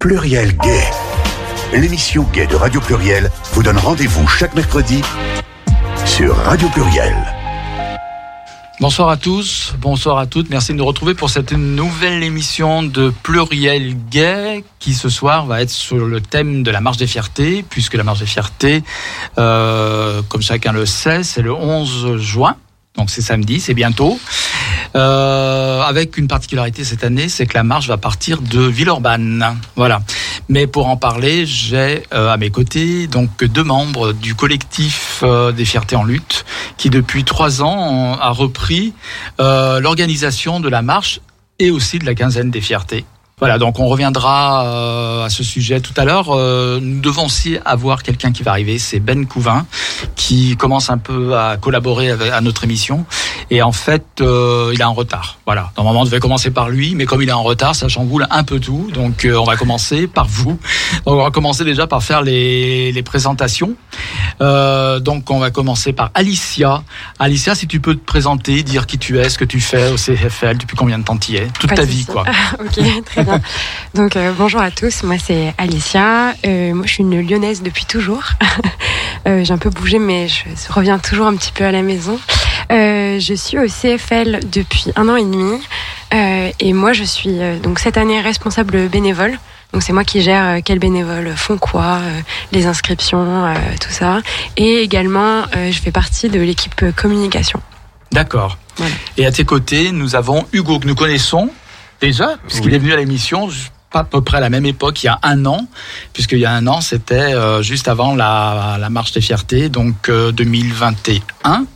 Pluriel Gay. L'émission Gay de Radio Pluriel vous donne rendez-vous chaque mercredi sur Radio Pluriel. Bonsoir à tous, bonsoir à toutes. Merci de nous retrouver pour cette nouvelle émission de Pluriel Gay qui ce soir va être sur le thème de la marche des fiertés, puisque la marche des fiertés, euh, comme chacun le sait, c'est le 11 juin. Donc c'est samedi, c'est bientôt. Euh, avec une particularité cette année, c'est que la marche va partir de Villeurbanne. Voilà. Mais pour en parler, j'ai euh, à mes côtés donc deux membres du collectif euh, des fiertés en lutte, qui depuis trois ans a repris euh, l'organisation de la marche et aussi de la quinzaine des fiertés. Voilà, donc on reviendra euh, à ce sujet tout à l'heure. Euh, nous devons aussi avoir quelqu'un qui va arriver, c'est Ben Couvin, qui commence un peu à collaborer avec, à notre émission. Et en fait, euh, il est en retard. Voilà, normalement on devait commencer par lui, mais comme il est en retard, ça chamboule un peu tout. Donc euh, on va commencer par vous. Donc, on va commencer déjà par faire les, les présentations. Euh, donc on va commencer par Alicia. Alicia, si tu peux te présenter, dire qui tu es, ce que tu fais au CFL, depuis combien de temps tu y es, toute Pas ta vie quoi. ok, très bien. Donc euh, bonjour à tous, moi c'est Alicia. Euh, moi je suis une lyonnaise depuis toujours. Euh, J'ai un peu bougé mais je reviens toujours un petit peu à la maison. Je suis au CFL depuis un an et demi et moi je suis donc cette année responsable bénévole. Donc c'est moi qui gère quels bénévoles font quoi, les inscriptions, tout ça. Et également je fais partie de l'équipe communication. D'accord. Voilà. Et à tes côtés, nous avons Hugo que nous connaissons déjà, puisqu'il Oui. est venu à l'émission pas à peu près à la même époque, il y a un an, puisqu'il y a un an, c'était euh, juste avant la, la marche des fiertés, donc euh, 2021.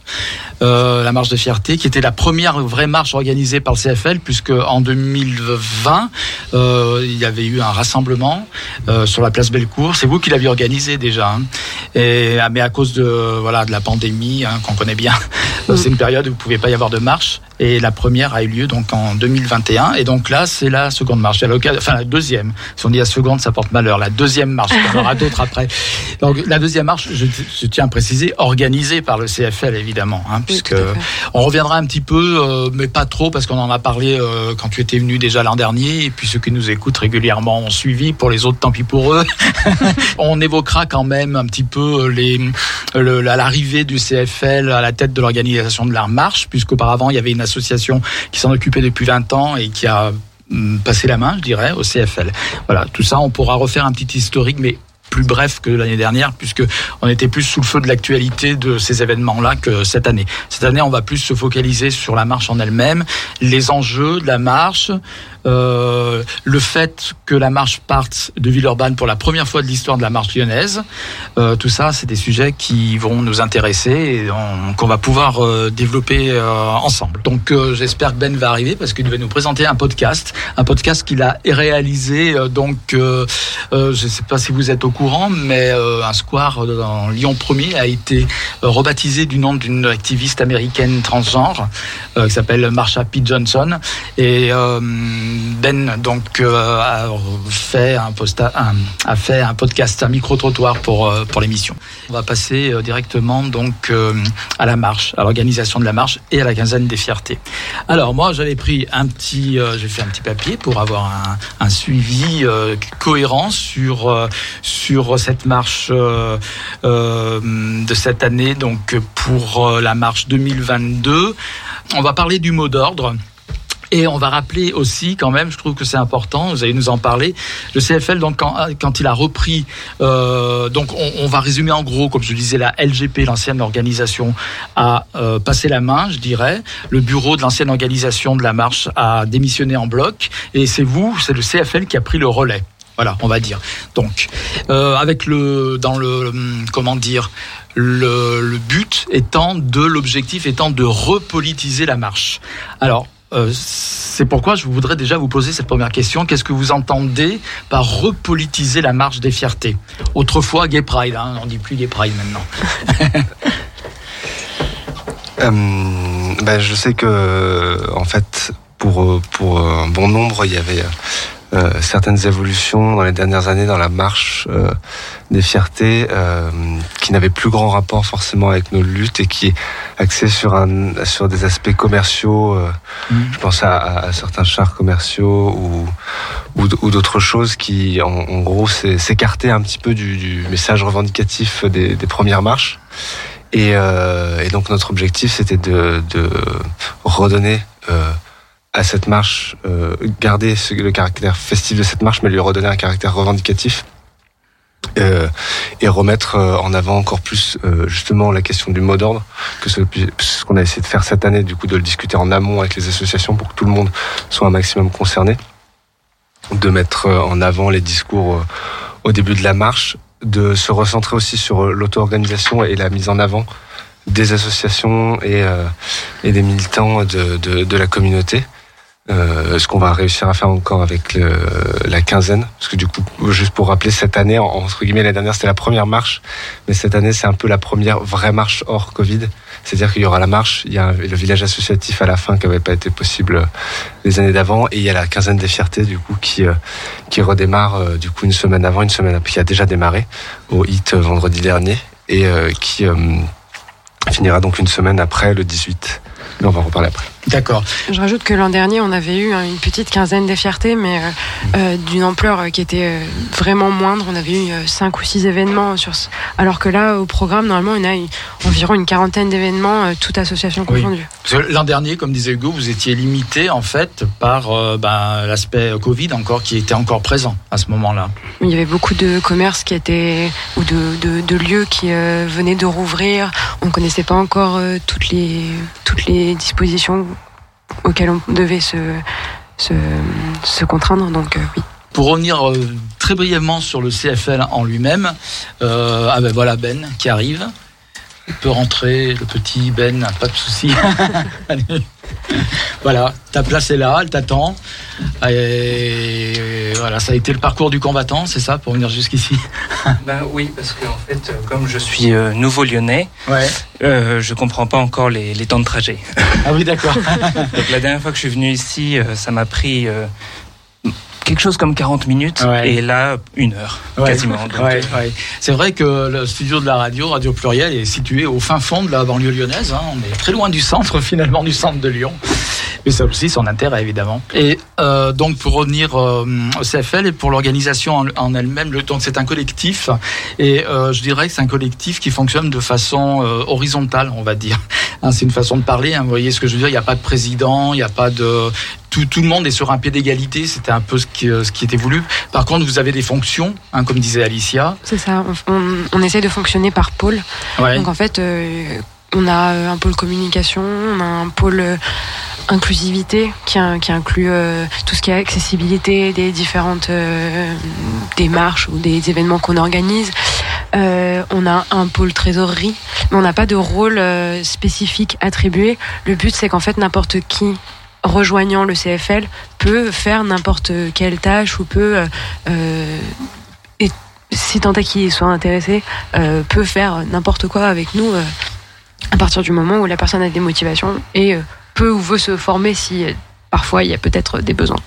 Euh, la marche des fiertés, qui était la première vraie marche organisée par le CFL, puisque en 2020, euh, il y avait eu un rassemblement euh, sur la place Bellecour. C'est vous qui l'aviez organisé déjà, hein. Et, ah, mais à cause de voilà de la pandémie hein, qu'on connaît bien, euh, c'est une période où il ne pouvait pas y avoir de marche. Et la première a eu lieu donc en 2021. Et donc là, c'est la seconde marche. Enfin, la deuxième. Si on dit la seconde, ça porte malheur. La deuxième marche. Il y en aura d'autres après. Donc, la deuxième marche, je, je tiens à préciser, organisée par le CFL, évidemment. Hein, puisque on reviendra un petit peu, euh, mais pas trop, parce qu'on en a parlé euh, quand tu étais venu déjà l'an dernier. Et puis ceux qui nous écoutent régulièrement ont suivi. Pour les autres, tant pis pour eux. on évoquera quand même un petit peu les la- l'arrivée du CFL à la tête de l'organisation de la marche, puisqu'auparavant il y avait une association qui s'en occupait depuis 20 ans et qui a hum, passé la main, je dirais, au CFL. Voilà, tout ça, on pourra refaire un petit historique, mais plus bref que l'année dernière, puisque on était plus sous le feu de l'actualité de ces événements-là que cette année. Cette année, on va plus se focaliser sur la marche en elle-même, les enjeux de la marche, euh, le fait que la marche parte de Villeurbanne pour la première fois de l'histoire de la marche lyonnaise. Euh, tout ça, c'est des sujets qui vont nous intéresser et on- qu'on va pouvoir euh, développer euh, ensemble. Donc, euh, j'espère que Ben va arriver parce qu'il devait nous présenter un podcast, un podcast qu'il a réalisé. donc, je ne sais pas si vous êtes au courant, mais un square dans Lyon 1er a été rebaptisé du nom d'une activiste américaine transgenre qui s'appelle Marsha P. Johnson. Et Ben donc euh, a fait un, posta- un- a un podcast, un micro trottoir pour euh, pour l'émission. On va passer euh, directement donc à la marche, à l'organisation de la marche et à la quinzaine des fiertés. Alors moi j'avais pris un petit, j'ai fait un petit papier pour avoir un, un suivi cohérent sur sur cette marche de cette année donc pour la marche 2022. On va parler du mot d'ordre. Et on va rappeler aussi, quand même, je trouve que c'est important, vous allez nous en parler, le CFL, donc, quand, quand il a repris, euh, donc on, on va résumer en gros, comme je disais, la LGP, l'ancienne organisation, a euh, passé la main, je dirais. Le bureau de l'ancienne organisation de la marche a démissionné en bloc. Et c'est vous, c'est le CFL qui a pris le relais. Voilà, on va dire. Donc, euh, avec le, dans le, hum, comment dire, le, le but étant de, l'objectif étant de repolitiser la marche. Alors, c'est pourquoi je voudrais déjà vous poser cette première question. Qu'est-ce que vous entendez par repolitiser la marche des fiertés? Autrefois, Gay Pride, hein, on dit plus Gay Pride maintenant. Euh, ben, je sais que, en fait, pour, euh, pour un bon nombre, il y avait certaines évolutions dans les dernières années dans la marche des fiertés qui n'avaient plus grand rapport forcément avec nos luttes et qui est axé sur un sur des aspects commerciaux. Mmh. Je pense à, à, certains chars commerciaux ou ou, d'autres choses qui, en, gros, s'écartaient un petit peu du, du message revendicatif des, des premières marches. Et, euh, et, donc notre objectif, c'était de, de, redonner euh, à cette marche, euh, garder le caractère festif de cette marche, mais lui redonner un caractère revendicatif. Euh, et remettre euh, en avant encore plus euh, justement la question du mot d'ordre que ce, ce qu'on a essayé de faire cette année du coup de le discuter en amont avec les associations pour que tout le monde soit un maximum concerné de mettre en avant les discours au début de la marche de se recentrer aussi sur l'auto-organisation et la mise en avant des associations et, euh, et des militants de, de, de la communauté. Euh, ce qu'on va réussir à faire encore avec le, la quinzaine, parce que du coup, juste pour rappeler, cette année, entre guillemets, la dernière c'était la première marche, mais cette année c'est un peu la première vraie marche hors Covid. C'est-à-dire qu'il y aura la marche, il y a le village associatif à la fin qui n'avait pas été possible les années d'avant, et il y a la quinzaine des fiertés du coup qui euh, qui redémarre euh, du coup une semaine avant, une semaine après, qui a déjà démarré au hit vendredi dernier et qui finira donc une semaine après le 18 on va en reparler après. D'accord. Je rajoute que l'an dernier, on avait eu une petite quinzaine de fiertés, mais euh, euh, d'une ampleur euh, qui était vraiment moindre. On avait eu cinq ou six événements, sur alors que là, au programme, normalement, on a eu environ une quarantaine d'événements, toute association confondue. L'an dernier, comme disait Hugo, vous étiez limité en fait par ben, l'aspect Covid encore qui était encore présent à ce moment-là. Il y avait beaucoup de commerces qui étaient ou de, de lieux qui venaient de rouvrir. On ne connaissait pas encore toutes les toutes les dispositions auxquelles on devait se, se, contraindre. Donc, euh, oui. Pour revenir euh, très brièvement sur le CFL en lui-même, euh, ah ben voilà Ben qui arrive. Il peut rentrer, le petit Ben, pas de souci. voilà, ta place est là, elle t'attend. Et voilà, ça a été le parcours du combattant, c'est ça, pour venir jusqu'ici Ben oui, parce que en fait, comme je suis euh, nouveau lyonnais, ouais. euh, je comprends pas encore les, les, temps de trajet. Ah oui, d'accord. Donc la dernière fois que je suis venu ici, euh, ça m'a pris euh, quelque chose comme 40 minutes et là une heure quasiment. Euh, c'est vrai que le studio de la radio, Radio Pluriel, est situé au fin fond de la banlieue lyonnaise. Hein. On est très loin du centre finalement du centre de Lyon. Mais ça aussi son intérêt évidemment. Et euh, donc pour revenir euh, au CFL et pour l'organisation en, elle-même, donc c'est un collectif et euh, je dirais que c'est un collectif qui fonctionne de façon horizontale, on va dire. Hein, c'est une façon de parler. Hein, vous voyez ce que je veux dire? Il n'y a pas de président, il n'y a pas de tout, tout, le monde est sur un pied d'égalité. C'était un peu ce qui, euh, ce qui était voulu. Par contre, vous avez des fonctions, hein, comme disait Alicia. C'est ça. On, on, on, essaie de fonctionner par pôle. Ouais. Donc en fait, euh, on a un pôle communication, on a un pôle inclusivité qui, qui inclut euh, tout ce qui est accessibilité des différentes euh, démarches ou des événements qu'on organise. Euh, on a un pôle trésorerie, mais on n'a pas de rôle euh, spécifique attribué. Le but, c'est qu'en fait, n'importe qui rejoignant le CFL peut faire n'importe quelle tâche ou peut euh, et si tant est qu'il soit intéressé, peut faire n'importe quoi avec nous à partir du moment où la personne a des motivations et peut ou veut se former si parfois il y a peut-être des besoins.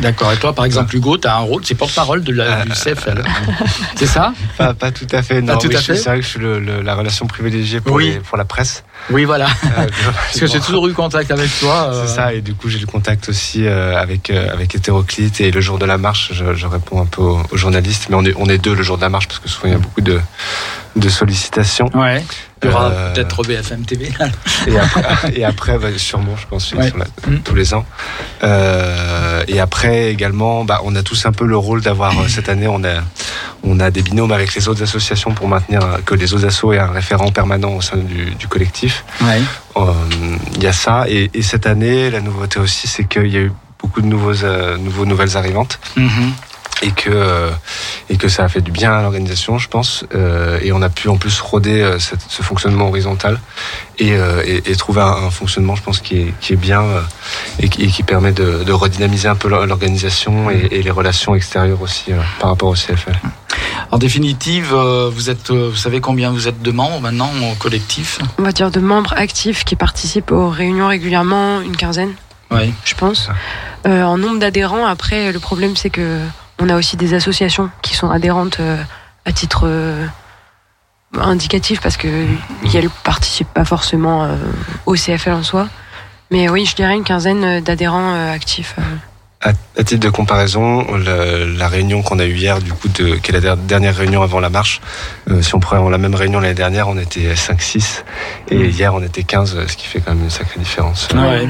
D'accord. Et toi, par exemple, Hugo, tu as un rôle, c'est porte-parole de la, du CFL. c'est ça? Pas, pas, tout à fait. Non, tout à fait. C'est vrai que je suis le, le, la relation privilégiée pour, les, pour la presse. Oui, voilà. Euh, Parce que j'ai toujours eu contact avec toi. Euh... C'est ça. Et du coup, j'ai le contact aussi euh, avec euh, avec Hétéroclite et le jour de la marche. Je, je réponds un peu aux, aux, journalistes, mais on est on est deux le jour de la marche parce que souvent il y a beaucoup de de sollicitations. Ouais. Il y aura euh, peut-être BFM TV. et après, et après bah, sûrement, je pense, ouais. mm. tous les ans. Euh, et après également, bah, on a tous un peu le rôle d'avoir euh, cette année, on a, on a des binômes avec les autres associations pour maintenir que les autres assos aient un référent permanent au sein du, du collectif. Ouais. Euh, il y a ça. Et, et, cette année, la nouveauté aussi, c'est qu'il y a eu beaucoup de nouveaux, nouveaux nouvelles arrivantes. Mm -hmm et que euh, et que ça a fait du bien à l'organisation, je pense. Euh, et on a pu en plus roder euh, cette, ce fonctionnement horizontal et, euh, et, et trouver un, un, fonctionnement, je pense, qui est, qui est bien euh, et qui, et, qui, permet de, de, redynamiser un peu l'organisation et, et, les relations extérieures aussi par rapport au CFL. En définitive, vous êtes, vous savez combien vous êtes de membres maintenant au collectif? On va dire de membres actifs qui participent aux réunions régulièrement, une quinzaine. je pense. en nombre d'adhérents, après, le problème, c'est que on a aussi des associations qui sont adhérentes à titre indicatif parce que ne participent pas forcément au CFL en soi. Mais oui, je dirais une quinzaine d'adhérents actifs. À, titre de comparaison, la, réunion qu'on a eue hier, du coup, de, qui est la dernière réunion avant la marche, euh, si on prenait la même réunion l'année dernière, on était 5-6, et mm. hier on était 15, ce qui fait quand même une sacrée différence. Euh,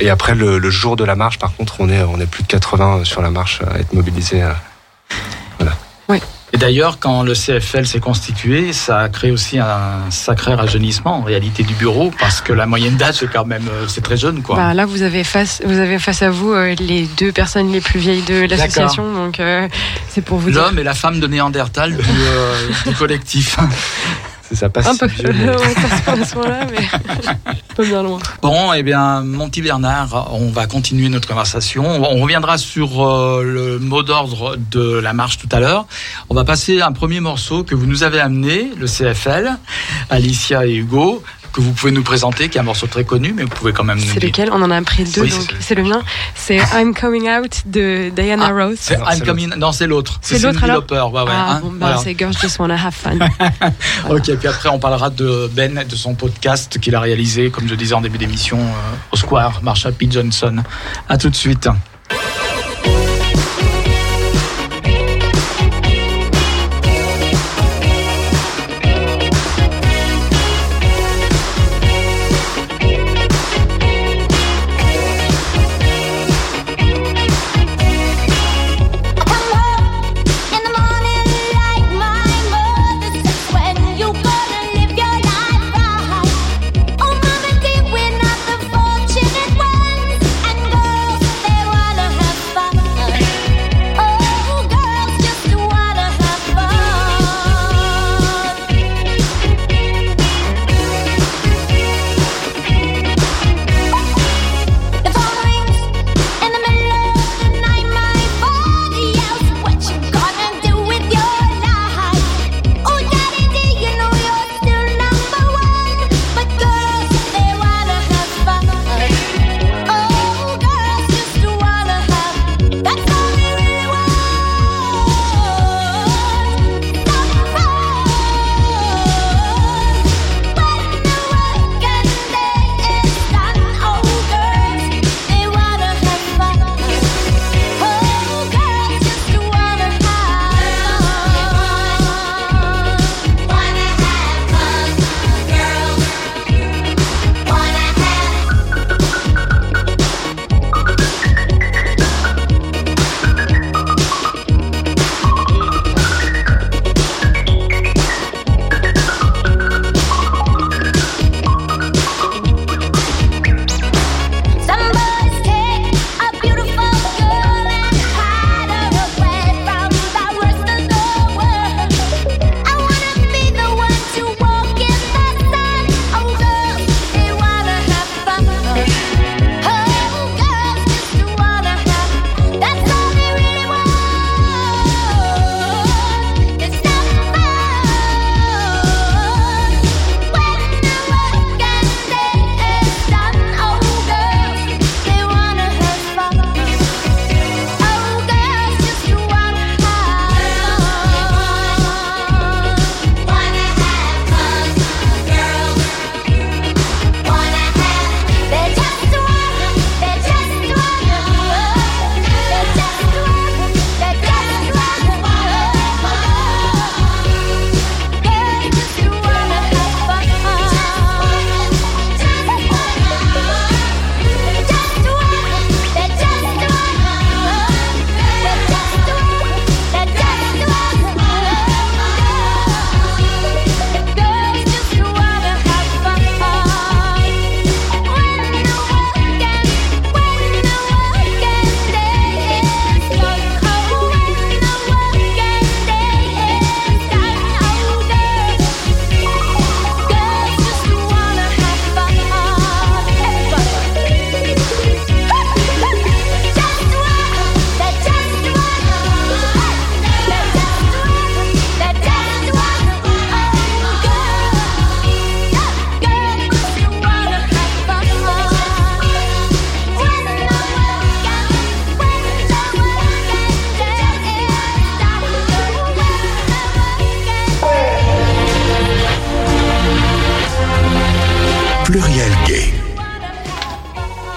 et après, le, jour de la marche, par contre, on est, on est plus de 80 sur la marche à être mobilisés. Euh, voilà. Oui. Et d'ailleurs, quand le CFL s'est constitué, ça a créé aussi un sacré rajeunissement en réalité du bureau, parce que la moyenne d'âge c'est quand même euh, c'est très jeune, quoi. Bah, là, vous avez face vous avez face à vous euh, les deux personnes les plus vieilles de l'association, donc euh, c'est pour vous dire. L'homme et la femme de Néandertal du, du collectif. ça passe. Un peu. pas ce là mais pas bien loin. Bon, eh bien, mon petit Bernard, on va continuer notre conversation. On reviendra sur euh, le mot d'ordre de la marche tout à l'heure. On va passer un premier morceau que vous nous avez amené, le CFL, Alicia et Hugo que vous pouvez nous présenter, qui est un morceau très connu, mais vous pouvez quand même nous C'est lequel On en a pris deux, donc c'est le mien. C'est I'm Coming Out de Diana ah, Rose. C'est I'm Coming... Non, c'est l'autre. C'est l'autre alors ouais, ouais, ah, hein, bon, bah, c'est Girls Just Wanna Have Fun. Ok, puis après on parlera de Ben, de son podcast qu'il a réalisé, comme je disais en début d'émission, euh, au Square, Marsha P. Johnson. À tout de suite.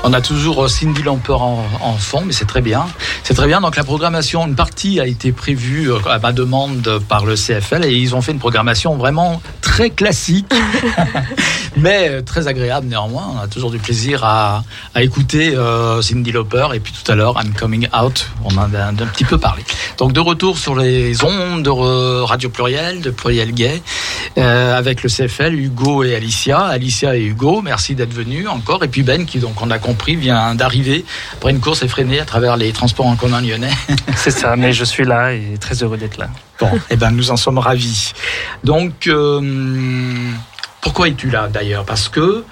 On a toujours Cindy Lamper en, en fond, mais c'est très bien. C'est très bien. Donc la programmation, une partie a été prévue à ma demande par le CFL et ils ont fait une programmation vraiment très classique, mais très agréable néanmoins. On a toujours du plaisir à, à écouter Cindy Lauper et puis tout à l'heure I'm Coming Out. On en a un, petit peu parlé. Donc de retour sur les ondes de Radio Pluriel, de Pluriel Gay, euh, avec le CFL, Hugo et Alicia. Alicia et Hugo, merci d'être venus encore. Et puis Ben, qui donc on a compris vient d'arriver après une course effrénée à travers les transports en commun lyonnais. C'est ça, mais je suis là et très heureux d'être là. Bon, eh ben nous en sommes ravis. Donc euh, pourquoi es-tu là d'ailleurs? Parce que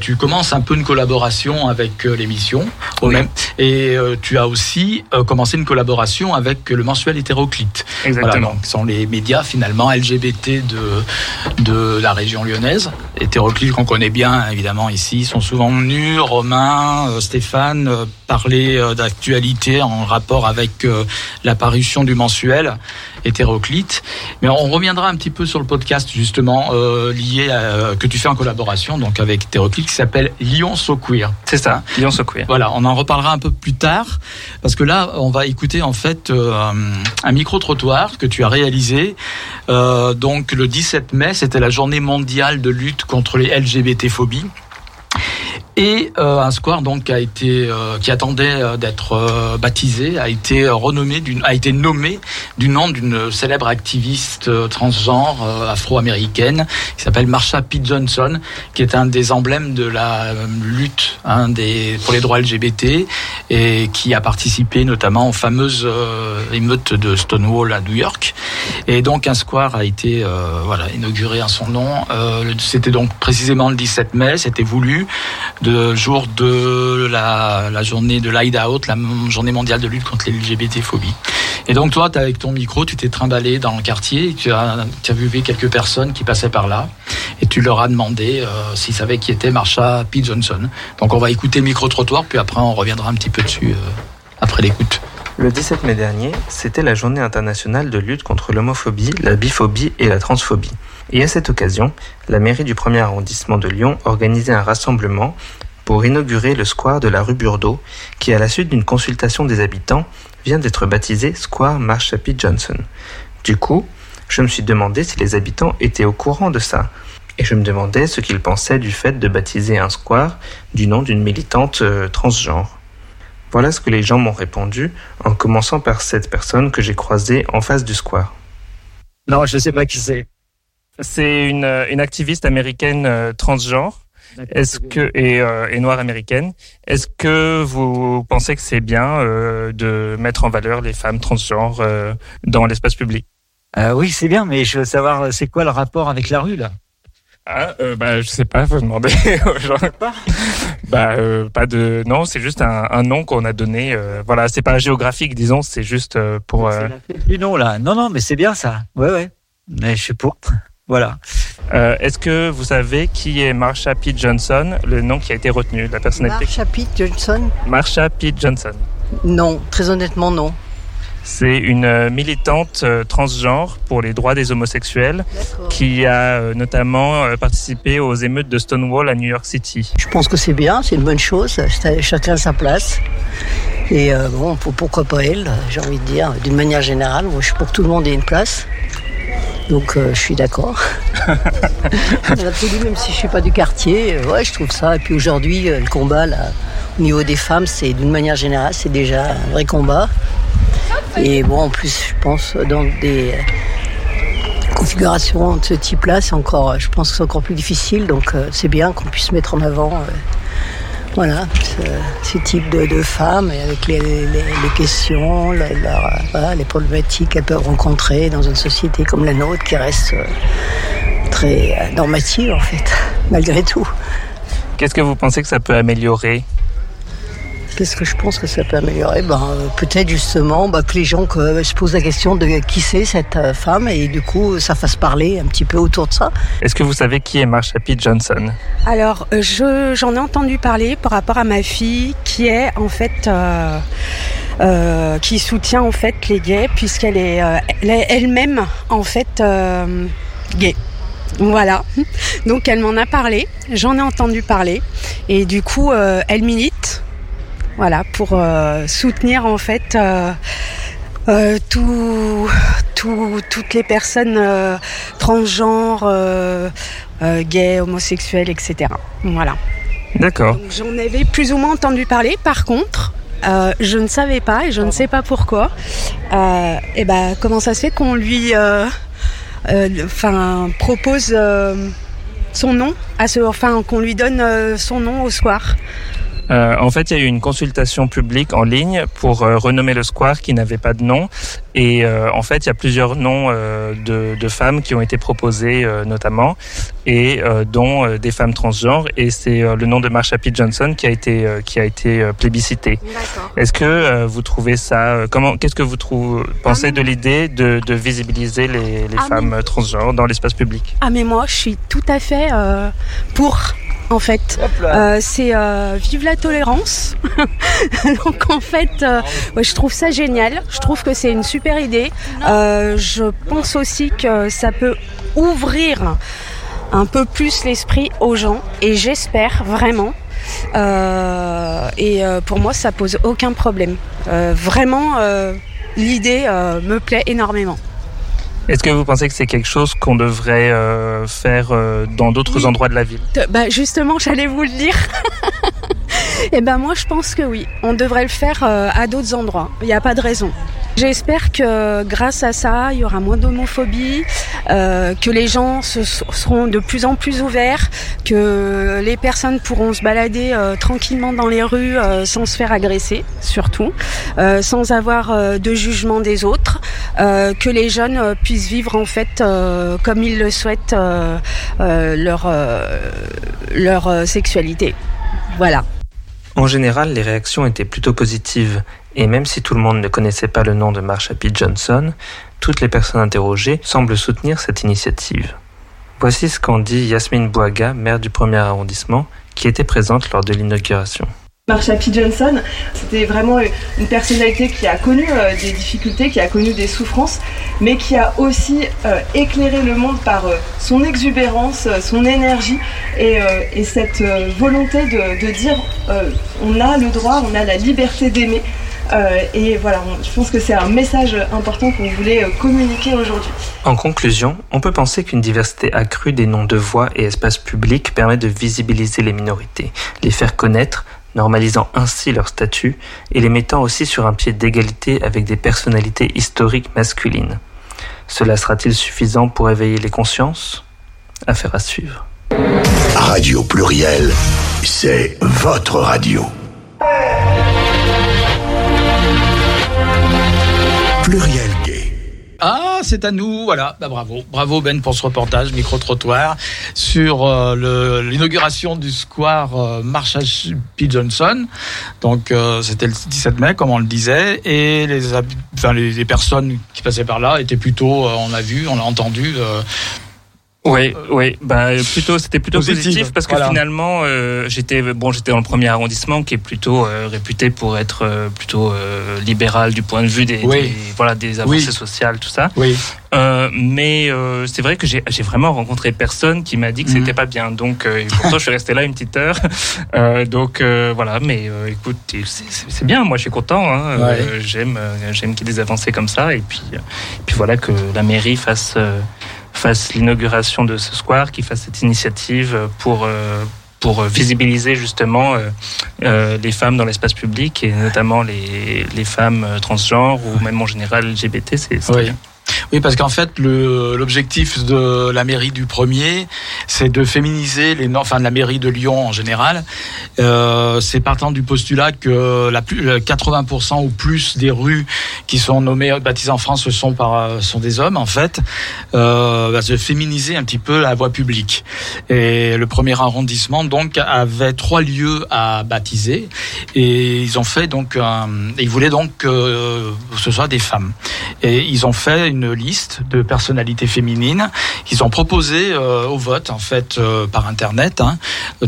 tu commences un peu une collaboration avec euh, l'émission, même, et euh, tu as aussi commencé une collaboration avec le mensuel hétéroclite. Exactement. ce sont les médias finalement LGBT de de la région lyonnaise. Hétéroclite qu'on connaît bien évidemment ici, sont souvent venus. Romain, Stéphane parler d'actualité en rapport avec l'apparition du mensuel hétéroclite. Mais on reviendra un petit peu sur le podcast justement lié à, que tu fais en collaboration donc avec hétéroclite qui s'appelle Lyon So Queer. C'est ça, Lyon So Queer. Voilà, on en reparlera un peu plus tard parce que là, on va écouter en fait euh, un micro-trottoir que tu as réalisé. Euh, donc le 17 mai, c'était la journée mondiale de lutte contre les LGBT-phobies. Et euh, un square donc qui a été euh, qui attendait euh, d'être baptisé a été renommé d'une a été nommé du nom d'une célèbre activiste transgenre afro-américaine qui s'appelle Marsha P. Johnson qui est un des emblèmes de la lutte hein, des pour les droits LGBT et qui a participé notamment aux fameuses émeutes de Stonewall à New York. Et donc un square a été voilà inauguré en son nom c'était donc précisément le 17 mai c'était voulu jour de la, journée de l'Hideout, la journée mondiale de lutte contre les LGBT-phobies. Et donc toi, avec ton micro, tu t'es trimballé dans le quartier, et tu as, tu as vu quelques personnes qui passaient par là, et tu leur as demandé euh, s'ils savaient qui était Marsha P. Johnson. Donc on va écouter le micro-trottoir, puis après on reviendra un petit peu dessus euh, après l'écoute. Le 17 mai dernier, c'était la journée internationale de lutte contre l'homophobie, la biphobie et la transphobie. Et à cette occasion, la mairie du premier arrondissement de Lyon organisait un rassemblement pour inaugurer le square de la rue Burdeau, qui à la suite d'une consultation des habitants vient d'être baptisé Square Marsha P. Johnson. Du coup, je me suis demandé si les habitants étaient au courant de ça, et je me demandais ce qu'ils pensaient du fait de baptiser un square du nom d'une militante euh, transgenre. Voilà ce que les gens m'ont répondu, en commençant par cette personne que j'ai croisée en face du square. Non, je ne sais pas qui c'est. C'est une, euh, une, activiste américaine euh, transgenre est-ce que et, euh, et, noire américaine, est-ce que vous pensez que c'est bien euh, de mettre en valeur les femmes transgenres euh, dans l'espace public? Euh, Oui, c'est bien, mais je veux savoir c'est quoi le rapport avec la rue là? Ah, euh, bah, je sais pas, faut demander aux gens. Pas. Bah, euh, pas de, non, c'est juste un, un nom qu'on a donné. Euh, voilà, c'est pas géographique, disons, c'est juste pour. C'est la fête du nom là. Non, non, mais c'est bien ça. Ouais, ouais. Mais je suis pour. Voilà. Euh, Est-ce que vous savez qui est Marsha P. Johnson, le nom qui a été retenu, la personnalité Marsha P. Johnson Marsha P. Johnson. Non, très honnêtement, non. C'est une euh, militante euh, transgenre pour les droits des homosexuels qui a notamment participé aux émeutes de Stonewall à New York City. Je pense que c'est bien, c'est une bonne chose, chacun a sa place. Et bon, pourquoi pas elle, j'ai envie de dire, d'une manière générale, je suis pour que tout le monde ait une place. Donc euh, je suis d'accord. même si je suis pas du quartier, euh, ouais, je trouve ça. Et puis aujourd'hui, euh, le combat là, au niveau des femmes, c'est d'une manière générale, c'est déjà un vrai combat. Et bon, en plus, je pense dans des configurations de ce type-là, c'est encore, je pense que c'est encore plus difficile. Donc c'est bien qu'on puisse mettre en avant voilà, ce, type de, femmes et avec les, questions, les problématiques qu'elles peuvent rencontrer dans une société comme la nôtre qui reste euh, très euh, normative en fait, malgré tout. Qu'est-ce que vous pensez que ça peut améliorer Qu'est-ce que je pense que ça peut améliorer? Ben, euh, Peut-être justement bah, que les gens que, se posent la question de qui c'est cette femme et du coup ça fasse parler un petit peu autour de ça. Est-ce que vous savez qui est Marsha P. Johnson? Alors je, j'en ai entendu parler par rapport à ma fille qui est en fait... Euh, euh, qui soutient en fait les gays puisqu'elle est elle-même en fait gay. Voilà. Donc elle m'en a parlé, j'en ai entendu parler et du coup euh, elle milite. Voilà pour euh, soutenir en fait euh, euh, tout, tout- toutes les personnes transgenres, gays, homosexuels, etc. Voilà. D'accord. J'en avais plus ou moins entendu parler. Par contre, euh, je ne savais pas et je ne sais pas pourquoi. Euh, et ben, comment ça se fait qu'on lui, euh, enfin, propose son nom à ce, enfin, qu'on lui donne son nom au square. Euh, en fait, il y a eu une consultation publique en ligne pour euh, renommer le square qui n'avait pas de nom. Et euh, en fait, il y a plusieurs noms euh, de, de femmes qui ont été proposés euh, notamment, et euh, dont euh, des femmes transgenres. Et c'est euh, le nom de Marsha P. Johnson qui a été euh, qui a été euh, plébiscité. Est-ce que euh, vous trouvez ça Comment Qu'est-ce que vous trou- pensez de l'idée de, de visibiliser les, les Ah, femmes transgenres dans l'espace public? Ah mais moi, je suis tout à fait euh, pour. En fait, Euh, c'est euh, vive la tolérance. Donc en fait, euh, ouais, je trouve ça génial. Je trouve que c'est une super idée. Euh, je pense aussi que ça peut ouvrir un peu plus l'esprit aux gens et j'espère vraiment. Euh, et euh, pour moi, ça pose aucun problème. Euh, vraiment, euh, l'idée euh, me plaît énormément. Est-ce que vous pensez que c'est quelque chose qu'on devrait euh, faire euh, dans d'autres Oui. endroits de la ville? Bah justement, j'allais vous le dire. Et ben moi, je pense que oui. On devrait le faire euh, à d'autres endroits. Il n'y a pas de raison. J'espère que grâce à ça, il y aura moins d'homophobie, euh, que les gens se, seront de plus en plus ouverts, que les personnes pourront se balader euh, tranquillement dans les rues euh, sans se faire agresser, surtout, euh, sans avoir euh, de jugement des autres, euh, que les jeunes euh, puissent vivre en fait euh, comme ils le souhaitent leur leur sexualité. Voilà. En général, les réactions étaient plutôt positives, et même si tout le monde ne connaissait pas le nom de Marsha P. Johnson, toutes les personnes interrogées semblent soutenir cette initiative. Voici ce qu'en dit Yasmine Bouaga, maire du premier arrondissement, qui était présente lors de l'inauguration. Marsha P. Johnson, c'était vraiment une personnalité qui a connu euh, des difficultés, qui a connu des souffrances, mais qui a aussi euh, éclairé le monde par euh, son exubérance, euh, son énergie et, euh, et cette euh, volonté de, dire euh, on a le droit, on a la liberté d'aimer. Euh, et voilà, je pense que c'est un message important qu'on voulait euh, communiquer aujourd'hui. En conclusion, on peut penser qu'une diversité accrue des noms de voix et espaces publics permet de visibiliser les minorités, les faire connaître, normalisant ainsi leur statut et les mettant aussi sur un pied d'égalité avec des personnalités historiques masculines. Cela sera-t-il suffisant pour éveiller les consciences? Affaire à suivre. Radio Pluriel, c'est votre radio. Pluriel c'est à nous, voilà. Bah, bravo, bravo Ben pour ce reportage micro-trottoir sur euh, l'inauguration du square euh, Marsha P. Johnson. Donc euh, c'était le 17 mai, comme on le disait, et les, les, personnes qui passaient par là étaient plutôt, on a vu, on a entendu. Oui, oui, bah plutôt c'était plutôt positif parce que voilà. finalement euh, j'étais bon j'étais dans le premier arrondissement qui est plutôt euh, réputé pour être euh, plutôt euh, libéral du point de vue des, Oui. des- voilà des avancées Oui. sociales tout ça. oui. Euh, mais euh, c'est vrai que j'ai vraiment rencontré personne qui m'a dit que Mhm. c'était pas bien. Donc euh, pourtant je suis resté là une petite heure. Euh, donc euh, voilà, mais euh, écoute, c'est- bien. Moi je suis content. Hein. Ouais. J'aime j'aime qu'il y ait des avancées comme ça et puis euh, et puis voilà que la mairie fasse euh, fasse l'inauguration de ce square, qui fasse cette initiative pour euh, pour visibiliser justement euh, euh, les femmes dans l'espace public et notamment les, les femmes transgenres ou même en général LGBT, c'est c'est Oui. Oui, parce qu'en fait, l'objectif de la mairie du premier, c'est de féminiser les, enfin la mairie de Lyon en général. Euh, c'est partant du postulat que la plus, le 80% ou plus des rues qui sont nommées, baptisées en France, ce sont par, euh, sont des hommes en fait. Euh, bah, féminiser un petit peu la voie publique. Et le premier arrondissement donc avait trois lieux à baptiser et ils ont fait donc, ils voulaient donc que ce soit des femmes. Et ils ont fait une liste de personnalités féminines qu'ils ont proposé euh, au vote en fait euh, par internet. hein.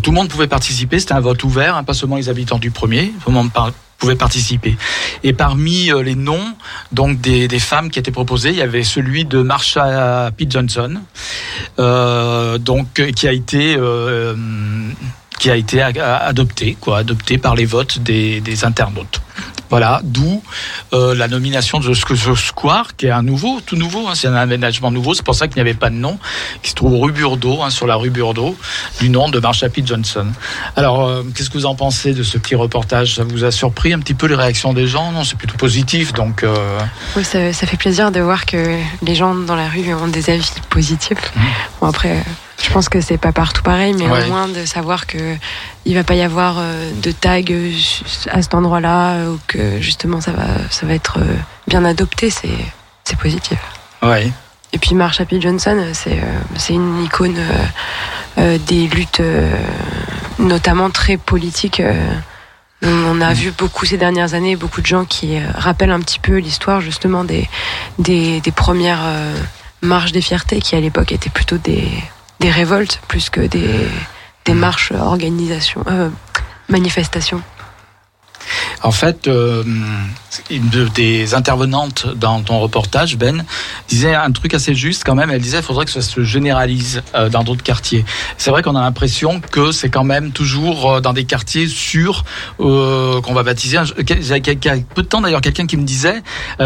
Tout le monde pouvait participer, c'était un vote ouvert, hein, pas seulement les habitants du premier. Tout le monde par- pouvait participer. Et parmi les noms donc des, femmes qui étaient proposées, il y avait celui de Marsha P. Johnson, euh, donc qui a été euh, qui a été adopté, quoi, adopté par les votes des, des internautes. Voilà, d'où euh, la nomination de The Square, qui est un nouveau, tout nouveau, hein, c'est un aménagement nouveau, c'est pour ça qu'il n'y avait pas de nom, qui se trouve rue Burdeau, hein, sur la rue Burdeau, du nom de Marsha P. Johnson. Alors, euh, qu'est-ce que vous en pensez de ce petit reportage? Ça vous a surpris un petit peu les réactions des gens? Non, c'est plutôt positif, donc... Euh... Oui, ça, ça, fait plaisir de voir que les gens dans la rue ont des avis positifs. Mmh. Bon, après... Je pense que c'est pas partout pareil, mais au moins de savoir que il va pas y avoir euh, de tag euh, à cet endroit-là ou que justement ça va ça va être euh, bien adopté, c'est c'est positif. Ouais. Et puis Marsha P. Johnson, c'est c'est une icône des luttes notamment très politiques. On a vu beaucoup ces dernières années, beaucoup de gens qui rappellent un petit peu l'histoire justement des, des, des premières marches des fiertés qui à l'époque étaient plutôt des, des révoltes plus que des, des marches, organisations, euh, manifestations. En fait, euh, une des intervenantes dans ton reportage, Ben, disait un truc assez juste quand même. Elle disait qu'il faudrait que ça se généralise euh, dans d'autres quartiers. C'est vrai qu'on a l'impression que c'est quand même toujours euh, dans des quartiers sûrs euh, qu'on va baptiser. Il y a peu de temps d'ailleurs quelqu'un qui me disait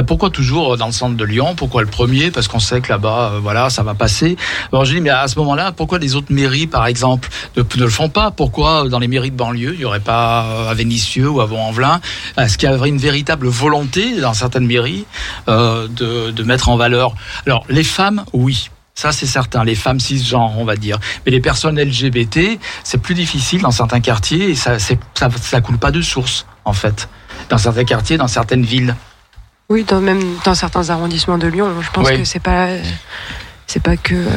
pourquoi toujours dans le centre de Lyon? Pourquoi le premier? Parce qu'on sait que là-bas, voilà, ça va passer. Alors je dis mais à ce moment-là, pourquoi les autres mairies, par exemple, ne, le font pas? Pourquoi dans les mairies de banlieue, il n'y aurait pas à Vénissieux ou à Vaux-en-Velin Est-ce qu'il y aurait une véritable volonté dans certaines mairies euh, de, de mettre en valeur. Alors les femmes, oui, ça, c'est certain. Les femmes cisgenres, on va dire. Mais les personnes LGBT, c'est plus difficile dans certains quartiers et ça, ça, ça coule pas de source, en fait. Dans certains quartiers, dans certaines villes. Oui, dans, même dans certains arrondissements de Lyon. Je pense que c'est pas. C'est pas que. Euh,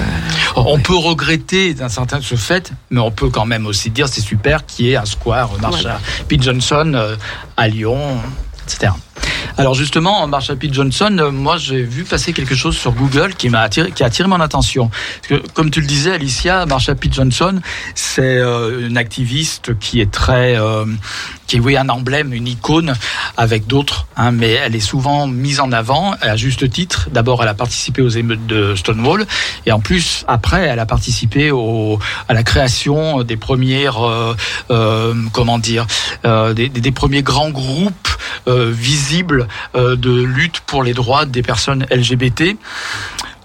on peut regretter d'un certain ce fait, mais on peut quand même aussi dire c'est super qu'il y ait un square Marsha P. Johnson euh, à Lyon, etc. Alors justement, Marsha P. Johnson, euh, moi j'ai vu passer quelque chose sur Google qui m'a attiré, qui a attiré mon attention. Parce que, comme tu le disais, Alicia, Marsha P. Johnson, c'est euh, une activiste qui est très, euh, qui est oui un emblème, une icône avec d'autres, hein, mais elle est souvent mise en avant à juste titre. D'abord, elle a participé aux émeutes de Stonewall, et en plus après, elle a participé au, à la création des premières, euh, comment dire, des, des, premiers grands groupes visibles euh, de lutte pour les droits des personnes LGBT.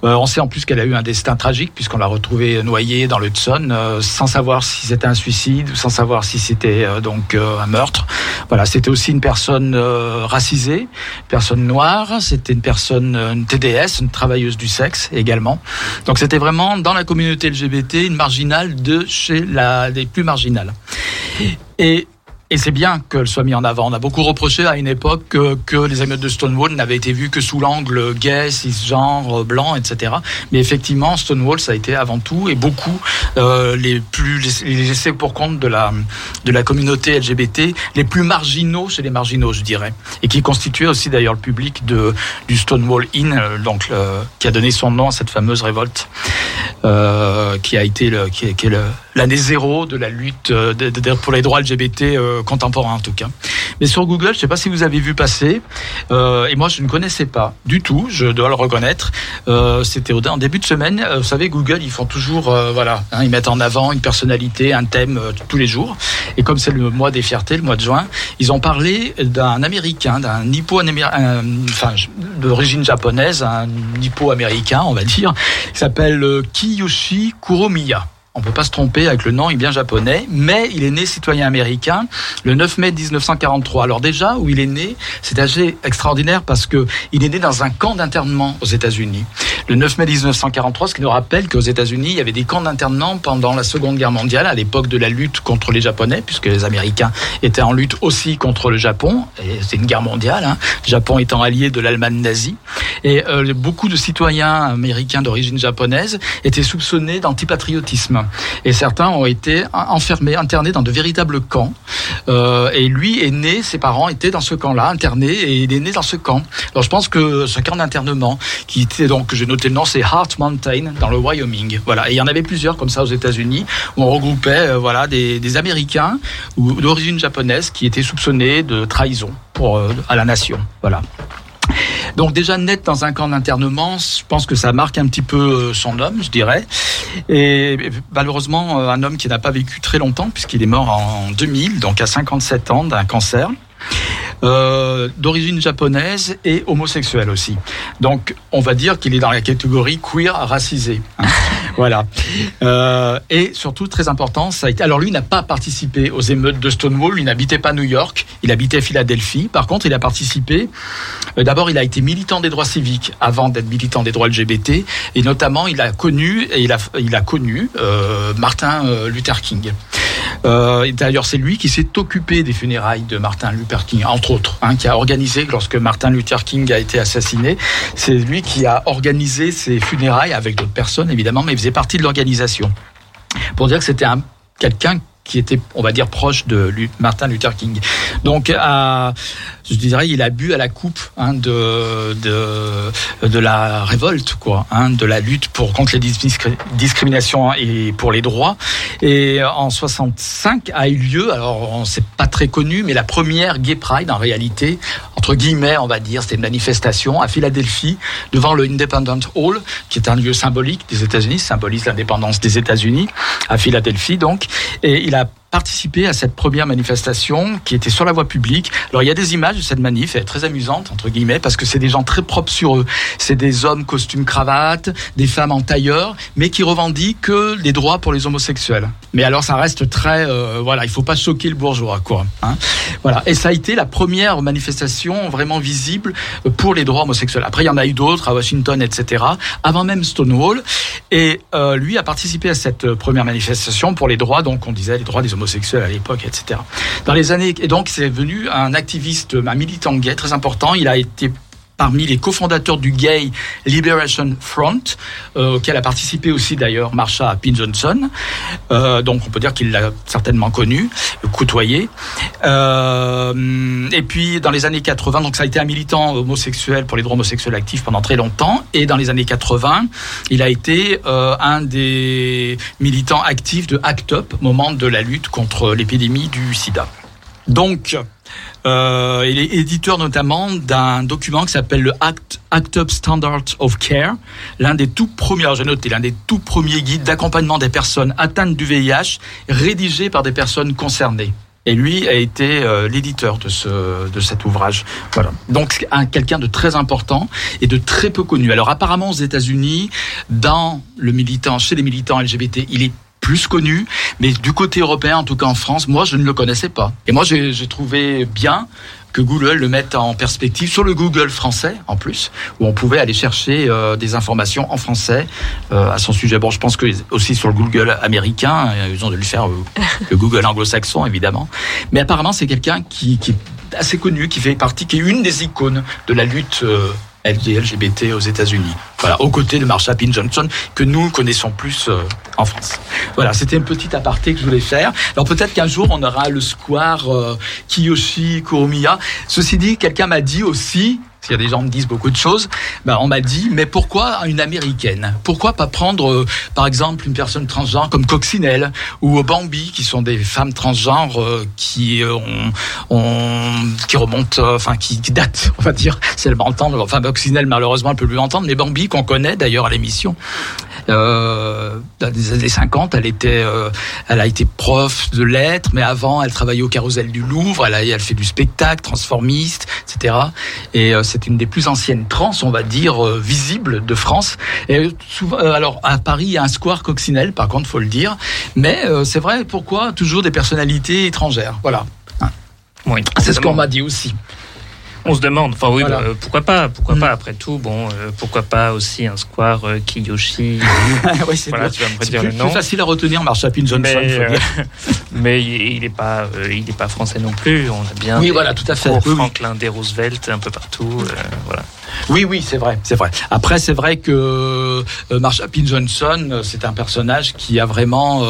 Euh, on sait en plus qu'elle a eu un destin tragique puisqu'on l'a retrouvée noyée dans le Hudson euh, sans savoir si c'était un suicide ou sans savoir si c'était donc un meurtre. Voilà, c'était aussi une personne racisée, personne noire, c'était une personne une TDS, une travailleuse du sexe également. Donc c'était vraiment dans la communauté LGBT une marginale de chez la des plus marginales. Et et c'est bien qu'elle soit mise en avant. On a beaucoup reproché à une époque que, les émeutes de Stonewall n'avaient été vues que sous l'angle gay, cisgenre, blanc, etc. Mais effectivement, Stonewall, ça a été avant tout et beaucoup euh, les plus les, essais pour compte de la de la communauté LGBT, les plus marginaux chez les marginaux, je dirais, et qui constituaient aussi d'ailleurs le public de du Stonewall Inn, euh, donc qui a donné son nom à cette fameuse révolte, euh, qui a été le, qui, est l'année zéro de la lutte euh, pour les droits LGBT euh, contemporain en tout cas. Mais sur Google, je ne sais pas si vous avez vu passer, euh, et moi je ne connaissais pas du tout, je dois le reconnaître. Euh, C'était en début de semaine. Euh, vous savez, Google, ils font toujours, euh, voilà, hein, ils mettent en avant une personnalité, un thème tous les jours. Et comme c'est le mois des fiertés, le mois de juin, ils ont parlé d'un Américain, d'un Nippo-américain, enfin d'origine japonaise, un Nippo-américain, on va dire, qui s'appelle Kiyoshi Kuromiya. On peut pas se tromper avec le nom, il est bien japonais, mais il est né citoyen américain le 9 mai 1943. Alors déjà, où il est né, c'est assez extraordinaire parce que il est né dans un camp d'internement aux États-Unis. Le 9 mai 1943, ce qui nous rappelle qu'aux États-Unis, il y avait des camps d'internement pendant la Seconde Guerre mondiale, à l'époque de la lutte contre les Japonais, puisque les Américains étaient en lutte aussi contre le Japon. Et c'est une guerre mondiale, hein, Japon étant allié de l'Allemagne nazie. Et euh, beaucoup de citoyens américains d'origine japonaise étaient soupçonnés d'antipatriotisme. Et certains ont été enfermés, internés dans de véritables camps. Euh, et lui est né, ses parents étaient dans ce camp-là, internés, et il est né dans ce camp. Alors je pense que ce camp d'internement, qui était donc, j'ai noté le nom, c'est Heart Mountain, dans le Wyoming. Voilà. Et il y en avait plusieurs comme ça aux États-Unis, où on regroupait euh, voilà, des, des Américains ou d'origine japonaise qui étaient soupçonnés de trahison pour, euh, à la nation. Voilà. Donc déjà net dans un camp d'internement, je pense que ça marque un petit peu euh, son homme, je dirais. Et malheureusement, euh, un homme qui n'a pas vécu très longtemps, puisqu'il est mort en 2000, donc à 57 ans d'un cancer. Euh, d'origine japonaise et homosexuel aussi. Donc, on va dire qu'il est dans la catégorie queer racisé. Hein. voilà. Euh, et surtout, très important, ça a été. Alors, lui n'a pas participé aux émeutes de Stonewall. Il n'habitait pas New York. Il habitait Philadelphie. Par contre, il a participé. Euh, D'abord, il a été militant des droits civiques avant d'être militant des droits LGBT. Et notamment, il a connu et il a, il a connu Martin Luther King. Euh, D'ailleurs, c'est lui qui s'est occupé des funérailles de Martin Luther King, entre autres, hein, qui a organisé lorsque Martin Luther King a été assassiné. C'est lui qui a organisé ses funérailles avec d'autres personnes, évidemment, mais il faisait partie de l'organisation. Pour dire que c'était un quelqu'un qui était, on va dire, proche de Martin Luther King. Donc, à, je dirais, il a bu à la coupe hein, de, de, de la révolte, quoi, hein, de la lutte pour contre les discriminations et pour les droits. Et en 65 a eu lieu, alors on sait pas très connu, mais la première Gay Pride en réalité, entre guillemets, on va dire, c'était une manifestation à Philadelphie devant le Independent Hall, qui est un lieu symbolique des États-Unis, symbolise l'indépendance des États-Unis à Philadelphie donc, et il a participé à cette première manifestation qui était sur la voie publique. Alors il y a des images de cette manif, elle est très amusante entre guillemets parce que c'est des gens très propres sur eux. C'est des hommes costumes cravate, des femmes en tailleur, mais qui revendiquent les droits pour les homosexuels. Mais alors ça reste très euh, voilà, il faut pas choquer le bourgeois quoi. Hein voilà. Et ça a été la première manifestation vraiment visible pour les droits homosexuels. Après il y en a eu d'autres à Washington etc. Avant même Stonewall et euh, lui a participé à cette première manifestation pour les droits donc on disait les droits des homosexuels à l'époque, etc. Dans les années et donc c'est venu un activiste, un militant gay très important. Il a été parmi les cofondateurs du Gay Liberation Front, euh, auquel a participé aussi d'ailleurs Marsha P. Euh, donc on peut dire qu'il l'a certainement connu, côtoyé. Euh, et puis dans les années 80, donc ça a été un militant homosexuel pour les droits homosexuels actifs pendant très longtemps. Et dans les années 80, il a été euh, un des militants actifs de ACT UP, moment de la lutte contre l'épidémie du sida. Donc, euh, il est éditeur notamment d'un document qui s'appelle le Act, Act Up Standard of Care, l'un des tout premiers, j'ai noté, l'un des tout premiers guides d'accompagnement des personnes atteintes du VIH, rédigé par des personnes concernées. Et lui a été euh, l'éditeur de, ce, de cet ouvrage. Voilà. Donc quelqu'un de très important et de très peu connu. Alors apparemment aux États-Unis, dans le militant, chez les militants LGBT, il est plus connu, mais du côté européen, en tout cas en France, moi je ne le connaissais pas. Et moi j'ai trouvé bien que Google le mette en perspective sur le Google français en plus, où on pouvait aller chercher euh, des informations en français euh, à son sujet. Bon, je pense que aussi sur le Google américain, euh, ils ont dû le faire le Google anglo-saxon évidemment. Mais apparemment, c'est quelqu'un qui, qui, est assez connu, qui fait partie, qui est une des icônes de la lutte LGBT aux États-Unis. Voilà, aux côtés de Marsha P. Johnson, que nous connaissons plus euh, en France. Voilà, c'était un petit aparté que je voulais faire. Alors peut-être qu'un jour, on aura le square euh, Kiyoshi Kuromiya. Ceci dit, quelqu'un m'a dit aussi, s'il y a des gens qui me disent beaucoup de choses, ben on m'a dit, mais pourquoi une américaine? Pourquoi pas prendre, euh, par exemple, une personne transgenre comme Coccinelle ou Bambi, qui sont des femmes transgenres euh, qui ont, ont, qui remontent, euh, enfin qui, qui, datent, on va dire, si elle m'entend. Enfin, Coccinelle, malheureusement, elle peut plus entendre, mais Bambi, qu'on connaît d'ailleurs à l'émission, euh, dans les années 50, elle était, euh, elle a été prof de lettres, mais avant, elle travaillait au Carrousel du Louvre. Elle a, elle fait du spectacle, transformiste, etc. Et euh, c'est une des plus anciennes trans, on va dire, euh, visibles de France. Et souvent, alors à Paris, il y a un square coccinelle, par contre, faut le dire. Mais c'est vrai, pourquoi toujours des personnalités étrangères Voilà. Oui. C'est ce qu'on m'a dit aussi. On se demande, enfin oui, Voilà. bah, euh, pourquoi pas, pourquoi Mm. pas après tout, bon, euh, pourquoi pas aussi un square euh, Kiyoshi. oui, c'est voilà, tu vas me C'est redire plus, le nom. plus facile à retenir Marshappin Johnson. Mais, euh, mais il n'est pas, il est pas français non plus. On a bien Oui, des voilà, tout à fait. Oui, oui. Franklin D. Roosevelt un peu partout. voilà. Oui, oui, c'est vrai, c'est vrai. Après, c'est vrai que Marshappin Johnson, c'est un personnage qui a vraiment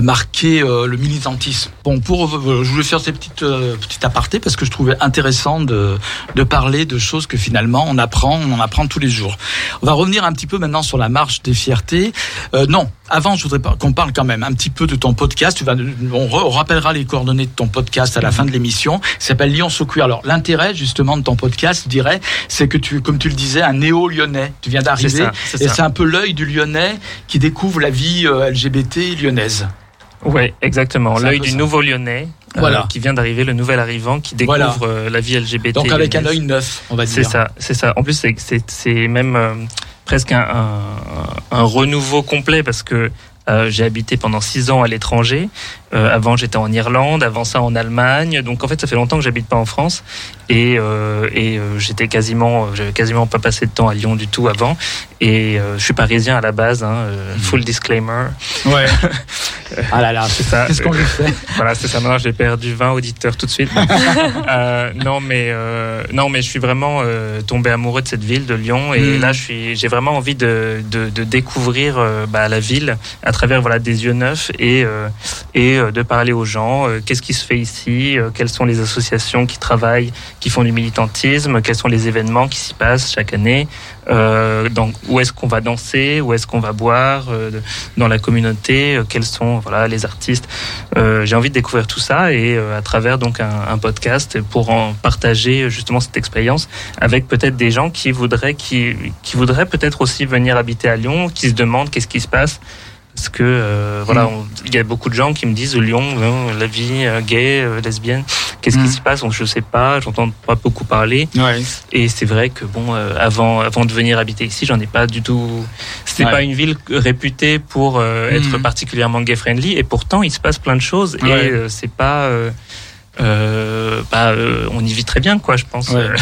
marqué le militantisme. Bon, pour, je voulais faire ces petites petites apartés parce que je trouvais intéressant de de parler de choses que finalement on apprend, on en apprend tous les jours. On va revenir un petit peu maintenant sur la marche des fiertés. Euh, non, avant, je voudrais qu'on parle quand même un petit peu de ton podcast. Tu vas, on, re- on rappellera les coordonnées de ton podcast à la fin de l'émission. Il s'appelle Lyon So Queer. Alors, l'intérêt justement de ton podcast, je dirais, c'est que tu, comme tu le disais, un néo-lyonnais. Tu viens d'arriver et c'est un peu l'œil du lyonnais qui découvre la vie euh, LGBT lyonnaise. Oui, exactement. L'œil du ça. nouveau Lyonnais euh, Voilà. qui vient d'arriver, le nouvel arrivant qui découvre Voilà. euh, la vie LGBT. Donc, avec un œil neuf, on va dire. C'est ça, c'est ça. En plus, c'est- même euh, presque un, un, un renouveau complet parce que euh, j'ai habité pendant six ans à l'étranger. Euh, avant, j'étais en Irlande, avant ça en Allemagne. Donc, en fait, ça fait longtemps que j'habite pas en France et, euh, et euh, j'étais quasiment, euh, j'avais quasiment pas passé de temps à Lyon du tout avant. Et euh, je suis parisien à la base. Hein, euh, full disclaimer. Ouais. ah là là, C'est ça. qu'est-ce qu'on lui fait? Voilà, c'est ça. Maintenant, j'ai perdu 20 auditeurs tout de suite. Euh, non, mais euh, non, mais je suis vraiment euh, tombé amoureux de cette ville, de Lyon, et Mm. là, je suis, j'ai vraiment envie de, de, de découvrir euh, bah, la ville à travers voilà des yeux neufs et euh, et euh, de parler aux gens. euh, qu'est-ce qui se fait ici euh, Quelles sont les associations qui travaillent, qui font du militantisme Quels sont les événements qui s'y passent chaque année euh, donc, où est-ce qu'on va danser, où est-ce qu'on va boire euh, dans la communauté, euh, quels sont voilà les artistes. Euh, J'ai envie de découvrir tout ça et euh, à travers donc un, un podcast pour en partager justement cette expérience avec peut-être des gens qui voudraient qui, qui voudraient peut-être aussi venir habiter à Lyon, qui se demandent qu'est-ce qui se passe. Parce que euh, voilà, on- il y a beaucoup de gens qui me disent Lyon, euh, la vie euh, gay, euh, lesbienne, qu'est-ce qui se passe? Donc je sais pas, j'entends pas beaucoup parler. Ouais. Et c'est vrai que bon, euh, avant, avant de venir habiter ici, j'en ai pas du tout. C'était Ouais. pas une ville réputée pour être Mhm. particulièrement gay friendly. Et pourtant, il se passe plein de choses. Ouais. Et c'est pas. Euh, bah, euh, on y vit très bien, quoi, je pense. Ouais.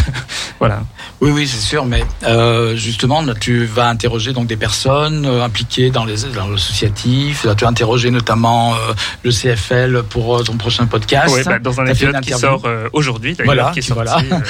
Voilà. Oui, oui, c'est sûr, mais euh, justement, là, tu vas interroger donc des personnes euh, impliquées dans les dans l'associatif. Tu as interrogé notamment euh, le CFL pour euh, ton prochain podcast. Ouais, bah, dans un épisode qui interview. sort euh, aujourd'hui, Voilà, qui est sorti. voilà. euh,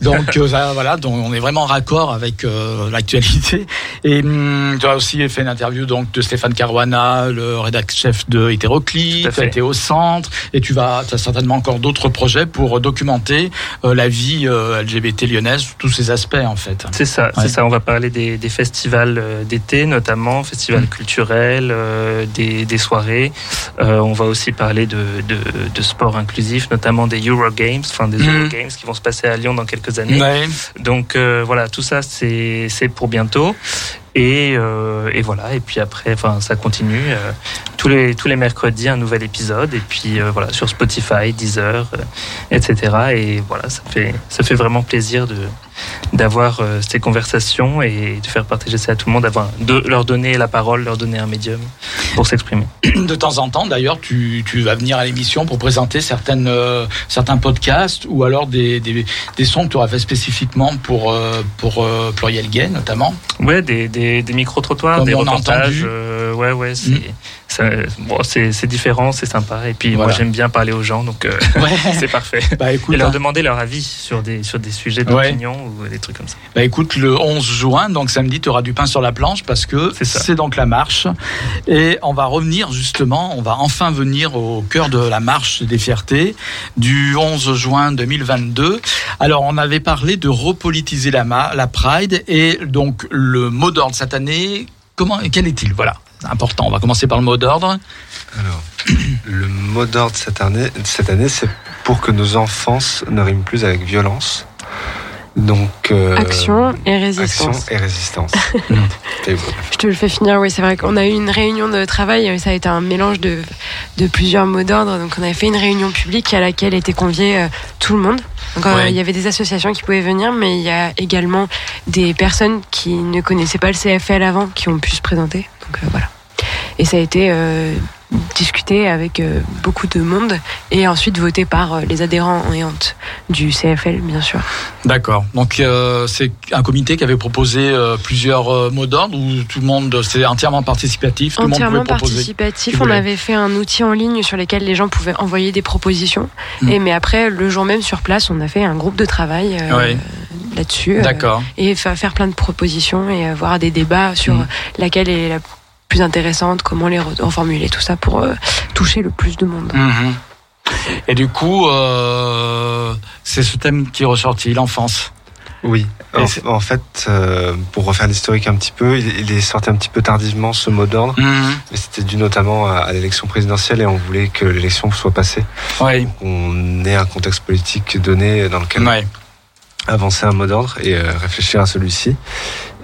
voilà. Donc euh, ça, voilà, donc on est vraiment raccord avec euh, l'actualité. Et hum, tu as aussi fait une interview donc de Stéphane Caruana, le rédacteur chef de Hétéroclite. Tu as été au centre et tu vas, as certainement encore d'autres projets pour documenter euh, la vie euh, LGBT lyonnaise, tous ces aspects en fait. C'est ça, Ouais. c'est ça. On va parler des, des festivals euh, d'été, notamment festivals Mm. culturels, des, des soirées. On va aussi parler de, de, de sport inclusif, notamment des Euro Games, enfin des Mm. Euro Games qui vont se passer à Lyon dans quelques années. Ouais. Donc voilà, tout ça c'est pour bientôt. Et, euh, et voilà, et puis après, enfin, ça continue. euh, tous les tous les mercredis, un nouvel épisode. Et puis euh, voilà, sur Spotify, Deezer, euh, etc. Et voilà, ça fait ça fait vraiment plaisir de d'avoir euh, ces conversations et de faire partager ça à tout le monde, d'avoir de leur donner la parole, leur donner un médium pour s'exprimer. De temps en temps, d'ailleurs, tu, tu vas venir à l'émission pour présenter certaines, euh, certains podcasts ou alors des, des, des sons que tu auras fait spécifiquement pour, euh, pour euh, Pluriel Gay, notamment. Ouais, des, des, des micro-trottoirs, des reportages. ouais, ouais, c'est Mm. Bon, c'est différent, c'est sympa. Et puis moi, j'aime bien parler aux gens, donc euh, Ouais. c'est parfait. Bah écoute, Et leur hein. demander leur avis sur des, sur des sujets Ouais. d'opinion ou des trucs comme ça. Bah écoute, le 11 juin, donc samedi, tu auras du pain sur la planche parce que C'est donc la marche. Et on va revenir justement, on va enfin venir au cœur de la marche des fiertés du 11 juin 2022. Alors on avait parlé de repolitiser la, la Pride et donc le mot d'ordre cette année, comment, quel est-il? Voilà, important. On va commencer par le mot d'ordre. Alors, le mot d'ordre cette année, cette année c'est pour que nos enfance ne riment plus avec violence. Donc, euh, Action et action résistance. et résistance. Et voilà. Je te le fais finir, oui, c'est vrai qu'on a eu une réunion de travail, ça a été un mélange de, de plusieurs mots d'ordre. Donc on avait fait une réunion publique à laquelle était convié euh, tout le monde. Donc euh, il y avait des associations qui pouvaient venir, mais il y a également des personnes qui ne connaissaient pas le CFL avant qui ont pu se présenter. Donc euh, voilà. Et ça a été euh, discuter avec euh, beaucoup de monde et ensuite voter par les adhérents et hôtes du CFL, bien sûr. D'accord. Donc euh, c'est un comité qui avait proposé euh, plusieurs euh, mots d'ordre ou tout le monde, c'est entièrement participatif, tout le monde Entièrement proposer. participatif. On avait fait un outil en ligne sur lequel les gens pouvaient envoyer des propositions. Mm. Et mais après, le jour même sur place, on a fait un groupe de travail là-dessus. euh, D'accord. et fa- faire plein de propositions et avoir des débats sur Mm. laquelle est la plus intéressante, comment les re- reformuler, tout ça pour euh, toucher le plus de monde. Mhm. Et du coup, euh, c'est ce thème qui est ressorti, l'enfance. Oui, en, fait, euh, pour refaire l'historique un petit peu, il, il est sorti un petit peu tardivement ce mot d'ordre, Mhm. mais c'était dû notamment à, à l'élection présidentielle et on voulait que l'élection soit passée. Oui. On ait un contexte politique donné dans lequel avancer un mot d'ordre et euh, réfléchir à celui-ci.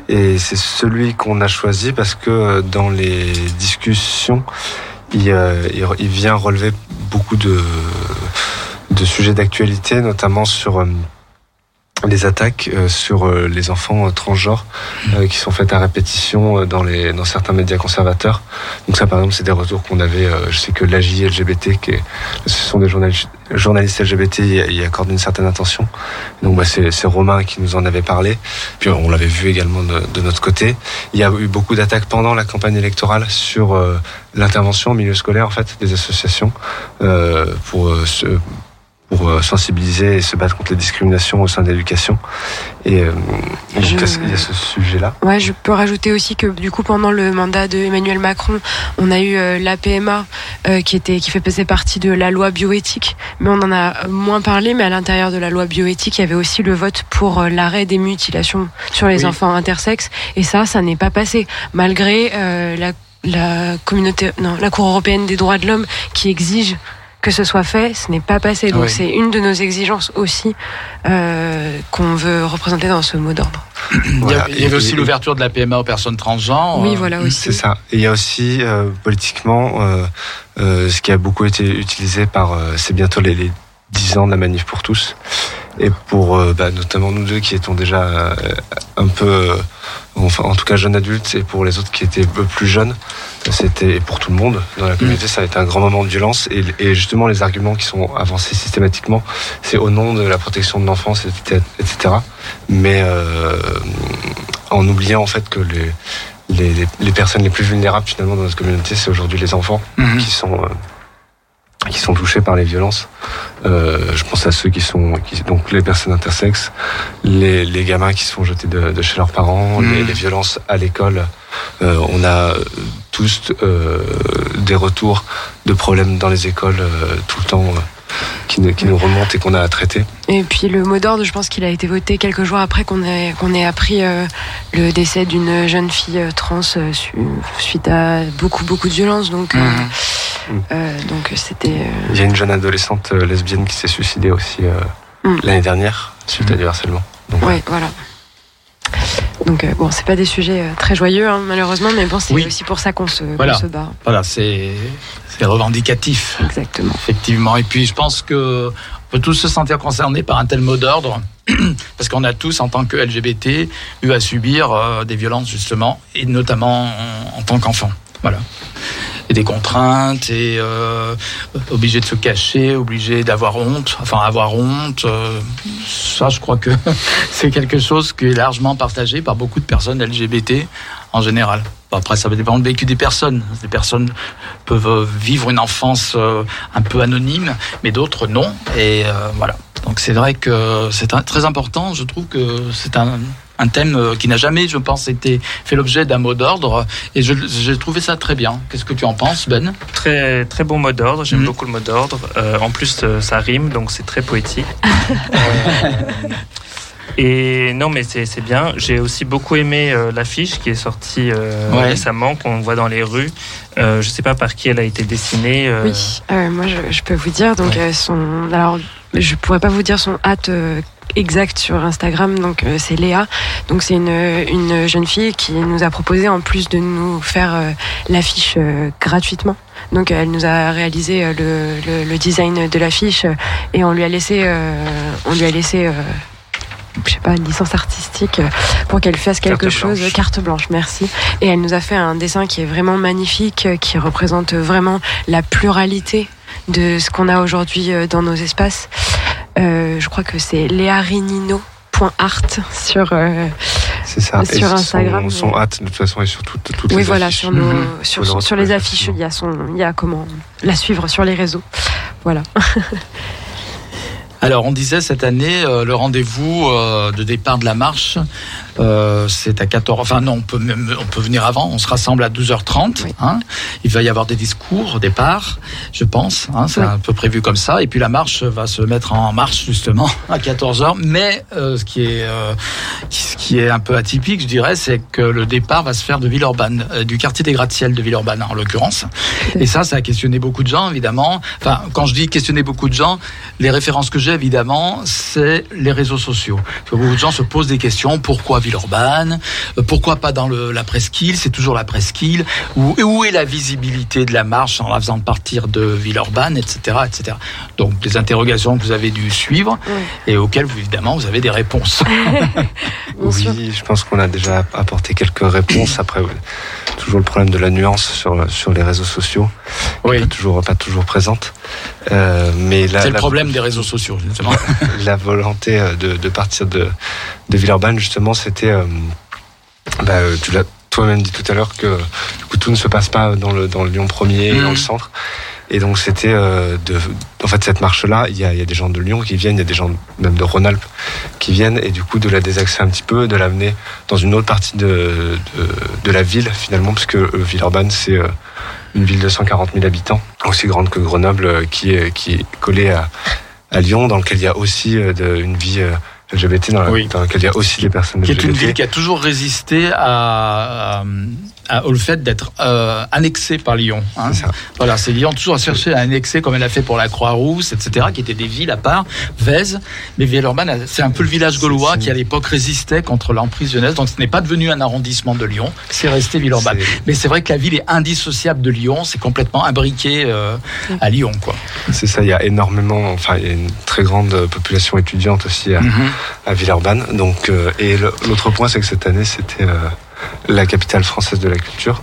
Et c'est celui qu'on a choisi parce que euh, dans les discussions, il, euh, vient relever beaucoup de, de sujets d'actualité, notamment sur les attaques euh, sur euh, les enfants euh, transgenres euh, qui sont faites à répétition dans, les, dans certains médias conservateurs. Donc ça, par exemple, c'est des retours qu'on avait. je sais que l'AJ LGBT, qui est, ce sont des journalistes, journalistes LGBT, y, accordent une certaine attention. Donc bah, c'est c'est Romain qui nous en avait parlé. Puis on l'avait vu également de, de notre côté. Il y a eu beaucoup d'attaques pendant la campagne électorale sur euh, l'intervention au milieu scolaire en fait des associations euh, pour euh, se pour euh, sensibiliser et se battre contre les discriminations au sein de l'éducation. Et euh, Je- il y a ce sujet-là. Ouais, je peux rajouter aussi que du coup pendant le mandat de Emmanuel Macron, on a eu euh, l'APMA euh, qui était qui fait faisait partie de la loi bioéthique, mais on en a moins parlé. Mais à l'intérieur de la loi bioéthique, il y avait aussi le vote pour euh, l'arrêt des mutilations sur les Oui. enfants intersexes, et ça, ça n'est pas passé malgré euh, la la communauté, non, la Cour européenne des droits de l'homme qui exige que ce soit fait, ce n'est pas passé. Donc Oui. c'est une de nos exigences aussi euh, qu'on veut représenter dans ce mot d'ordre. Il y Voilà. avait, il y avait Et- aussi l'ouverture de la PMA aux personnes transgenres. Oui, voilà aussi. C'est ça. Et il y a aussi euh, politiquement euh, euh, ce qui a beaucoup été utilisé par euh, c'est bientôt les, les 10 ans de la manif pour tous et pour euh, bah, notamment nous deux qui étions déjà euh, un peu euh, enfin en tout cas jeunes adultes et pour les autres qui étaient un peu plus jeunes c'était pour tout le monde dans la communauté ça a été un grand moment de violence et, et justement les arguments qui sont avancés systématiquement c'est au nom de la protection de l'enfance etc., etc. mais euh, en oubliant en fait que les les, les, personnes les plus vulnérables finalement dans notre communauté, c'est aujourd'hui les enfants Mhm. qui sont euh, qui sont touchés par les violences. Euh, je pense à ceux qui sont qui, donc les personnes intersexes, les, les gamins qui sont jetés de, de chez leurs parents, Mhm. les, les violences à l'école. Euh, on a euh, tous euh, des retours de problèmes dans les écoles euh, tout le temps euh, qui, nous- qui nous remontent et qu'on a à traiter. Et puis le mot d'ordre, je pense qu'il a été voté quelques jours après qu'on ait, qu'on ait appris euh, le décès d'une jeune fille euh, trans euh, su- suite à beaucoup beaucoup de violences. Donc, euh, Mhm. Euh, donc c'était. euh, Il y a une jeune adolescente euh, lesbienne qui s'est suicidée aussi euh, Mm. l'année dernière suite à du harcèlement. Donc, ouais, voilà. Donc euh, bon, c'est pas des sujets euh, très joyeux hein, malheureusement, mais bon, c'est Oui. aussi pour ça qu'on se, bat. Voilà, c'est c'est revendicatif. Exactement. Effectivement. Et puis, je pense que on peut tous se sentir concernés par un tel mot d'ordre, parce qu'on a tous, en tant que LGBT, eu à subir euh, des violences, justement, et notamment en, en tant qu'enfant. Voilà. Et des contraintes, et euh, obligé de se cacher, obligé d'avoir honte, enfin avoir honte. euh, ça, je crois que c'est quelque chose qui est largement partagé par beaucoup de personnes LGBT en général. Après, ça va dépendre du vécu des personnes. Des personnes peuvent euh, vivre une enfance euh, un peu anonyme, mais d'autres non. Et voilà. Donc c'est vrai que c'est très important. Je trouve que c'est un, un thème euh, qui n'a jamais, je pense, été fait l'objet d'un mot d'ordre. Et je- j'ai trouvé ça très bien. Qu'est-ce que tu en penses, Ben? Très, très bon mot d'ordre, j'aime Mhm. beaucoup le mot d'ordre. Euh, en plus, euh, ça rime, donc c'est très poétique. Euh, et non, mais c'est c'est bien. J'ai aussi beaucoup aimé euh, l'affiche qui est sortie euh, Ouais. récemment, qu'on voit dans les rues. Euh, je sais pas par qui elle a été dessinée. euh, Oui, euh, moi je, je peux vous dire. Donc Ouais. euh, son, alors je pourrais pas vous dire son hâte euh, exact sur Instagram. Donc euh, c'est Léa. Donc c'est une, une jeune fille qui nous a proposé en plus de nous faire euh, l'affiche euh, gratuitement. Donc elle nous a réalisé euh, le, le, le design de l'affiche euh, et on lui a laissé, euh, on lui a laissé. euh, je sais pas, une licence artistique pour qu'elle fasse quelque Carte chose. blanche. Carte blanche, merci. Et elle nous a fait un dessin qui est vraiment magnifique, qui représente vraiment la pluralité de ce qu'on a aujourd'hui dans nos espaces. Euh, je crois que c'est léarinino.art sur euh, C'est ça. Sur Et son- Instagram, Son, ouais. hâte, de toute façon, est sur toutes, toutes oui les voilà affiches. sur nos sur, les affiches facilement. il y a son il y a comment la suivre sur les réseaux voilà Alors, on disait cette année, euh, le rendez-vous euh, de départ de la marche, euh, c'est à 14 Enfin, non, on peut, même, on peut venir avant. On se rassemble à 12h30. Oui. Hein. Il va y avoir des discours au départ, je pense. Hein, c'est Oui. un peu prévu comme ça. Et puis la marche va se mettre en marche justement à 14h. Mais euh, ce, qui est, euh, ce qui est un peu atypique, je dirais, c'est que le départ va se faire de Villeurbanne, du quartier des gratte-ciel de Villeurbanne en l'occurrence. Et ça, ça a questionné beaucoup de gens, évidemment. Enfin, quand je dis questionner beaucoup de gens, les références que j'ai, évidemment, c'est les réseaux sociaux. Parce que beaucoup de gens se posent des questions. Pourquoi Villeurbanne Euh, Pourquoi pas dans le, la presqu'île? C'est toujours la presqu'île. Où, où est la visibilité de la marche en la faisant partir de Villeurbanne, etc., etc. Donc, des interrogations que vous avez dû suivre et auxquelles, vous, évidemment, vous avez des réponses. Oui, je pense qu'on a déjà apporté quelques réponses. Après, toujours le problème de la nuance sur, sur les réseaux sociaux, Oui. pas toujours, pas toujours présente. Euh, mais C'est le la- problème des réseaux sociaux, justement. la volonté euh, de, de partir de, de Villeurbanne, justement, c'était. euh, bah, euh, tu l'as toi-même dit tout à l'heure que du coup, tout ne se passe pas dans le, dans le Lyon 1er et dans le centre. Et donc, c'était euh, de. En fait, cette marche-là, il y a, il y a des gens de Lyon qui viennent, il y a des gens même de Rhône-Alpes qui viennent, et du coup, de la désaxer un petit peu, de l'amener dans une autre partie de, de, de la ville, finalement, parce que euh, Villeurbanne, c'est. euh, une ville de 140 000 habitants, aussi grande que Grenoble, qui est, qui est collée à, à Lyon, dans lequel il y a aussi de- une vie LGBT, dans, la- Oui. dans laquelle il y a aussi des personnes qui est LGBT. une ville qui a toujours résisté à, à- à- au fait d'être euh, annexée par Lyon. hein. Ça. Voilà, c'est Lyon toujours a cherché à annexer comme elle a fait pour la Croix-Rousse, etc., qui étaient des villes à part, Vèze. Mais Villeurbanne, c'est un peu le village gaulois qui à l'époque résistait contre l'emprise lyonnaise. Donc ce n'est pas devenu un arrondissement de Lyon, c'est resté Villeurbanne. Mais c'est vrai que la ville est indissociable de Lyon, c'est complètement imbriqué euh, à Lyon, quoi. C'est ça, il y a énormément, enfin, il y a une très grande population étudiante aussi à, Mhm. à Villeurbanne. Donc, euh, et l'autre point, c'est que cette année, c'était euh, la capitale française de la culture.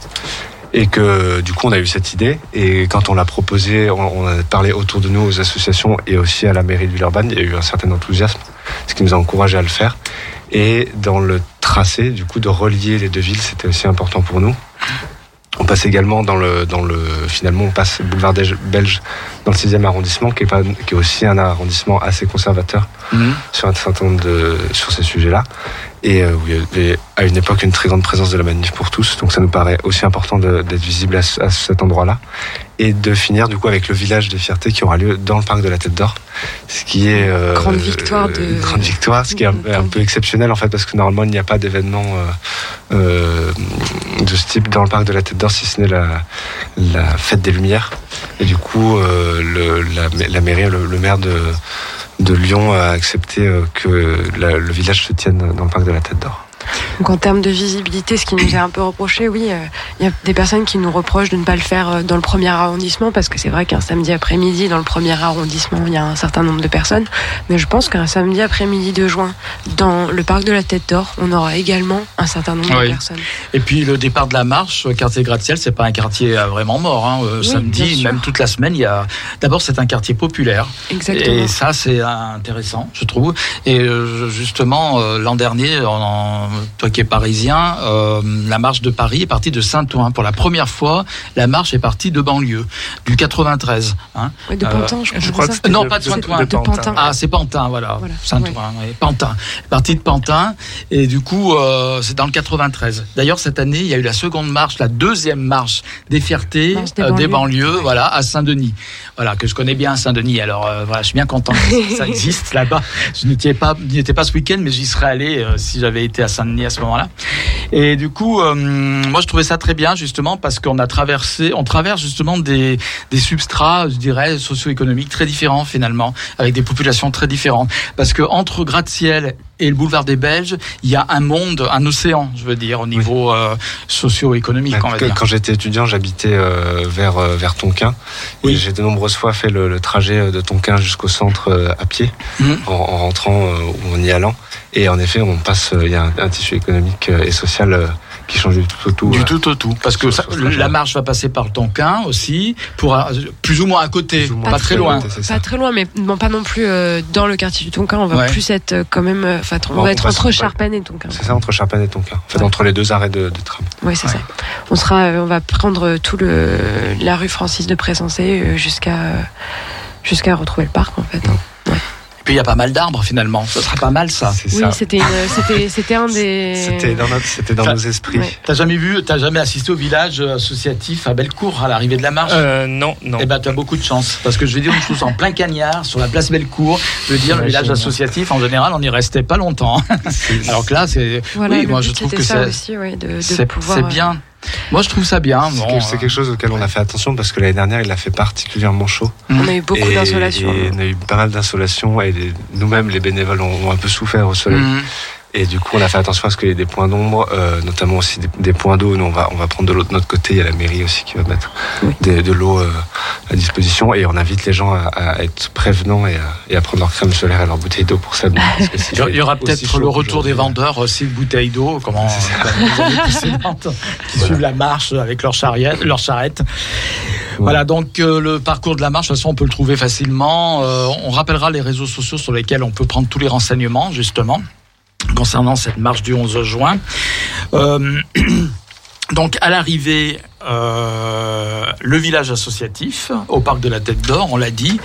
Et que du coup, on a eu cette idée. Et quand on l'a proposé, on, on a parlé autour de nous aux associations et aussi à la mairie de Villeurbanne. Il y a eu un certain enthousiasme, ce qui nous a encouragé à le faire. Et dans le tracé, du coup, de relier les deux villes, c'était aussi important pour nous. On passe également dans le, dans le, finalement, on passe boulevard belge dans le 6e arrondissement, qui est, pas, qui est aussi un arrondissement assez conservateur Mhm. sur un certain nombre de, sur ces sujets-là. Et euh, où il y avait à une époque une très grande présence de la manif pour tous. Donc ça nous paraît aussi important d'être visible à cet endroit-là. Et de finir du coup avec le village des fiertés qui aura lieu dans le parc de la Tête d'Or. Ce qui est... euh, Grande victoire de- une grande victoire, ce qui est un, un peu exceptionnel en fait parce que normalement il n'y a pas d'événement euh, euh, de ce type dans le parc de la Tête d'Or si ce n'est la, la fête des Lumières. Et du coup, euh, le, la, la mairie, le, le maire de, de Lyon a accepté euh, que la- le village se tienne dans le parc de la Tête d'Or. Donc en termes de visibilité, ce qui nous est un peu reproché, oui, euh, il y a des personnes qui nous reprochent de ne pas le faire euh, dans le premier arrondissement, parce que c'est vrai qu'un samedi après-midi, dans le premier arrondissement, il y a un certain nombre de personnes. Mais je pense qu'un samedi après-midi de juin, dans le parc de la Tête d'Or, on aura également un certain nombre Oui. de personnes. Et puis le départ de la marche, euh, quartier gratte-ciel, c'est pas un quartier vraiment mort. Hein. Oui, Samedi, même toute la semaine, il y a. D'abord, c'est un quartier populaire. Exactement. Et ça, c'est intéressant, je trouve. Et justement, l'an dernier, en, toi qui es parisien, euh, la marche de Paris est partie de Saint-Ouen. Pour la première fois, la marche est partie de banlieue, du 93. Hein. Ouais, de Euh, Pantin, je crois. je c'est crois que Non, de- pas de Saint-Ouen. de De Pantin. Ah, c'est Pantin, voilà. Voilà, Saint-Ouen, oui. Pantin. Partie de Pantin. Et du coup, euh, c'est dans le 93. D'ailleurs, cette année, il y a eu la seconde marche, la deuxième marche des fiertés Marche des euh, des banlieues. voilà, à Saint-Denis. Voilà, que je connais bien Saint-Denis. Alors, euh, voilà, je suis bien content que ça existe là-bas. Je n'étais pas, n'y étais pas ce week-end, mais j'y serais allé euh, si j'avais été à Saint-Denis à ce moment-là. Et du coup, euh, moi, je trouvais ça très bien, justement, parce qu'on a traversé, on traverse justement des, des substrats, je dirais, socio-économiques très différents, finalement, avec des populations très différentes. Parce que entre gratte-ciel et le boulevard des Belges, il y a un monde, un océan, je veux dire, au niveau euh, socio-économique, on va Quand, dire. quand j'étais étudiant, j'habitais euh, vers, euh, vers Tonquin. Oui. Et j'ai de nombreuses fois fait le, le trajet de Tonquin jusqu'au centre euh, à pied, Mhm. en, en rentrant euh, ou en y allant. Et en effet, on passe, euh, il y a un, un tissu économique euh, et social euh, qui change du tout au tout. Du euh. tout au tout, parce que sur- ça- sur ce trajet. la marche va passer par le Tonkin aussi, pour un- plus ou moins à côté, moins pas très loin. Pas très loin, mais non, pas non plus euh, dans le quartier du Tonkin. On va Ouais. plus être euh, quand même. euh, Enfin, on On va être entre. Charpennes et Tonkin. C'est ça, entre Charpennes et Tonquin. En fait, Ouais. entre les deux arrêts de, de tram. Oui, c'est Ouais. ça. On sera, euh, on va prendre tout le la rue Francis de Pressensé euh, jusqu'à euh, jusqu'à retrouver le parc en fait. hein. Et puis il y a pas mal d'arbres finalement, ce sera pas mal ça. C'est Oui, c'était c'était c'était un des. C'était dans, notre- c'était dans nos esprits. Ouais. T'as jamais vu, t'as jamais assisté au village associatif à Bellecour à l'arrivée de la marche Euh, non, non. Eh ben, tu as beaucoup de chance. Parce que je vais dire une chose en plein cagnard, sur la place Bellecour. Je veux dire, le village associatif, en général, on n'y restait pas longtemps. Alors que là, c'est. Voilà, oui, moi, je trouve c'était que ça c'est. aussi, ouais, de, de C'est pouvoir. c'est euh, bien. Moi, je trouve ça bien. C'est Bon, quelque- c'est euh, quelque chose auquel on a fait attention parce que l'année dernière, il a fait particulièrement chaud. On a eu beaucoup d'insolation. on a eu pas mal d'insolation et les- nous-mêmes, les bénévoles, ont, ont un peu souffert au soleil. mhm. Et du coup, on a fait attention à ce qu'il y ait des points d'ombre, euh, notamment aussi des, des points d'eau. Nous, on va, on va prendre de l'eau de notre côté. Il y a la mairie aussi qui va mettre Oui. des- de l'eau euh, à disposition. Et on invite les gens à, à être prévenants et à, et à prendre leur crème solaire et leur bouteille d'eau pour ça. Il y- aura peut-être le retour des vendeurs aussi de bouteilles d'eau, comment C'est ça. comme les qui suivent la marche avec leur charrette. Leur charrette. Voilà, donc euh, le parcours de la marche, de toute façon, on peut le trouver facilement. Euh, on rappellera les réseaux sociaux sur lesquels on peut prendre tous les renseignements, justement, concernant cette marche du 11 juin. Euh, donc, à l'arrivée, euh, le village associatif au parc de la Tête d'Or, on l'a dit.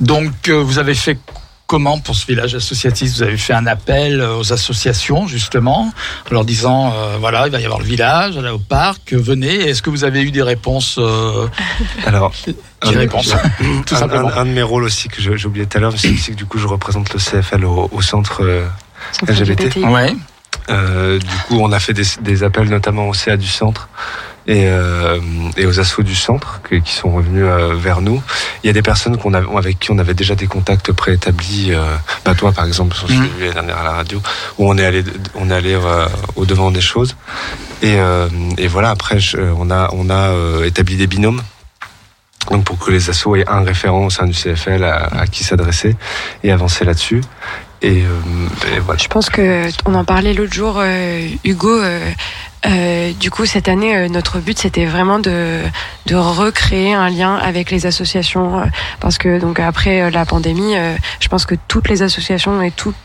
Donc, euh, vous avez fait comment pour ce village associatif? Vous avez fait un appel aux associations, justement, en leur disant, euh, voilà, il va y avoir le village, allez au parc, venez. Est-ce que vous avez eu des réponses Alors, Des réponses, tout un, simplement? un- un de mes rôles aussi que j'ai oublié tout à l'heure, c'est que du coup, je représente le CFL au, au centre. LGBT. Ouais. Euh, du coup, on a fait des, des appels notamment au CA du centre et, euh, et aux assos du centre que- qui sont revenus euh, vers nous. Il y a des personnes qu'on a, avec qui on avait déjà des contacts préétablis. Euh, bah toi, par exemple, sur ce que j'ai vu l'année dernière à la radio, où on est allé, on est allé euh, au devant des choses. Et, euh, et voilà. Après, je- on a, on a euh, établi des binômes. Donc pour que les assos aient un référent au sein du CFL à, à qui s'adresser et avancer là-dessus. Et, euh, et voilà. Je pense que on en parlait l'autre jour, euh, Hugo. euh, euh, du coup, cette année, euh, notre but, c'était vraiment de, de recréer un lien avec les associations, euh, parce que donc après la pandémie, je pense que toutes les associations et toutes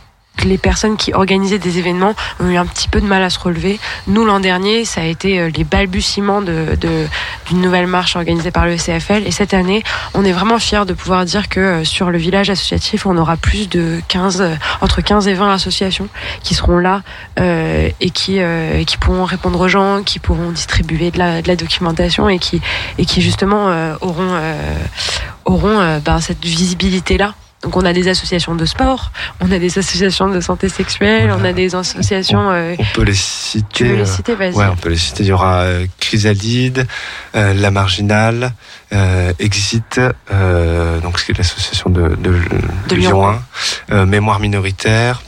les personnes qui organisaient des événements ont eu un petit peu de mal à se relever. Nous, l'an dernier, ça a été euh, les balbutiements d'une nouvelle marche organisée par le CFL. Et cette année, on est vraiment fiers de pouvoir dire que euh, sur le village associatif, on aura plus de 15, euh, entre 15 et 20 associations qui seront là et qui, pourront répondre aux gens, qui pourront distribuer de la, documentation et qui, justement auront, auront ben, cette visibilité-là. Donc on a des associations de sport, on a des associations de santé sexuelle, Voilà. on a des associations... euh, On peut les citer. tu veux euh, les citer, vas-y. Ouais, on peut les citer. Il y aura euh, Chrysalide, euh, La Marginale, euh, Exit, euh, donc c'est l'association de, de, de Lyon. Lyon 1, euh, Mémoire minoritaire,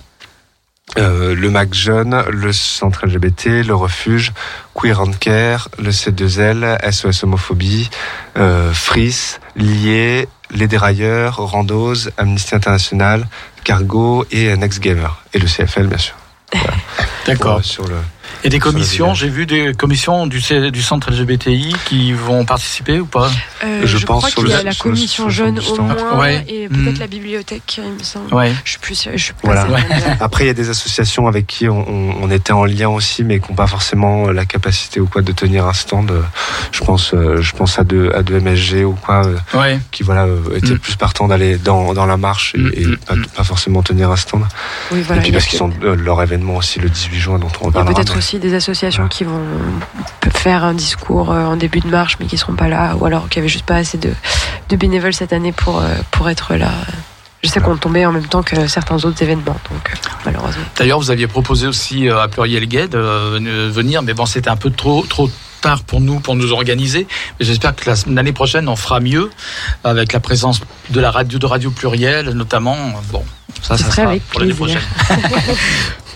euh, le MAC Jeune, le Centre LGBT, le Refuge, Queer and Care, le C2L, SOS Homophobie, euh, FRIS, Lié, Les Dérailleurs, Randos, Amnesty International, Cargo et Next Gamer. Et le CFL, bien sûr. D'accord. Euh, Sur le, Et des commissions, j'ai vu des commissions du, centre LGBTI qui vont participer ou pas? Euh, Je je, pense crois sur qu'il y a la commission jeune au moins Ouais. et peut-être Mhm. la bibliothèque, il me semble. Ouais. Je suis plus je suis pas Voilà. Après, il y a des associations avec qui on, était en lien aussi, mais qui n'ont pas forcément la capacité ou quoi de tenir un stand. Je pense, euh, je pense à deux, à deux MSG ou quoi, euh, Ouais. qui voilà euh, étaient Mm. plus partants d'aller dans, dans la marche et, Mm, et mm, pas, pas forcément tenir un stand. Oui, et voilà. puis il y a parce qu'ils sont euh, leur événement aussi le 18 juin dont on reparlera. peut-être aussi des associations qui vont faire un discours euh, en début de marche mais qui seront pas là ou alors qui avaient juste pas assez de, de bénévoles cette année pour, euh, pour être là. Je sais qu'on tombait en même temps que certains autres événements, donc euh, malheureusement. D'ailleurs, vous aviez proposé aussi à Pluriel Gay de venir, mais bon, c'était un peu trop, trop tard pour nous, pour nous organiser. Mais j'espère que la- l'année prochaine, on fera mieux avec la présence de la radio de Radio Pluriel, notamment. Bon, Ça, ça sera avec pour l'année prochaine.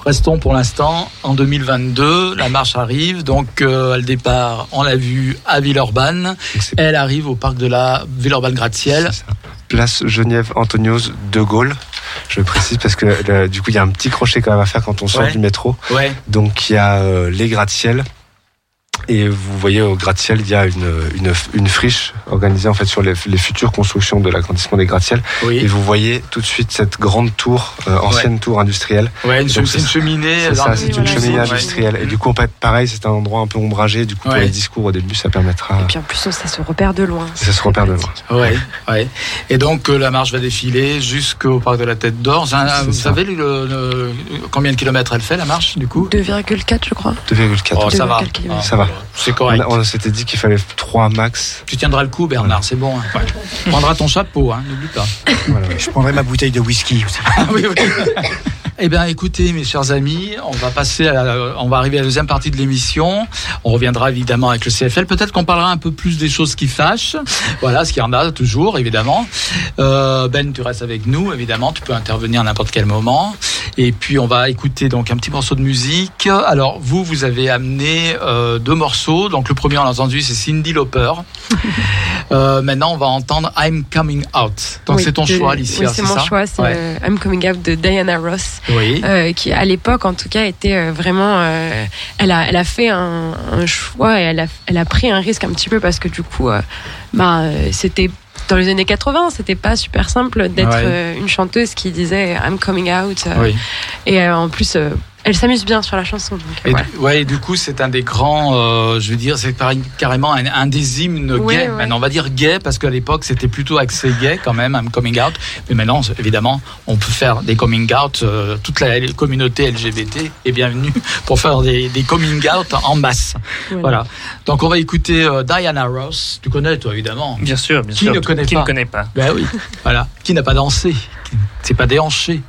Restons pour l'instant en 2022. La marche arrive, donc euh, le départ, on l'a vu à Villeurbanne. Elle arrive au parc de la Villeurbanne gratte-ciel. c'est ça. Place Geneviève Antonios de Gaulle. Je précise parce que du coup il y a un petit crochet quand même à faire quand on sort Ouais. du métro. Ouais. Donc il y a euh, les gratte-ciel. Et vous voyez au gratte-ciel, il y a une, une, une friche organisée en fait sur les, les futures constructions de l'agrandissement des gratte-ciel. Et Oui. vous voyez tout de suite cette grande tour, euh, ancienne tour industrielle. Ouais, une, Donc, c'est une c'est- cheminée. C'est ça, une voilà, cheminée ouais. industrielle. Et du coup, pareil, c'est un endroit un peu ombragé. Du coup, pour les discours au début, ça permettra. Et puis en plus, ça se repère de loin. Ça se repère de loin. Ouais, ouais. Et donc euh, la marche va défiler jusqu'au parc de la Tête d'Or. Vous ça. savez le- le- combien de kilomètres elle fait la marche du coup? 2,4 je crois. 2,4. Oh, ça va. Kilomètre. Ah, Ça va. C'est On, correct. a- on s'était dit qu'il fallait 3 max. Tu tiendras le coup, Bernard, c'est bon. hein. Ouais. Tu prendras ton chapeau, hein, n'oublie pas. Voilà. Je prendrai ma bouteille de whisky aussi. Ah oui, oui. Eh bien, écoutez, mes chers amis, on va passer, à la- on va arriver à la deuxième partie de l'émission. On reviendra évidemment avec le CFL. Peut-être qu'on parlera un peu plus des choses qui fâchent. Voilà, ce qu'il y en a toujours, évidemment. Euh, ben, tu restes avec nous, évidemment. Tu peux intervenir à n'importe quel moment. Et puis, on va écouter donc un petit morceau de musique. Alors, vous, vous avez amené euh, deux morceaux. Donc, le premier, on l'a entendu, c'est Cindy Lauper. Euh, maintenant, on va entendre I'm Coming Out. Donc, Oui, c'est ton de- choix, Alicia, Oui, c'est mon ça choix. C'est Ouais. I'm Coming Out de Diana Ross. Oui. euh, qui à l'époque en tout cas était euh, vraiment euh, elle a elle a fait un, un choix et elle a elle a pris un risque un petit peu parce que du coup euh, bah euh, c'était dans les années 80 c'était pas super simple d'être Ouais. euh, une chanteuse qui disait I'm coming out oui. et euh, en plus euh, elle s'amuse bien sur la chanson donc euh, Et voilà. du, ouais, et du coup, c'est un des grands, euh, je veux dire, c'est carrément un, un des hymnes Ouais, gays. ouais. Maintenant, on va dire gay parce qu'à l'époque, c'était plutôt axé gay quand même, I'm coming out. Mais maintenant, évidemment, on peut faire des coming out. euh, toute la communauté LGBT est bienvenue pour faire des, des coming out en masse. Voilà. Donc, on va écouter euh, Diana Ross. Tu connais, toi, évidemment. Bien sûr, bien Qui sûr. ne connaît Qui pas ne connaît pas Ben oui. voilà. Qui n'a pas dansé? Qui- C'est pas déhanché?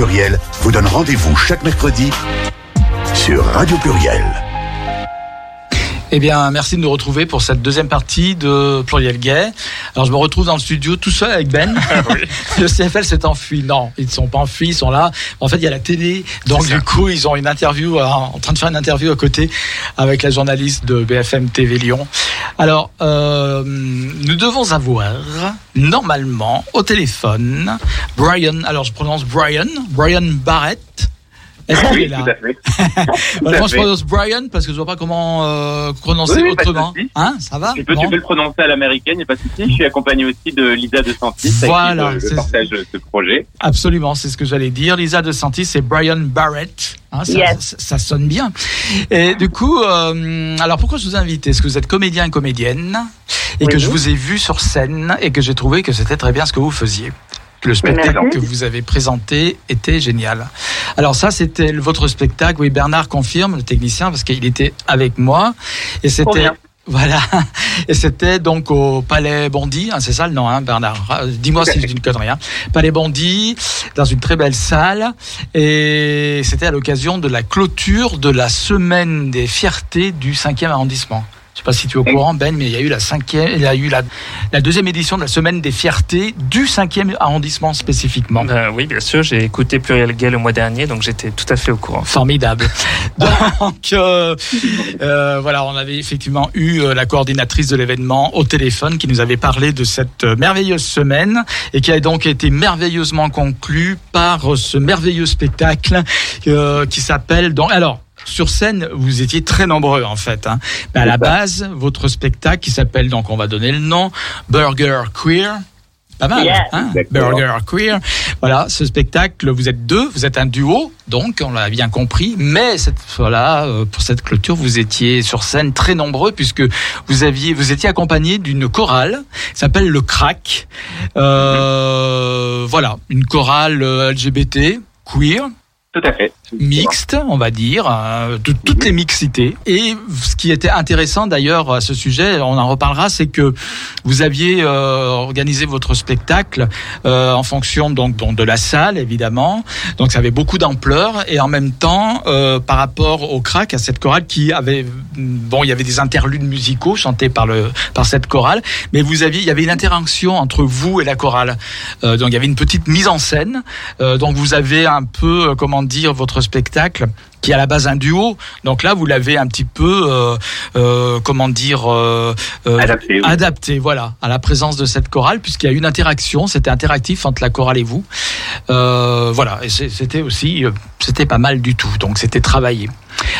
Pluriel vous donne rendez-vous chaque mercredi sur Radio Pluriel. Eh bien, merci de nous retrouver pour cette deuxième partie de Pluriel Gay. Alors, je me retrouve dans le studio tout seul avec Ben. le CFL s'est enfui. Non, ils ne sont pas enfuis, ils sont là. En fait, il y a la télé. Donc, du coup, ils ont une interview, euh, en train de faire une interview à côté avec la journaliste de BFM TV Lyon. Alors, euh, nous devons avoir, normalement, au téléphone, Brian, alors je prononce Brian, Brian Barrett. Est-ce qu'il Oui, est là tout à fait. Bah, à moi, je fait. prononce Brian parce que je vois pas comment euh, prononcer Oui, autrement. Hein, ça va Tu peux, Bon. tu peux le prononcer à l'américaine, il n'y a pas de souci. Je suis accompagné aussi de Lisa de Santis, Voilà, avec qui c'est- je, je partage ce projet. Absolument, c'est ce que j'allais dire. Lisa De Santis et Brian Barrett. Hein, ça, Yes. ça, ça sonne bien. Et du coup, euh, alors pourquoi je vous ai invité Est-ce que vous êtes comédien et comédienne? Et que je vous ai vu sur scène et que j'ai trouvé que c'était très bien ce que vous faisiez le spectacle Merci. que vous avez présenté était génial. Alors ça, c'était votre spectacle. Oui, Bernard confirme, le technicien, parce qu'il était avec moi. Et c'était... Voilà. Et c'était donc au Palais Bondy, hein, c'est ça le nom, hein, Bernard Ah, Dis-moi si je dis une connerie. Hein. Palais Bondy, dans une très belle salle. Et c'était à l'occasion de la clôture de la semaine des fiertés du 5e arrondissement. Je sais pas si tu es au courant, Ben, mais il y a eu la cinquième, il y a eu la, la deuxième édition de la semaine des fiertés du 5e arrondissement spécifiquement. Ben oui, bien sûr, j'ai écouté Pluriel Gay le mois dernier, donc j'étais tout à fait au courant. Formidable. Donc euh, euh, voilà, on avait effectivement eu euh, la coordinatrice de l'événement au téléphone qui nous avait parlé de cette euh, merveilleuse semaine et qui a donc été merveilleusement conclue par euh, ce merveilleux spectacle euh, qui s'appelle donc alors sur scène, vous étiez très nombreux en fait. Hein. Mais à la base, votre spectacle qui s'appelle donc, on va donner le nom, Burger Queer. Pas mal, hein. Burger Queer. Voilà, ce spectacle, vous êtes deux, vous êtes un duo, donc on l'a bien compris. Mais cette fois-là, euh, pour cette clôture, vous étiez sur scène très nombreux puisque vous aviez, vous étiez accompagné d'une chorale, qui s'appelle le Crack. Euh, voilà, une chorale euh, LGBT queer Tout à fait. mixte, on va dire, euh, de toutes les mixités. Et ce qui était intéressant d'ailleurs à ce sujet, on en reparlera, c'est que vous aviez euh, organisé votre spectacle euh, en fonction donc, donc de la salle évidemment, donc ça avait beaucoup d'ampleur. Et en même temps euh, par rapport au crack à cette chorale qui avait bon il y avait des interludes musicaux chantés par le par cette chorale, mais vous aviez il y avait une interaction entre vous et la chorale, Euh, donc il y avait une petite mise en scène, Euh, donc vous avez un peu euh, votre spectacle qui est à la base un duo. Donc là, vous l'avez un petit peu, euh, euh, comment dire, euh, euh, Adapté, oui. adapté, voilà, à la présence de cette chorale, puisqu'il y a eu une interaction, c'était interactif entre la chorale et vous. Euh, voilà, et c'était aussi, euh, c'était pas mal du tout. Donc c'était travaillé.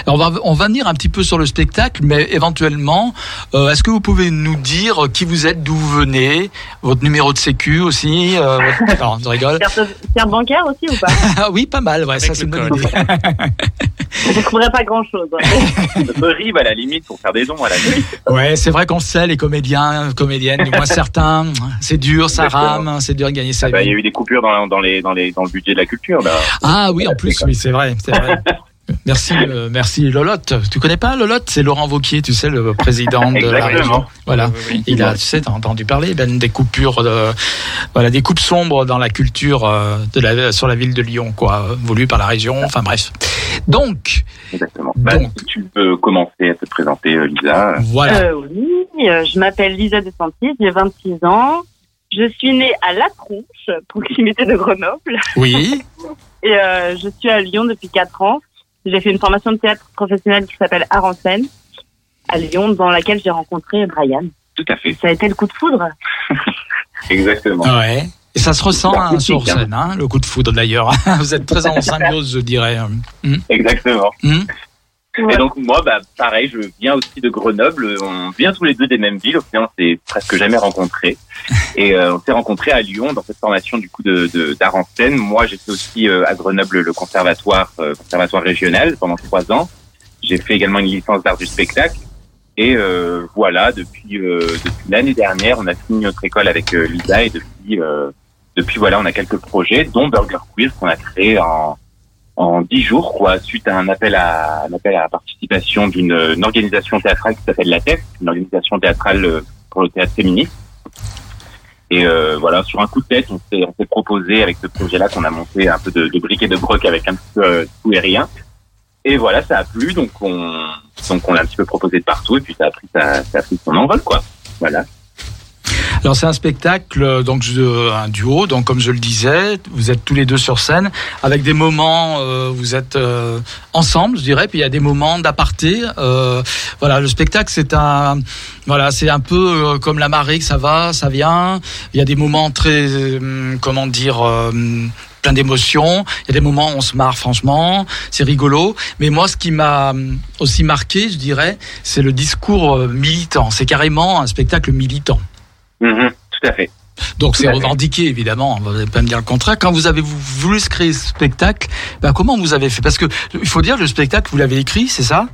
Alors, on va on va venir un petit peu sur le spectacle, mais éventuellement, euh, est-ce que vous pouvez nous dire qui vous êtes, d'où vous venez, votre numéro de sécu aussi euh, votre- Non, je rigole. Carte, carte bancaire aussi ou pas? Ah oui, pas mal, ouais, ça c'est une bonne idée. Je ne trouverai pas grand-chose. hein. Me rive à la limite pour faire des dons à la limite. Ouais, c'est vrai qu'on le sait, les comédiens, comédiennes, du moins certains, c'est dur, ça Exactement. rame, c'est dur de gagner sa Bah, Il y vie. a eu des coupures dans, dans, les, dans, les, dans le budget de la culture. Là. Ah oui, en plus, oui, c'est vrai, c'est vrai. Merci, euh, merci Lolotte. Tu connais pas Lolotte? C'est Laurent Vauquier, tu sais, le président de la région. Voilà. Oui, oui, oui. Il a, tu sais, t'as entendu parler, ben, des coupures, de, voilà, des coupes sombres dans la culture euh, de la, sur la ville de Lyon, quoi, voulues par la région. Enfin bref. Donc, Exactement. Bah, Donc. si tu peux commencer à te présenter, euh, Lisa. voilà. Euh, oui, je m'appelle Lisa De Santis, j'ai 26 ans. Je suis née à La Tronche, proximité de Grenoble. Oui. Et euh, je suis à Lyon depuis 4 ans. J'ai fait une formation de théâtre professionnel qui s'appelle Art en scène à Lyon, dans laquelle j'ai rencontré Brian. Tout à fait. Ça a été le coup de foudre. Exactement. Ouais. Et ça se ressent hein, sur hein. scène, hein, le coup de foudre d'ailleurs. Vous êtes très en symbiose, je dirais. Hum, Exactement. Et donc moi, bah, pareil, je viens aussi de Grenoble. On vient tous les deux des mêmes villes. Au final, on s'est presque jamais rencontrés. Et euh, on s'est rencontrés à Lyon dans cette formation du coup de de- d'art en scène. Moi, fait aussi euh, à Grenoble le conservatoire, euh, conservatoire régional pendant trois ans. J'ai fait également une licence d'art du spectacle. Et euh, voilà, depuis euh, depuis l'année dernière, on a fini notre école avec euh, Lisa et depuis euh, depuis voilà, on a quelques projets, dont Burger Quiz qu'on a créé en en dix jours, quoi, suite à un appel à un appel à participation d'une une organisation théâtrale qui s'appelle la TEF, une organisation théâtrale euh, pour le théâtre féministe. Et euh, voilà, sur un coup de tête, on s'est on s'est proposé avec ce projet-là qu'on a monté un peu de, de briques et de broc avec un petit peu euh, tout et rien. Et voilà, ça a plu, donc on donc on l'a un petit peu proposé de partout et puis ça a pris ça, ça a pris son envol quoi. Voilà. Alors c'est un spectacle, euh, donc je- un duo, donc comme je le disais, vous êtes tous les deux sur scène, avec des moments, euh, vous êtes euh, ensemble, je dirais, puis il y a des moments d'aparté. euh, voilà, le spectacle c'est un, voilà, c'est un peu euh, comme la marée, ça va, ça vient. Il y a des moments très, euh, comment dire. euh, plein d'émotions, il y a des moments où on se marre franchement, c'est rigolo, mais moi ce qui m'a euh, aussi marqué, je dirais, c'est le discours euh, militant, c'est carrément un spectacle militant. Mhm, tout à fait. Donc c'est revendiqué évidemment, vous n'allez pas me dire le contraire. Quand vous avez voulu créer ce spectacle, ben, comment vous avez fait? Parce que il faut dire le spectacle vous l'avez écrit, c'est ça?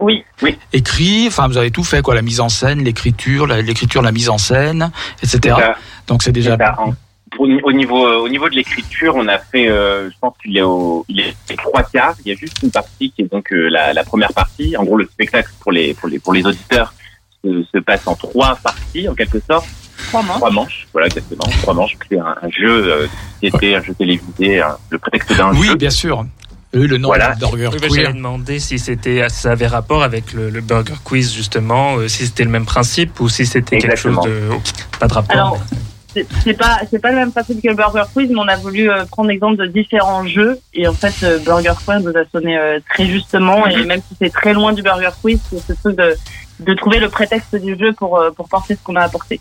Oui. Oui. Écrit, enfin vous avez tout fait quoi, la mise en scène, l'écriture, l'écriture, la mise en scène, etc. Donc c'est déjà ça. Au, ni- au niveau au niveau de l'écriture, on a fait, euh, je pense qu'il est au, il est trois quarts. Il y a juste une partie qui est donc euh, la, la première partie. En gros, le spectacle pour les pour les pour les auditeurs se, se passe en trois parties en quelque sorte. Trois manches. Trois manches, voilà exactement. Trois manches. C'est un, un jeu euh, de société, un jeu télévisé, un- le prétexte d'un Oui, jeu. bien sûr. Oui, le nom Voilà. de Burger Oui, Queer. J'allais demander si c'était, si ça avait rapport avec le, le Burger Quiz justement, euh, si c'était le même principe ou si c'était quelque chose de pas de rapport. Alors, c'est pas c'est pas le même principe que Burger Quiz, mais on a voulu euh, prendre l'exemple de différents jeux et en fait euh, Burger Quiz nous a sonné euh, très justement et même si c'est très loin du Burger Quiz, c'est ce de de trouver le prétexte du jeu pour pour porter ce qu'on a apporté.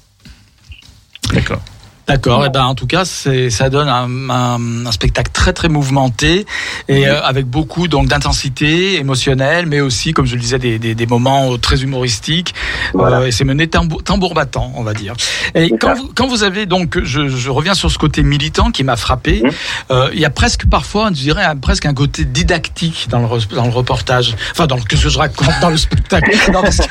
D'accord. D'accord. Et ben en tout cas, c'est ça donne un, un- un spectacle très très mouvementé et euh, avec beaucoup donc d'intensité émotionnelle, mais aussi, comme je le disais, des, des, des moments euh, très humoristiques. Voilà. Euh, et c'est mené tambour, tambour battant, on va dire. Et quand vous, quand vous avez donc, je, je reviens sur ce côté militant qui m'a frappé. Euh, il y a presque parfois, je dirais, un- presque un côté didactique dans le dans le reportage. Enfin, dans le, que je raconte dans le spectacle. Non, parce que-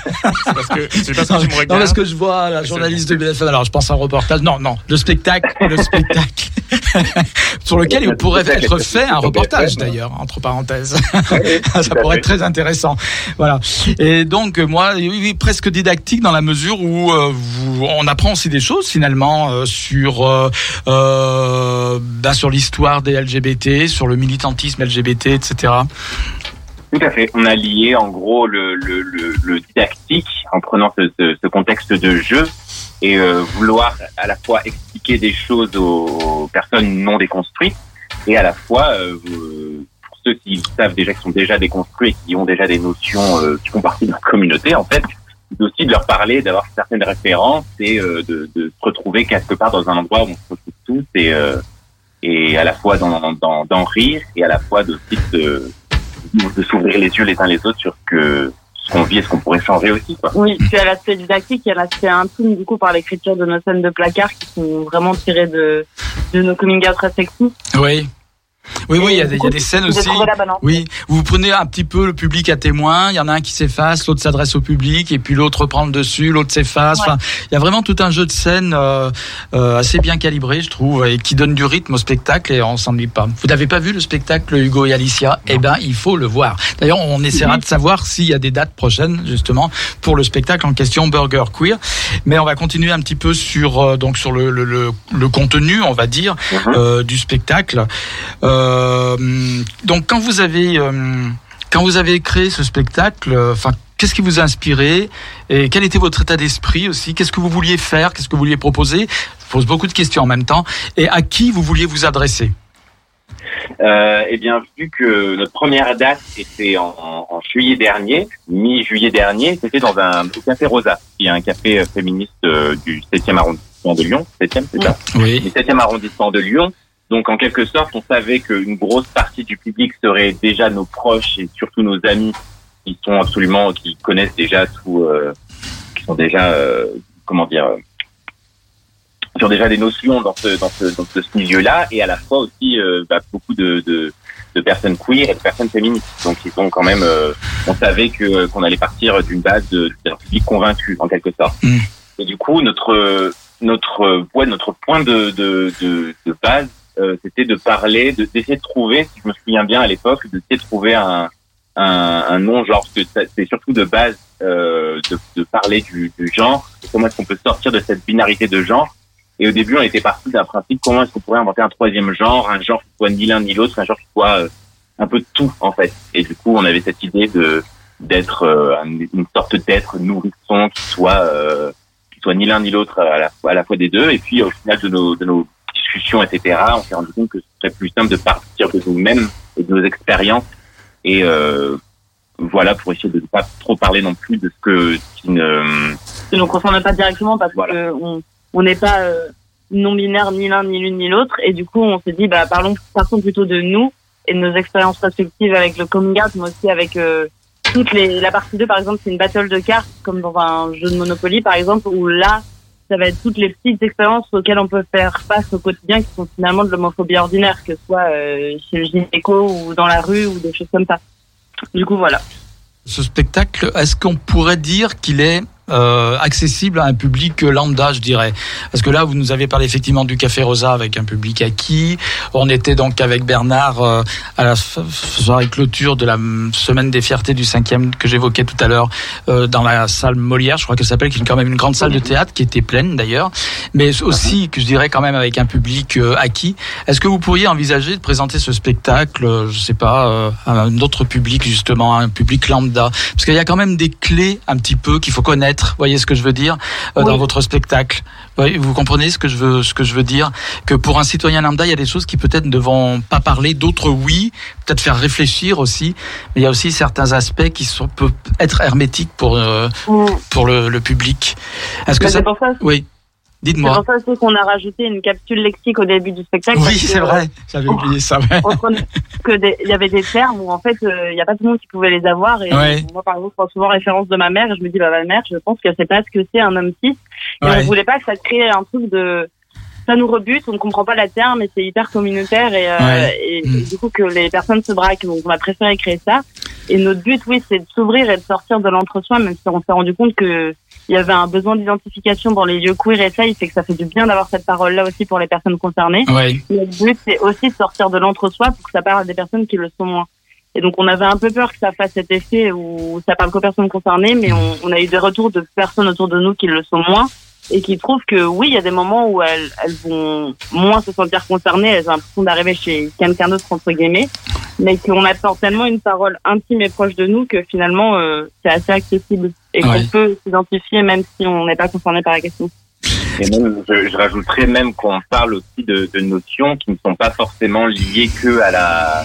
C'est parce que parce que tu me non, parce que je vois la journaliste de BFM. Alors, je pense à un reportage. Non, non, le spectacle, le spectacle sur lequel il pourrait être fait un reportage d'ailleurs, entre parenthèses. Ça pourrait être très intéressant. Voilà. Et donc, moi, presque didactique dans la mesure où euh, vous- on apprend aussi des choses finalement euh, sur euh, euh, bah, sur l'histoire des LGBT, sur le militantisme LGBT, etc. Tout à fait. On a lié en gros le, le, le, le didactique en prenant ce, ce, ce contexte de jeu et euh, vouloir à la fois expliquer des choses aux, personnes non déconstruites et à la fois euh, vous- pour ceux qui savent déjà qui sont déjà déconstruits et qui ont déjà des notions euh, qui font partie de la communauté en fait aussi de leur parler d'avoir certaines références et euh, de, de se retrouver quelque part dans un endroit où on se retrouve tous et euh, et à la fois d'en d'en- d'en rire et à la fois de, de de s'ouvrir les yeux les uns les autres sur que qu'on vit et ce qu'on pourrait changer aussi quoi. Oui, puis à l'aspect didactique, il y a l'aspect intime du coup par l'écriture de nos scènes de placard qui sont vraiment tirées de de nos coming out très sexy. Oui. Oui, oui, il y a des, il y a des scènes aussi. trouvé la balance. Oui, vous prenez un petit peu le public à témoin. Il y en a un qui s'efface, l'autre s'adresse au public, et puis l'autre reprend le dessus, l'autre s'efface. Ouais. Enfin, il y a vraiment tout un jeu de scène euh, euh, assez bien calibré, je trouve, et qui donne du rythme au spectacle, et on s'ennuie pas. Vous n'avez pas vu le spectacle Hugo et Alicia? Eh ben, il faut le voir. D'ailleurs, on essaiera de savoir s'il y a des dates prochaines, justement, pour le spectacle en question Burger Queer. Mais on va continuer un petit peu sur euh, donc sur le, le, le, le contenu, on va dire, euh, du spectacle. Euh, donc quand vous avez euh, quand vous avez créé ce spectacle, euh, enfin qu'est-ce qui vous a inspiré et quel était votre état d'esprit aussi? Qu'est-ce que vous vouliez faire? Qu'est-ce que vous vouliez proposer? Je pose beaucoup de questions en même temps. Et à qui vous vouliez vous adresser? Euh, eh bien, vu que notre première date était en, en- en juillet dernier, mi-juillet dernier, c'était dans un au café Rosa, qui est un café féministe euh, du 7e arrondissement de Lyon. 7e, c'est ça? Oui. Du 7e arrondissement de Lyon. Donc, en quelque sorte, on savait qu'une grosse partie du public serait déjà nos proches et surtout nos amis qui sont absolument, qui connaissent déjà tout, euh, qui sont déjà, euh, comment dire, euh, qui ont déjà des notions dans ce, dans ce, dans ce milieu-là, et à la fois aussi euh, bah, beaucoup de, de, de personnes queer et de personnes féministes. Donc ils ont quand même, euh, on savait que qu'on allait partir d'une base de- d'un public convaincu en quelque sorte. Mm. Et du coup, notre notre ouais, notre point de de, de, de base, euh, c'était de parler, de d'essayer de trouver, si je me souviens bien à l'époque, d'essayer de trouver un un, un nom genre parce que c'est surtout de base euh, de, de parler du, du genre. Comment est-ce qu'on peut sortir de cette binarité de genre Et au début, on était parti d'un principe comment est-ce qu'on pourrait inventer un troisième genre, un genre qui soit ni l'un ni l'autre, un genre qui soit euh, un peu tout en fait. Et du coup, on avait cette idée de d'être euh, un- une sorte d'être nourrisson qui soit euh, qui soit ni l'un ni l'autre à la à la fois des deux. Et puis au final de nos de nos discussions, etc., on s'est rendu compte que ce serait plus simple de partir de nous-mêmes et de nos expériences et euh, voilà pour essayer de ne pas trop parler non plus de ce que qui ne qui nous concerne pas directement parce que on on n'est pas euh, non binaire ni l'un ni l'une ni l'autre et du coup on s'est dit bah parlons partons plutôt de nous et de nos expériences respectives avec le coming out mais aussi avec euh, toutes les la partie 2 par exemple c'est une battle de cartes comme dans un jeu de Monopoly par exemple où là ça va être toutes les petites expériences auxquelles on peut faire face au quotidien qui sont finalement de l'homophobie ordinaire que ce soit euh, chez le gynéco ou dans la rue ou des choses comme ça. Du coup voilà. Ce spectacle, est-ce qu'on pourrait dire qu'il est euh, accessible à un public lambda, je dirais Parce que là, vous nous avez parlé effectivement du Café Rosa avec un public acquis. On était donc avec Bernard euh, à la soirée clôture de la mm, semaine des fiertés du cinquième que j'évoquais tout à l'heure euh, dans la salle Molière, je crois qu'elle s'appelle, qui est quand même une grande salle de théâtre qui était pleine d'ailleurs, mais aussi que je dirais quand même avec un public euh, acquis. Est-ce que vous pourriez envisager de présenter ce spectacle, euh, je sais pas, euh, à un autre public justement, un public lambda? Parce qu'il y a quand même des clés un petit peu qu'il faut connaître. Vous voyez ce que je veux dire euh, dans votre spectacle Vous comprenez ce que je veux, ce que je veux dire? Que pour un citoyen lambda, il y a des choses qui peut-être ne vont pas parler, d'autres oui, peut-être faire réfléchir aussi. Mais il y a aussi certains aspects qui sont peuvent être hermétiques pour euh, pour le, le public. Est-ce que ça pour ça- Oui. C'est Dites-moi. pour ça aussi qu'on a rajouté une capsule lexique au début du spectacle. Oui, c'est vrai. J'avais oublié ça. il y avait des termes où en fait euh, il n'y a pas tout le monde qui pouvait les avoir et Ouais. moi par exemple je prends souvent référence de ma mère et je me dis bah ma mère je pense qu'elle sait pas ce que c'est un homme cis et Ouais. on voulait pas que ça crée un truc de ça nous rebute on ne comprend pas la terme et c'est hyper communautaire et, euh, Ouais. et, et du coup que les personnes se braquent donc on a préféré créer ça et notre but oui c'est de s'ouvrir et de sortir de l'entre-soi même si on s'est rendu compte que il y avait un besoin d'identification dans les lieux queer et ça il fait que ça fait du bien d'avoir cette parole là aussi pour les personnes concernées Ouais. le but, c'est aussi de sortir de l'entre-soi pour que ça parle à des personnes qui le sont moins. Et donc, on avait un peu peur que ça fasse cet effet où ça parle qu'aux personnes concernées, mais on, on a eu des retours de personnes autour de nous qui le sont moins et qui trouvent que oui, il y a des moments où elles, elles vont moins se sentir concernées, elles ont l'impression d'arriver chez quelqu'un d'autre, entre guillemets, mais qu'on apporte tellement une parole intime et proche de nous que finalement, euh, c'est assez accessible et Ouais. qu'on peut s'identifier même si on n'est pas concerné par la question. Et même, je, je rajouterais même qu'on parle aussi de, de notions qui ne sont pas forcément liées que à la,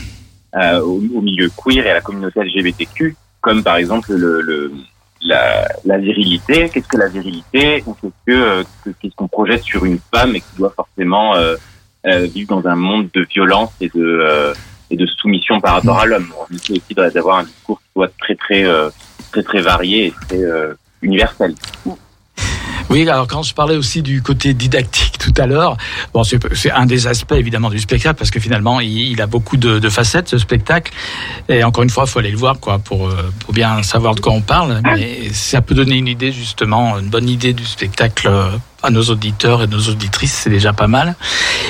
à- au, au milieu queer et à la communauté LGBTQ, comme par exemple le, le la, la virilité. Qu'est-ce que la virilité ou qu'est-ce que euh, que- qu'est-ce qu'on projette sur une femme et qui doit forcément euh, euh, vivre dans un monde de violence et de euh, et de soumission par rapport à l'homme. On essaie aussi d'avoir un discours qui soit très très euh, très très varié et très euh, universel. Oui, alors quand je parlais aussi du côté didactique tout à l'heure, bon, c'est un des aspects évidemment du spectacle parce que finalement il, il a beaucoup de, de facettes ce spectacle et encore une fois il faut aller le voir quoi pour euh, pour bien savoir de quoi on parle. Mais ça peut donner une idée justement, une bonne idée du spectacle euh, à nos auditeurs et nos auditrices, c'est déjà pas mal.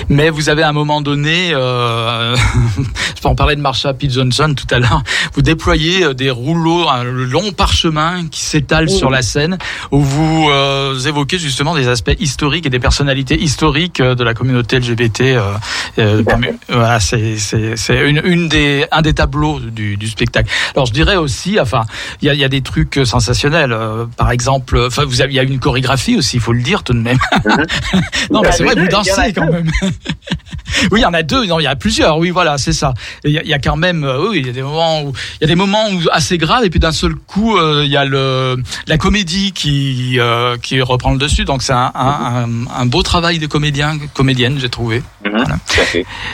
Mais vous avez à un moment donné, euh, je peux en parler de Marsha P. Johnson tout à l'heure, vous déployez euh, des rouleaux, un long parchemin qui s'étale sur la scène, où vous euh, évoquez justement des aspects historiques et des personnalités historiques de la communauté LGBT. euh, voilà, c'est une, une des un des tableaux du, du spectacle. Alors je dirais aussi, enfin, il y a, il y a des trucs sensationnels. par exemple, enfin, vous avez, il y a une chorégraphie aussi, il faut le dire tout de même. non, mais c'est vrai, vous dansez quand même. oui, il y en a deux, non, il y a plusieurs. Oui, voilà, c'est ça. Il y, a, il y a quand même, euh, oui, il y a des moments où il y a des moments où assez graves et puis d'un seul coup, euh, il y a le la comédie qui euh, qui reprend le dessus. Donc c'est un, un, beau travail de comédien, comédienne, j'ai trouvé. Voilà.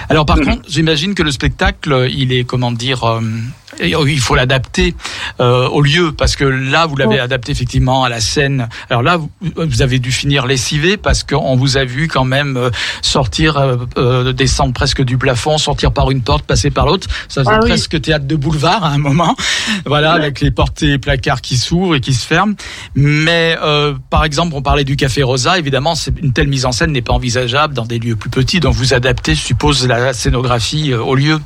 Alors par contre, j'imagine que le spectacle, il est comment dire, il faut l'adapter euh, au lieu parce que là, vous l'avez adapté effectivement à la scène. Alors là, vous, vous avez dû finir lessivé parce qu'on vous a vu quand même euh, sortir, euh, euh, descendre presque du plafond, sortir par une porte, passer par l'autre. Ça faisait Ah oui. presque théâtre de boulevard à un moment. Voilà, avec les portes et placards qui s'ouvrent et qui se ferment. Mais euh, par exemple, on parlait du Café Rosa. Évidemment, une telle mise en scène n'est pas envisageable dans des lieux plus petits. Donc vous adaptez, je suppose, la scénographie euh, au lieu.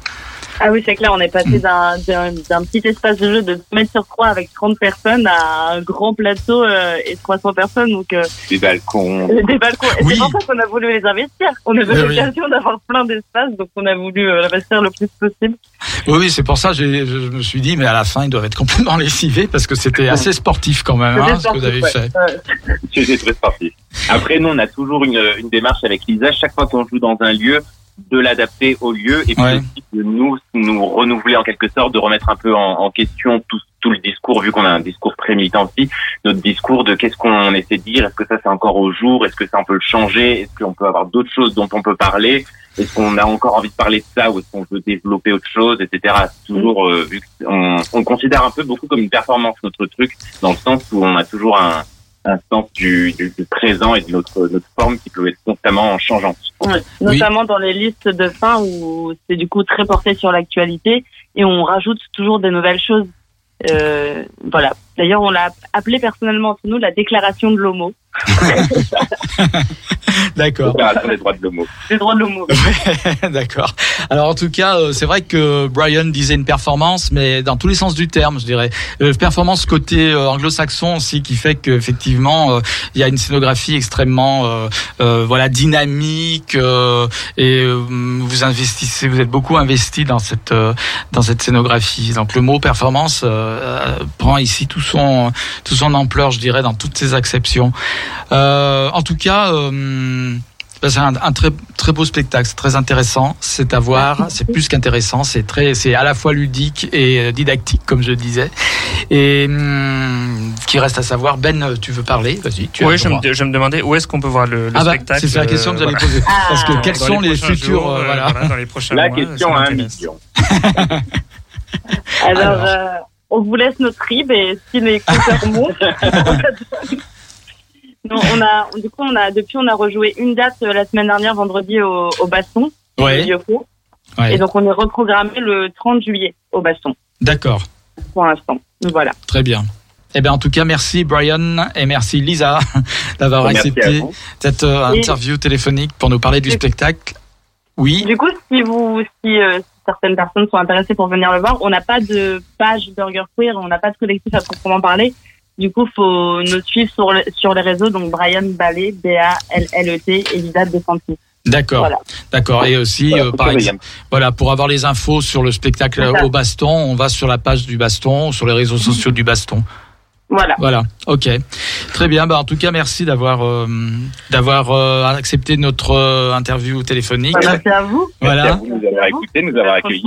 Ah oui, c'est clair, on est passé d'un, d'un, d'un petit espace de jeu de 2 mètres sur 3 avec 30 personnes à un grand plateau euh, et 300 personnes. Donc, euh, Des balcons. des balcons. Et Oui. c'est pour ça qu'on a voulu les investir. On avait Oui, oui. l'occasion d'avoir plein d'espace, donc on a voulu euh, l'investir le plus possible. Oui, oui, c'est pour ça j'ai- je me suis dit, mais à la fin, ils doivent être complètement lessivés parce que c'était assez sportif quand même, hein, ce que vous avez Ouais. fait. C'était très sportif. Après, nous, on a toujours une, une démarche avec Lisa, chaque fois qu'on joue dans un lieu, de l'adapter au lieu et puis Ouais. aussi de nous, nous renouveler en quelque sorte, de remettre un peu en, en question tout, tout le discours, vu qu'on a un discours très militant aussi, notre discours de qu'est-ce qu'on essaie de dire, est-ce que ça c'est encore au jour, est-ce que ça on peut le changer, est-ce qu'on peut avoir d'autres choses dont on peut parler, est-ce qu'on a encore envie de parler de ça ou est-ce qu'on veut développer autre chose, etc. Toujours, euh, vu qu'on on considère un peu beaucoup comme une performance notre truc, dans le sens où on a toujours un, un sens du, du, du présent et de notre, notre forme qui peut être constamment changeante. Ouais. Notamment dans les listes de fin où c'est du coup très porté sur l'actualité et on rajoute toujours des nouvelles choses. Euh, voilà. D'ailleurs, on l'a appelé personnellement entre nous la déclaration de l'homo, D'accord. Déclaration des droits de l'homo. des droits de l'homo. D'accord. Alors en tout cas, euh, c'est vrai que Brian disait une performance, mais dans tous les sens du terme, je dirais. Euh, performance côté euh, anglo-saxon aussi, qui fait qu'effectivement, euh, il y a une scénographie extrêmement, euh, euh, voilà, dynamique euh, et euh, vous investissez, vous êtes beaucoup investi dans cette euh, dans cette scénographie. Donc le mot performance prend ici tout son tout son ampleur, je dirais, dans toutes ses acceptions. Euh, en tout cas. euh, ben, c'est un, un très très beau spectacle, c'est très intéressant, c'est à voir, c'est plus qu'intéressant, c'est très c'est à la fois ludique et euh, didactique comme je disais. Et hum, qui reste à savoir Ben, euh, tu veux parler? Vas-y, tu as Oui, je me, je me demandais où est-ce qu'on peut voir le, le Ah bah, spectacle. c'est la question que euh, j'allais voilà. poser. Parce que quels Dans sont les futurs jours, euh, euh, voilà. voilà, dans les prochains La mois, question à un million. Alors, Alors. euh, on vous laisse notre rib et si les compteurs montent. non, on a, du coup, on a, depuis, on a rejoué une date euh, la semaine dernière, vendredi, au, au Baston. Ouais. au Yoko. Ouais. Et donc, on est reprogrammé le 30 juillet au Baston, D'accord, pour l'instant. Voilà. très bien. Eh bien, en tout cas, merci Brian et merci Lisa d'avoir accepté cette euh, Et- interview téléphonique pour nous parler du spectacle. Oui. Du coup, si vous, si, euh, si certaines personnes sont intéressées pour venir le voir, on n'a pas de page Burger Queer, on n'a pas de collectif à proprement parler. Du coup, faut nous suivre sur, le- sur les réseaux, donc Brian Ballet, B-A-L-L-E-T, et Lisa De Santis. D'accord, Voilà. d'accord. Et aussi, Voilà, euh, par exemple, voilà, pour avoir les infos sur le spectacle au Baston, on va sur la page du Baston, sur les réseaux sociaux du Baston. Voilà. Voilà, ok, très bien. Bah, en tout cas, merci d'avoir euh, d'avoir euh, accepté notre euh, interview téléphonique. Bah, Merci à vous. Merci à Voilà. vous de nous avoir écoutés, de nous avoir accueillis.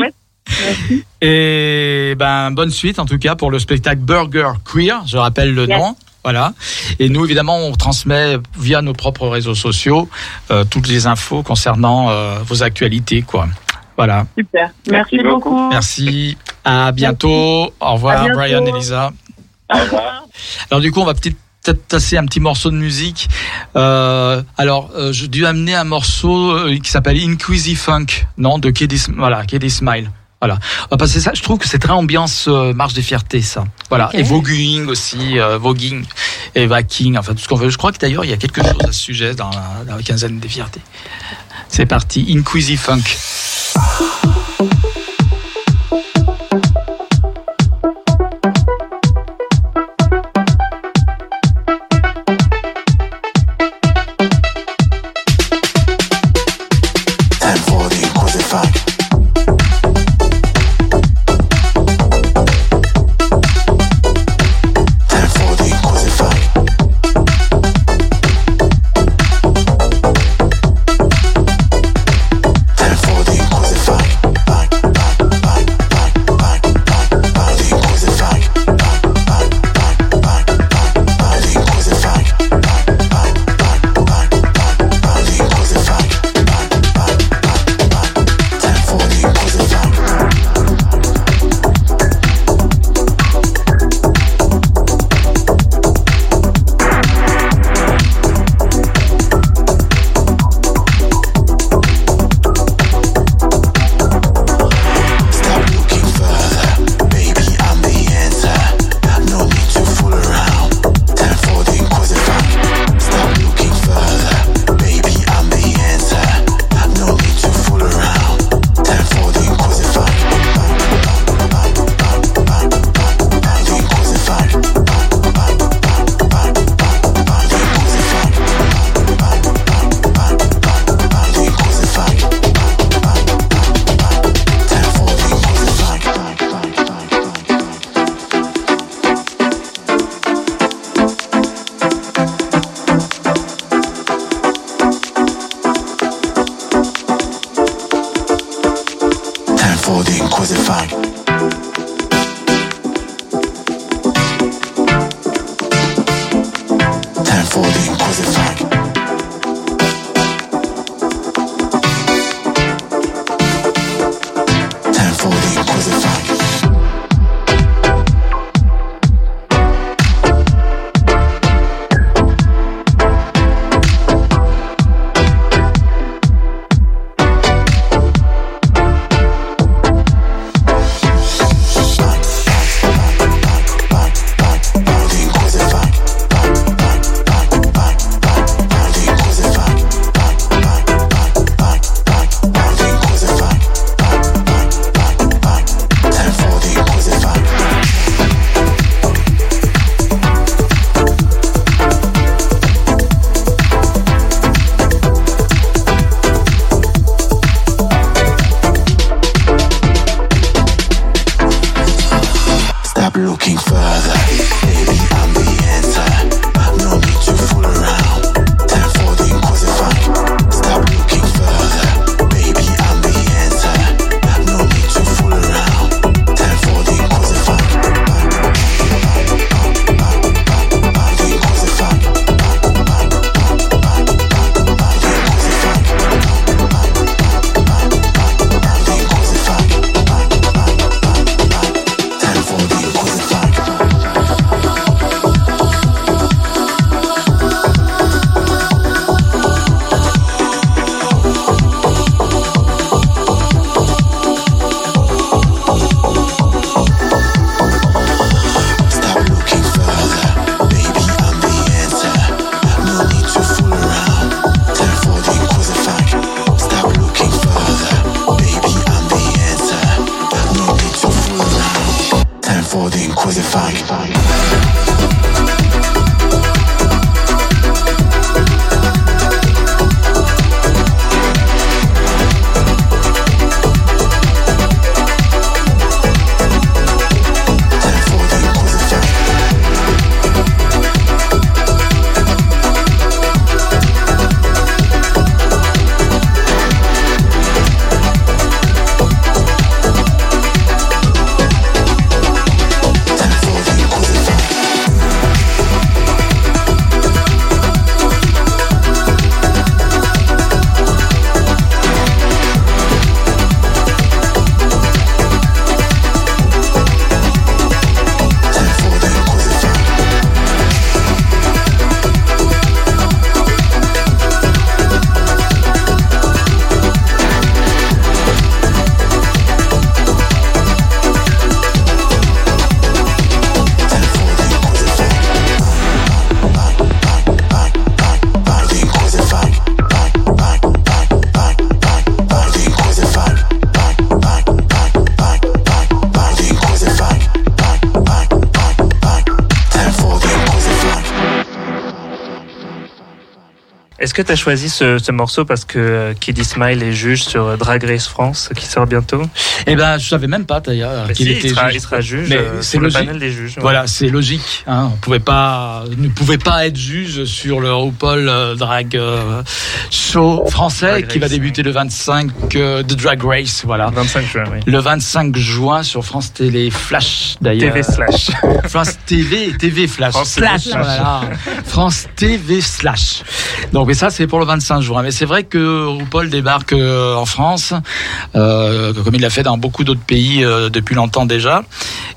Merci. Et ben bonne suite en tout cas pour le spectacle Burger Queer, je rappelle le Yes. nom. Voilà. Et nous, évidemment, on transmet via nos propres réseaux sociaux euh, toutes les infos concernant euh, vos actualités, quoi. Voilà. Super. Merci, Merci beaucoup. beaucoup. Merci. À bientôt. Au revoir, À bientôt. Brian et Lisa. Au revoir. Alors du coup, on va peut-être peut-être passer un petit morceau de musique. Euh, alors, euh, je dû amener un morceau euh, qui s'appelle Inquisi Funk, non, de Kiddy, voilà, Smile. Voilà. On va passer ça. Je trouve que c'est très ambiance euh, marche des fiertés, ça. Voilà. Et voguing aussi, voguing et vaking, enfin tout ce qu'on veut. Je crois que d'ailleurs il y a quelque chose à ce sujet dans la, dans la quinzaine des fiertés. C'est parti, Inquisi Funk. For the Inquisified. Que tu choisi ce, ce morceau parce que euh, Kiddy Smile est juge sur euh, Drag Race France qui sort bientôt? Eh ben, je savais même pas d'ailleurs Bah qu'il si, était il sera- juge. il sera juge, Mais euh, c'est sur le logique. panel des juges, ouais. Voilà, c'est logique. Hein. On pouvait pas, ne pouvait pas être juge sur le RuPaul euh, Drag euh, Show français Drag qui va débuter le 25 euh, de Drag Race. Voilà. 25 juin, oui. Le 25 juin sur France Télé Flash d'ailleurs. TV slash. France TV, TV Flash. France TV Slash, voilà. France TV Slash. Donc, mais ça, c'est pour le 25 juin. Mais c'est vrai que RuPaul débarque euh, en France, euh, comme il l'a fait dans beaucoup d'autres pays euh, depuis longtemps déjà.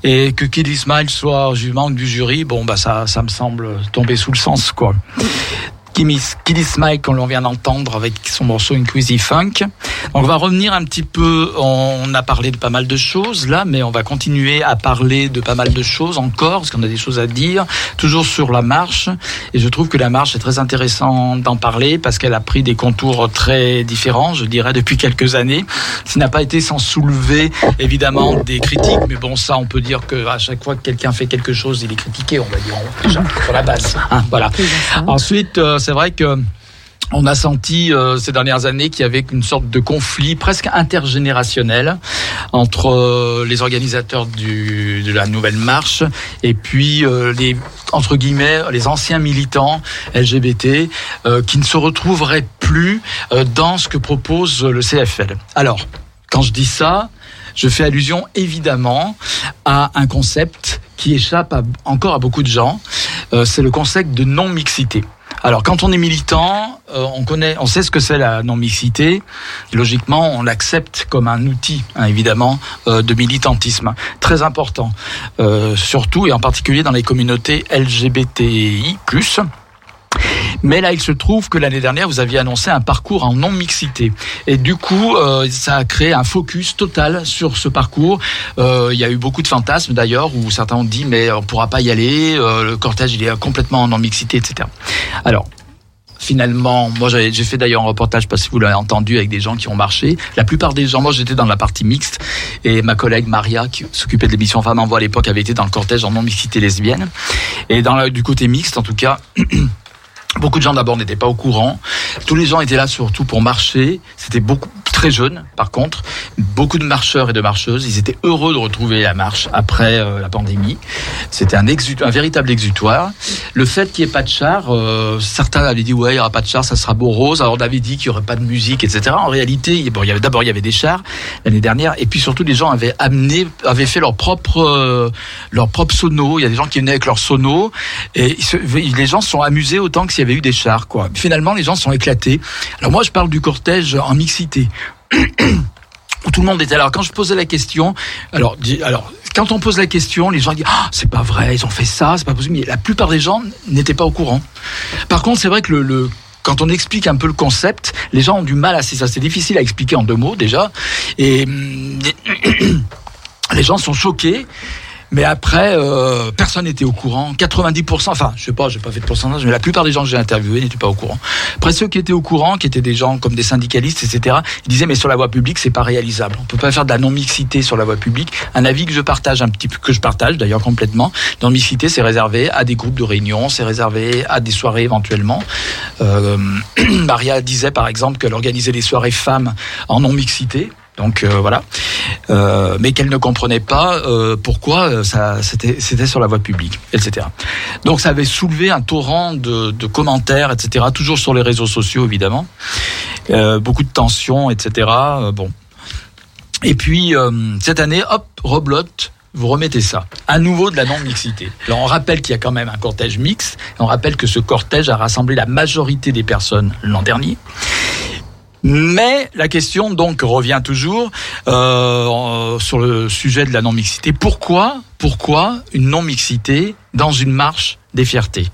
Et que Kiddy Smile soit jument du jury, bon, bah, ça, ça me semble tomber sous le sens, quoi. Kimmy- Kiddy Smile, qu'on l'on vient d'entendre avec son morceau Inquisitive Funk. On va revenir un petit peu, on a parlé de pas mal de choses là, mais on va continuer à parler de pas mal de choses encore, parce qu'on a des choses à dire, toujours sur la marche. Et je trouve que la marche est très intéressant d'en parler, parce qu'elle a pris des contours très différents, je dirais, depuis quelques années. Ce n'a pas été sans soulever, évidemment, des critiques, mais bon, ça, on peut dire qu'à chaque fois que quelqu'un fait quelque chose, il est critiqué, on va dire, déjà, sur la base. hein, voilà. Ensuite, euh, c'est vrai que on a senti euh, ces dernières années qu'il y avait une sorte de conflit presque intergénérationnel entre euh, les organisateurs de la nouvelle marche et puis euh, les entre guillemets les anciens militants LGBT euh, qui ne se retrouveraient plus euh, dans ce que propose le CFL. Alors, quand je dis ça, je fais allusion évidemment à un concept qui échappe encore à beaucoup de gens. Euh, c'est le concept de non-mixité. Alors, quand on est militant, euh, on connaît, on sait ce que c'est la non-mixité. Logiquement, on l'accepte comme un outil, hein, évidemment, euh, de militantisme très important, Euh, surtout et en particulier dans les communautés LGBTI+. Mais là, il se trouve que l'année dernière, vous aviez annoncé un parcours en non-mixité. Et du coup, euh, ça a créé un focus total sur ce parcours. Euh, il y a eu beaucoup de fantasmes d'ailleurs, où certains ont dit, mais on pourra pas y aller, euh, le cortège, il est complètement en non-mixité, etc. Alors, finalement, moi j'ai fait d'ailleurs un reportage, parce que vous l'avez entendu, avec des gens qui ont marché. La plupart des gens, moi j'étais dans la partie mixte, et ma collègue Maria, qui s'occupait de l'émission Femmes en Voix à l'époque, avait été dans le cortège en non-mixité lesbienne. Et du côté mixte, en tout cas, Beaucoup de gens d'abord n'étaient pas au courant. Tous les gens étaient là surtout pour marcher. C'était beaucoup très jeune, par contre. Beaucoup de marcheurs et de marcheuses. Ils étaient heureux de retrouver la marche après euh, la pandémie. C'était un, un véritable exutoire. Le fait qu'il n'y ait pas de char, euh, certains avaient dit ouais, il n'y aura pas de char, ça sera beau rose. Alors on avait dit qu'il n'y aurait pas de musique, etc. En réalité, bon, d'abord il y avait des chars l'année dernière, et puis surtout les gens avaient amené, avaient fait leur propre euh, leur propre sono. Il y a des gens qui venaient avec leur sono, et les gens se sont amusés autant que s'il y avait eu des chars, quoi. Finalement, les gens sont éclatés. Alors moi, je parle du cortège en mixité. où tout le monde était. Alors quand je posais la question, alors, alors quand on pose la question, les gens disent ah c'est pas vrai, ils ont fait ça, c'est pas possible. Mais la plupart des gens n'étaient pas au courant. Par contre, c'est vrai que le, le- quand on explique un peu le concept, les gens ont du mal à c'est ça, c'est difficile à expliquer en deux mots déjà, et hum, les gens sont choqués. Mais après, euh, personne n'était au courant. 90%, enfin, je sais pas, j'ai pas fait de pourcentage, mais la plupart des gens que j'ai interviewés n'étaient pas au courant. Après, ceux qui étaient au courant, qui étaient des gens comme des syndicalistes, etc., ils disaient, mais sur la voie publique, c'est pas réalisable. On peut pas faire de la non-mixité sur la voie publique. Un avis que je partage un petit peu, que je partage d'ailleurs complètement. Non-mixité, c'est réservé à des groupes de réunion, c'est réservé à des soirées éventuellement. Euh, Maria disait, par exemple, qu'elle organisait des soirées femmes en non-mixité. Donc euh, voilà, Euh, mais qu'elle ne comprenait pas euh, pourquoi ça c'était c'était sur la voie publique, etc. Donc ça avait soulevé un torrent de, commentaires, etc. Toujours sur les réseaux sociaux évidemment, beaucoup de tensions, etc. Bon, et puis cette année, hop, reblote. Vous remettez ça. À nouveau de la non-mixité. Alors on rappelle qu'il y a quand même un cortège mixte. On rappelle que ce cortège a rassemblé la majorité des personnes l'an dernier. Mais la question donc revient toujours euh, sur le sujet de la non-mixité. Pourquoi, pourquoi une non-mixité dans une marche des fiertés?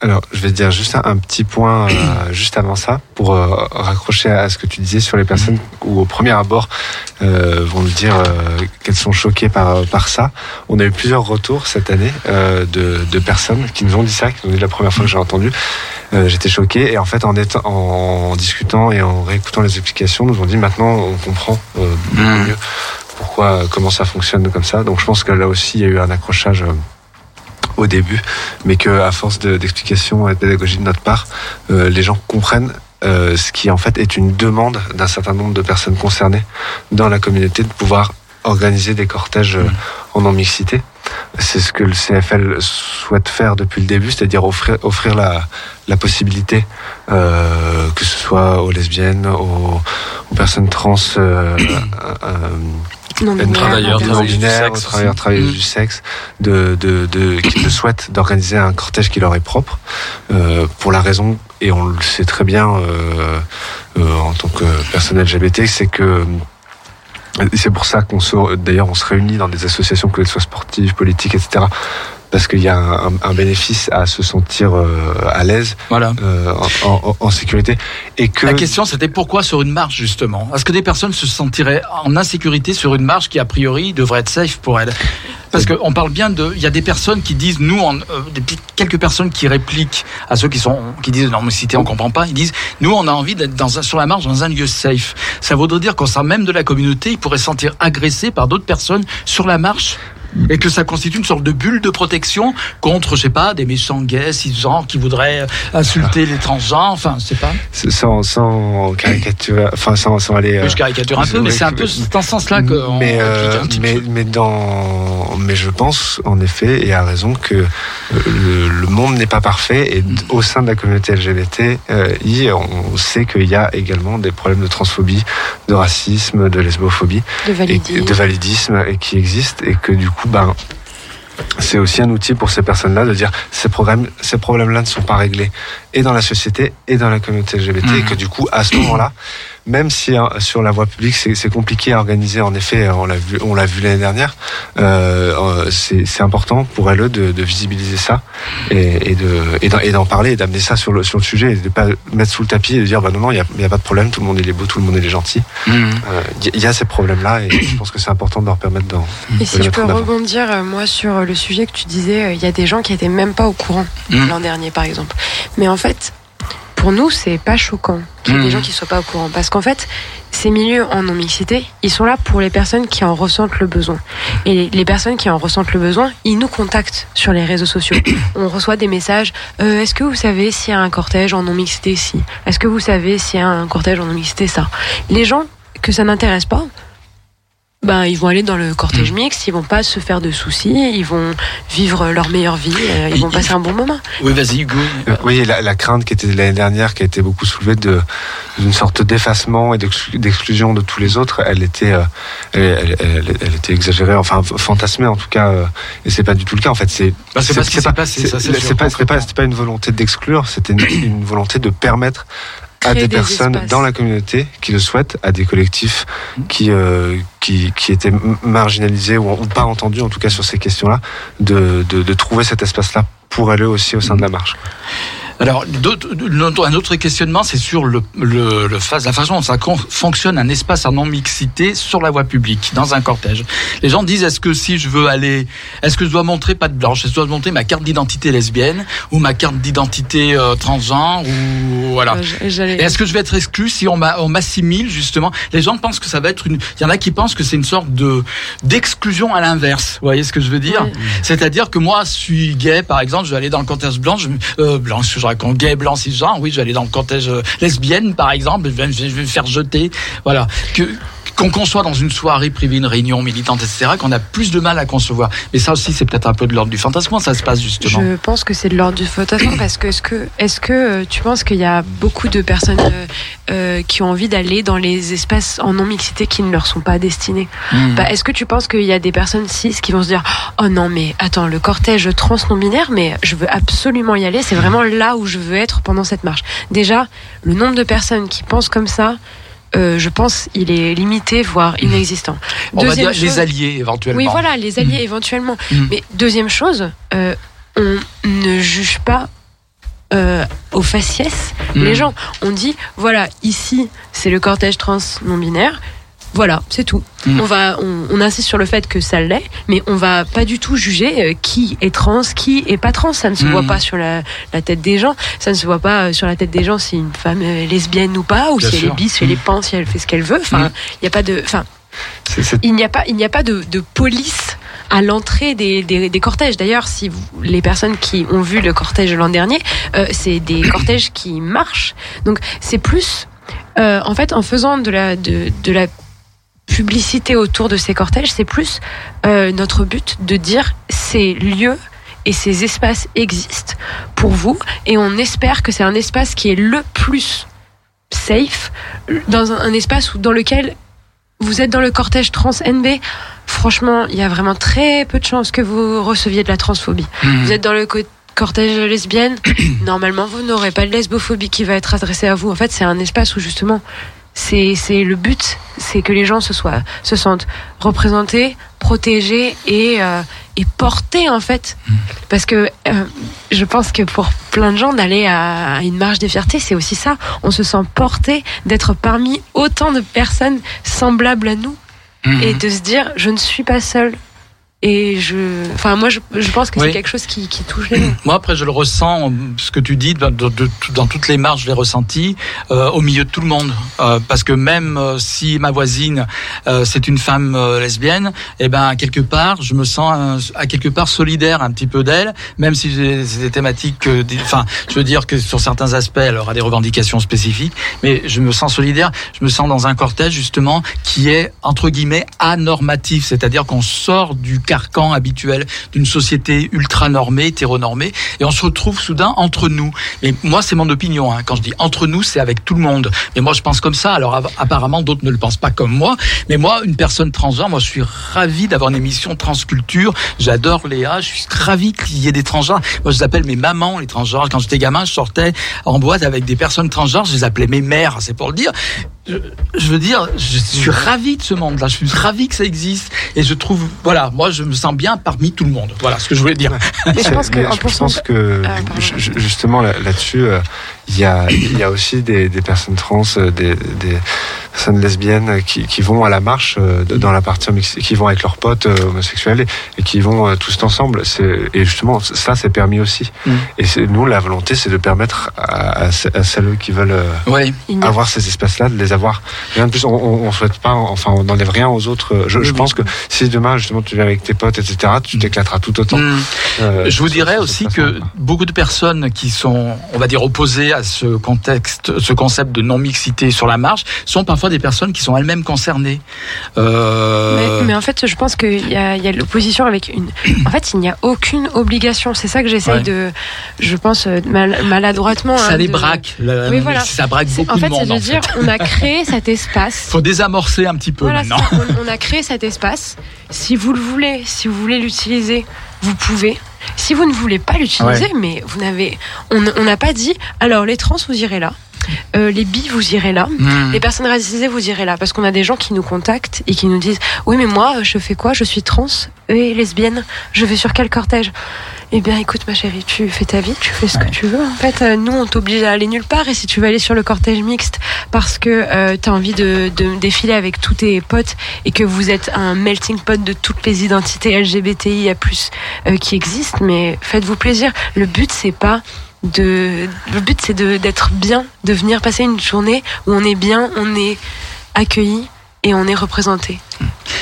Alors, je vais te dire juste un, un petit point euh, juste avant ça, pour euh, raccrocher à ce que tu disais sur les personnes où au premier abord euh, vont nous dire euh, qu'elles sont choquées par, par ça. On a eu plusieurs retours cette année euh, de, de personnes qui nous ont dit ça, qui nous ont dit la première fois que j'ai entendu. Euh, J'étais choqué et en fait en, étant, en discutant et en réécoutant les explications, nous ont dit maintenant on comprend euh, beaucoup mieux pourquoi, comment ça fonctionne comme ça. Donc je pense que là aussi il y a eu un accrochage. euh, au début, mais que à force de- d'explications et de pédagogie de notre part, euh, les gens comprennent euh, ce qui en fait est une demande d'un certain nombre de personnes concernées dans la communauté de pouvoir organiser des cortèges euh, en non-mixité. C'est ce que le CFL souhaite faire depuis le début, c'est-à-dire offrir, offrir la, la possibilité, euh, que ce soit aux lesbiennes, aux, aux personnes trans, euh, euh, Non, travailleuses du sexe Mm. du sexe, de, de, de, qui le souhaitent d'organiser un cortège qui leur est propre, euh, pour la raison, et on le sait très bien euh, euh, en tant que personne LGBT, c'est que c'est pour ça qu'on se, d'ailleurs, on se réunit dans des associations, que ce soit sportives, politiques, etc. Parce qu'il y a un, un bénéfice à se sentir euh, à l'aise, Voilà. euh, en, en- en sécurité, et que La question, c'était pourquoi sur une marche, justement? Est-ce que des personnes se sentiraient en insécurité sur une marche qui, a priori, devrait être safe pour elles? Parce qu'on parle bien de... Il y a des personnes qui disent, nous, en, euh, quelques personnes qui répliquent à ceux qui, sont, qui disent, non, mais cité, on comprend pas. Ils disent, nous, on a envie d'être dans un, sur la marche dans un lieu safe. Ça voudrait dire qu'au sein même de la communauté, ils pourraient se sentir agressés par d'autres personnes sur la marche Et que ça constitue une sorte de bulle de protection contre, je sais pas, des méchants gays, cisgenres qui voudraient euh, insulter les transgenres, enfin, c'est pas. C'est Sans, sans caricature, enfin sans, sans aller. Oui, je caricature un peu, mais c'est un peu dans ce sens-là que. on Mais, euh, mais, mais dans, mais je pense en effet et à raison que euh, le, le monde n'est pas parfait et d- au sein de la communauté LGBT, euh, I, on sait qu'il y a également des problèmes de transphobie, de racisme, de lesbophobie, De et, validisme. de validisme et qui existent et que du coup, ben c'est aussi un outil pour ces personnes-là de dire ces problèmes, ces problèmes-là ne sont pas réglés. Et dans la société et dans la communauté LGBT et que du coup à ce moment-là, même si hein, sur la voie publique c'est c'est compliqué à organiser, en effet, on l'a vu, on l'a vu l'année dernière, euh, euh, c'est c'est important pour LE de, de visibiliser ça et, et de et d'en- parler et d'amener ça sur le sur le sujet et de pas mettre sous le tapis et de dire bah non non il y a, il y a pas de problème, tout le monde il est beau, tout le monde il est gentil. Mhm. Euh, Il y, il y a ces problèmes-là et je pense que c'est important de leur permettre d'en Et si je peux rebondir, euh, moi, sur le sujet que tu disais, euh, il y a des gens qui étaient même pas au courant Mm. l'an dernier, par exemple. Mais en fait, pour nous, c'est pas choquant qu'il y ait des gens qui soient pas au courant. Parce qu'en fait, ces milieux en non-mixité, ils sont là pour les personnes qui en ressentent le besoin. Et les personnes qui en ressentent le besoin, ils nous contactent sur les réseaux sociaux. On reçoit des messages. euh, Est-ce que vous savez s'il y a un cortège en non-mixité ici Est-ce que vous savez s'il y a un cortège en non-mixité ça? Les gens que ça n'intéresse pas, ben, ils vont aller dans le cortège Mm. mixte, ils vont pas se faire de soucis, ils vont vivre leur meilleure vie, euh, ils vont passer un bon moment. Oui, vas-y, Hugo. Euh, Oui, la, la crainte qui était l'année dernière, qui a été beaucoup soulevée de d'une sorte d'effacement et d'exclu- d'exclusion de tous les autres, elle était, euh, elle, elle- elle- elle était exagérée, enfin fantasmée en tout cas, euh, et c'est pas du tout le cas. En fait, c'est Bah, c'est pas c'est pas, pas, c'était pas une volonté d'exclure, c'était une, une volonté de permettre à des, des personnes espaces. dans la communauté qui le souhaitent, à des collectifs qui euh, qui, qui étaient marginalisés ou, ou pas entendus en tout cas sur ces questions-là, de, de, de trouver cet espace-là pour aller aussi au sein de la marche. Alors, un autre questionnement, c'est sur le, le, le la façon dont ça fonctionne un espace en non-mixité sur la voie publique, dans un cortège. Les gens disent, est-ce que si je veux aller, est-ce que je dois montrer pas de blanche, est-ce que je dois montrer ma carte d'identité lesbienne, ou ma carte d'identité euh, transgenre, ou voilà. Euh, est-ce que je vais être exclu si on m'a- on m'assimile justement? Les gens pensent que ça va être une. Il y en a qui pensent que c'est une sorte de d'exclusion à l'inverse. Vous voyez ce que je veux dire? C'est-à-dire que moi, je suis gay, par exemple, je vais aller dans le cortège blanc, je, euh, blanc, ce que je raconte, gay, blanc, cisgenre. Oui, je vais aller dans le cortège euh, lesbienne, par exemple. Je vais, me faire jeter. Voilà. Qu'on conçoit dans une soirée privée, une réunion militante, etc., qu'on a plus de mal à concevoir. Mais ça aussi, c'est peut-être un peu de l'ordre du fantasme. Comment ça se passe justement Je pense que c'est de l'ordre du fantasme parce que est-ce que, est-ce que euh, tu penses qu'il y a beaucoup de personnes euh, euh, qui ont envie d'aller dans les espaces en non-mixité qui ne leur sont pas destinés? Hmm. Bah, Est-ce que tu penses qu'il y a des personnes cis qui vont se dire Oh non, mais attends, le cortège trans non-binaire, mais je veux absolument y aller, c'est vraiment là où je veux être pendant cette marche? Déjà, le nombre de personnes qui pensent comme ça, euh, je pense il est limité, voire inexistant. On va Deuxième dire les chose- alliés éventuellement. oui, voilà, les alliés éventuellement. Mm. Mais deuxième chose, euh, on ne juge pas euh, aux faciès les gens. On dit, voilà, ici, c'est le cortège trans non-binaire. Voilà, c'est tout. Mm. On va, on, on insiste sur le fait que ça l'est, mais on va pas du tout juger euh, qui est trans, qui est pas trans. Ça ne se Mm. voit pas sur la, la tête des gens. Ça ne se voit pas euh, sur la tête des gens si une femme est lesbienne ou pas, ou Bien si elle est bis, si elle est Mm. pan, si elle fait ce qu'elle veut. Enfin, il n'y a pas de, enfin, il n'y a pas, il n'y a pas de, de police à l'entrée des, des, des cortèges. D'ailleurs, si vous, les personnes qui ont vu le cortège l'an dernier, euh, c'est des cortèges qui marchent. Donc, c'est plus, euh, en fait, en faisant de la, de, de la publicité autour de ces cortèges, c'est plus euh, notre but de dire ces lieux et ces espaces existent pour vous et on espère que c'est un espace qui est le plus safe dans un, un espace où, dans lequel vous êtes dans le cortège trans NB, franchement, il y a vraiment très peu de chances que vous receviez de la transphobie. Mhm. Vous êtes dans le co- cortège lesbienne, normalement, vous n'aurez pas de lesbophobie qui va être adressée à vous. En fait, c'est un espace où justement, c'est c'est le but, c'est que les gens se soient se sentent représentés, protégés et euh, et portés en fait. Parce que euh, je pense que pour plein de gens d'aller à, à une marche des fiertés, c'est aussi ça. On se sent porté d'être parmi autant de personnes semblables à nous Mhm. et de se dire je ne suis pas seule Et je, enfin, moi, je, je pense que Oui. c'est quelque chose qui, qui touche les gens. Moi, après, je le ressens, ce que tu dis, dans, de- de- dans toutes les marches, je l'ai ressenti, euh, au milieu de tout le monde. Euh, parce que même euh, si ma voisine, euh, c'est une femme lesbienne, eh ben, à quelque part, je me sens à quelque part solidaire un petit peu d'elle, même si c'est des thématiques, enfin, je veux dire que sur certains aspects, elle aura des revendications spécifiques, mais je me sens solidaire, je me sens dans un cortège, justement, qui est, entre guillemets, anormatif, c'est-à-dire qu'on sort du carcan habituel d'une société ultra normée, hétéronormée, et on se retrouve soudain entre nous. Mais moi, c'est mon opinion. Hein. Quand je dis entre nous, c'est avec tout le monde. Mais moi, je pense comme ça. Alors, apparemment, d'autres ne le pensent pas comme moi. Mais moi, une personne transgenre, moi, je suis ravi d'avoir une émission transculture. J'adore Léa. Je suis ravi qu'il y ait des transgenres. Moi, je les appelle mes mamans, les transgenres. Quand j'étais gamin, je sortais en boîte avec des personnes transgenres. Je les appelais mes mères. C'est pour le dire. Je, je veux dire, je suis ravi de ce monde-là. Je suis ravi que ça existe. Et je trouve, voilà, moi, je me sens bien parmi tout le monde. Voilà ce que je voulais dire. Mais je pense que Mais en je pense pourcentage- que Ah, justement là- là-dessus, euh, il y a, il y a aussi des, des personnes trans, euh, des, des personnes lesbiennes qui, qui vont à la marche euh, dans la partie qui vont avec leurs potes euh, homosexuels et, et qui vont euh, tous ensemble. Et justement, ça, c'est permis aussi. Mm. Et nous, la volonté, c'est de permettre à, à, ce- à celles qui veulent euh, Ouais. Avoir ces espaces-là, de les avoir. Rien de plus, on, souhaite pas, enfin, on n'enlève rien aux autres. Je, pense que si demain, justement, tu viens avec tes potes, etc., tu t'éclateras tout autant. Mm. Euh, Je vous dirais aussi que beaucoup de personnes qui sont, on va dire, opposées à ce contexte, ce concept de non-mixité sur la marche, sont parfois des personnes qui sont elles-mêmes concernées. Euh, Mais, mais en fait, je pense qu'il y a, il y a l'opposition avec une. En fait, il n'y a aucune obligation. C'est ça que j'essaye Ouais. de, je pense, euh, mal- maladroitement. ça hein, les de- braque. la- Oui, voilà. Ça braque beaucoup En fait, de de en dire, fait. on a créé cet espace. Faut désamorcer un petit peu Voilà, maintenant. on a créé cet espace. Si vous le voulez, si vous voulez l'utiliser, vous pouvez. Si vous ne voulez pas l'utiliser, Ouais. mais vous n'avez, on on n'a pas dit. Alors les trans, vous irez là. Euh, les bi, vous irez là. Mm. Les personnes racisées, vous irez là. Parce qu'on a des gens qui nous contactent et qui nous disent Oui, mais moi, je fais quoi? Je suis trans et lesbienne. Je vais sur quel cortège? Eh bien, écoute, ma chérie, tu fais ta vie, tu fais ce que tu veux. En fait, euh, nous, on t'oblige à aller nulle part. Et si tu veux aller sur le cortège mixte parce que tu as envie de, de défiler avec tous tes potes et que vous êtes un melting pot de toutes les identités LGBTI plus euh, qui existent, mais faites-vous plaisir. Le but, c'est pas le but c'est d'être bien de venir passer une journée où on est bien on est accueilli et on est représenté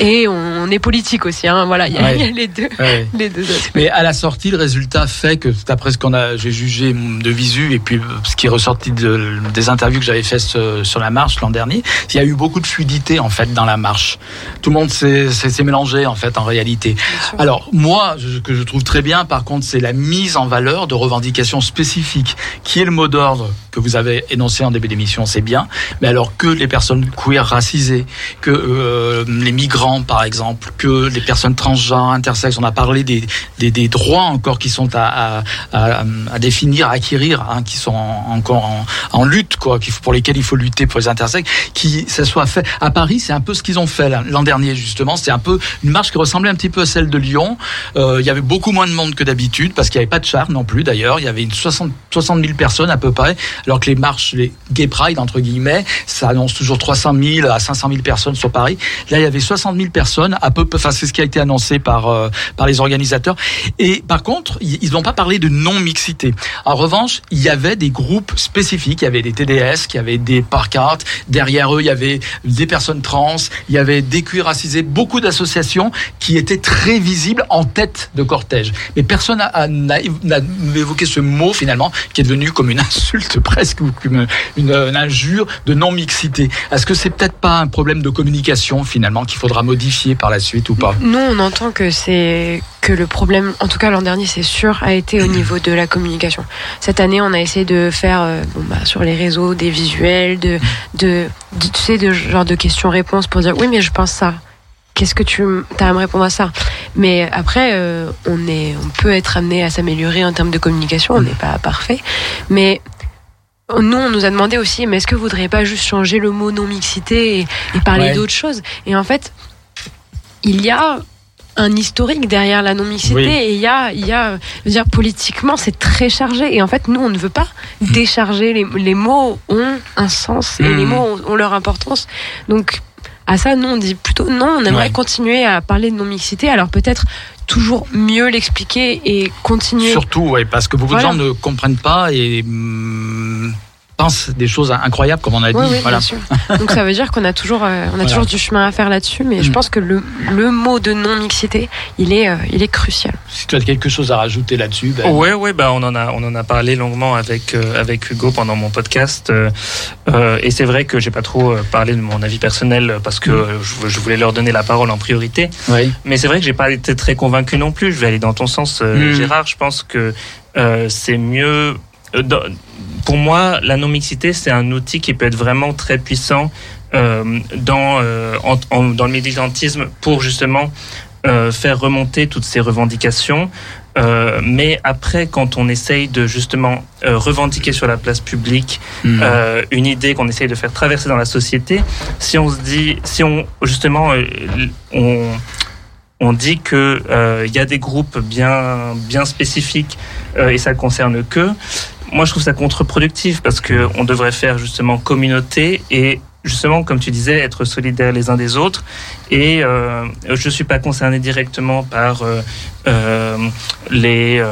et on, est politique aussi hein, voilà il y, a- Ouais. il y a les deux Ouais. les deux aspects. Mais à la sortie, le résultat fait que, d'après ce qu'on a, j'ai jugé de visu, et puis euh, ce qui est ressorti de- des interviews que j'avais faites sur, sur la marche l'an dernier, il y a eu beaucoup de fluidité en fait dans la marche. Tout le monde s'est mélangé en fait en réalité. Alors moi, ce que je trouve très bien, par contre, c'est la mise en valeur de revendications spécifiques, qui est le mot d'ordre que vous avez énoncé en début d'émission, c'est bien. Mais alors que les personnes queer racisées, que euh, les migrants par exemple, que les personnes transgenres, intersexes, on a parlé des, des, droits encore qui sont à, à, définir, à acquérir, hein, qui sont en- encore en, lutte, quoi, pour lesquels il faut lutter pour les intersexes, qui ça soit fait. À Paris, c'est un peu ce qu'ils ont fait l'an dernier justement. C'était un peu une marche qui ressemblait un petit peu à celle de Lyon. Euh, il y avait beaucoup moins de monde que d'habitude parce qu'il n'y avait pas de char non plus. D'ailleurs, il y avait une 60 60 000 personnes à peu près, alors que les marches, les gay pride entre guillemets, ça annonce toujours 300 000 à 500 000 personnes sur Paris. Là, il y avait 60 000 personnes à peu, enfin c'est ce qui a été annoncé par euh, par les organisateurs. Et par contre, ils n'ont pas parlé de non mixité. En revanche, il y avait des groupes spécifiques. Il y avait des TDS, qui avaient des pancartes. Derrière eux, il y avait des personnes trans. Il y avait des cuirs. Beaucoup d'associations qui étaient très visibles en tête de cortège. Mais personne n'a évoqué ce mot finalement, qui est devenu comme une insulte presque ou comme une, une injure de non mixité. Est-ce que c'est peut-être pas un problème de communication finalement? Qu'il faudra modifier par la suite ou pas. Nous on entend que c'est que le problème en tout cas l'an dernier c'est sûr a été au niveau de la communication. Cette année on a essayé de faire euh, bah, sur les réseaux des visuels de, de, de- tu sais de genre de questions-réponses pour dire oui mais je pense ça. Qu'est-ce que tu as à me répondre à ça? Mais après euh, on est on peut être amené à s'améliorer en termes de communication on n'est pas parfait. Mais nous, on nous a demandé aussi, mais est-ce que vous voudriez pas juste changer le mot non-mixité et, et parler Ouais. d'autres choses Et en fait, il y a un historique derrière la non-mixité Oui. et il y a, il y a, je veux dire, politiquement, c'est très chargé. Et en fait, nous, on ne veut pas décharger. Les, les mots ont un sens et les mots ont, ont leur importance. Donc, à ça, nous on dit plutôt non, on aimerait Ouais. continuer à parler de non-mixité, alors peut-être toujours mieux l'expliquer et continuer. Surtout, ouais, parce que beaucoup Voilà. de gens ne comprennent pas et des choses incroyables, comme on a dit. Oui, oui, voilà. bien sûr. Donc ça veut dire qu'on a toujours, euh, on a Voilà. toujours du chemin à faire là-dessus, mais je Mm. pense que le, le mot de non-mixité, il est, euh, il est crucial. Si tu as quelque chose à rajouter là-dessus, ben, Ouais, ouais, bah on en a, on en a parlé longuement avec euh, avec Hugo pendant mon podcast, euh, euh, et c'est vrai que j'ai pas trop parlé de mon avis personnel parce que euh, je, je voulais leur donner la parole en priorité. Oui. Mais c'est vrai que j'ai pas été très convaincu non plus. Je vais aller dans ton sens, euh, Mm. Gérard. Je pense que euh, c'est mieux. Euh, dans- pour moi, la non-mixité, c'est un outil qui peut être vraiment très puissant euh, dans, euh, en- en- dans le militantisme pour justement euh, faire remonter toutes ces revendications. Mais après, quand on essaye de justement revendiquer sur la place publique Mm. euh, une idée qu'on essaye de faire traverser dans la société, si on se dit, si on justement on on dit que il y a des groupes bien bien spécifiques et ça concerne que. Moi, je trouve ça contre-productif parce que on devrait faire justement communauté et justement, comme tu disais, être solidaires les uns des autres. Et euh, je suis pas concerné directement par euh, euh, les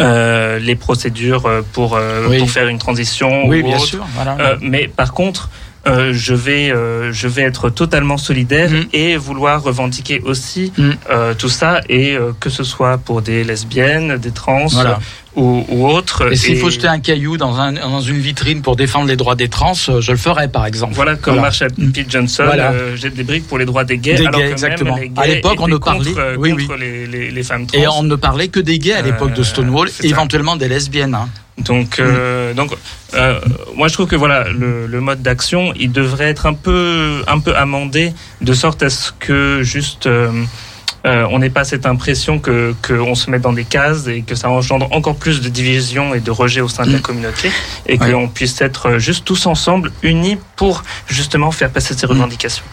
euh, les procédures pour Oui. pour faire une transition. Oui, ou bien autre. sûr, voilà. Mais par contre, euh, je vais euh, je vais être totalement solidaire Mhm. et vouloir revendiquer aussi Mm. euh, tout ça et que ce soit pour des lesbiennes, des trans Voilà. Ou, ou autres. Et s'il faut jeter un caillou dans, un, dans une vitrine pour défendre les droits des trans, euh, je le ferai par exemple. Voilà, comme Voilà. Marsha P. Johnson, Voilà. euh, jette des briques pour les droits des gays, Des alors gays, que exactement. même les gays À l'époque, on ne parlait- contre, euh, oui, contre oui. Les, les, les femmes trans. Et on ne parlait que des gays à l'époque de Stonewall, éventuellement des lesbiennes. hein. Donc, euh, donc, euh, moi je trouve que voilà, le, le mode d'action, il devrait être un peu, un peu amendé de sorte à ce que juste euh, euh, on n'ait pas cette impression que qu'on se met dans des cases et que ça engendre encore plus de division et de rejet au sein de la communauté et Ouais. qu'on puisse être juste tous ensemble unis pour justement faire passer ces revendications.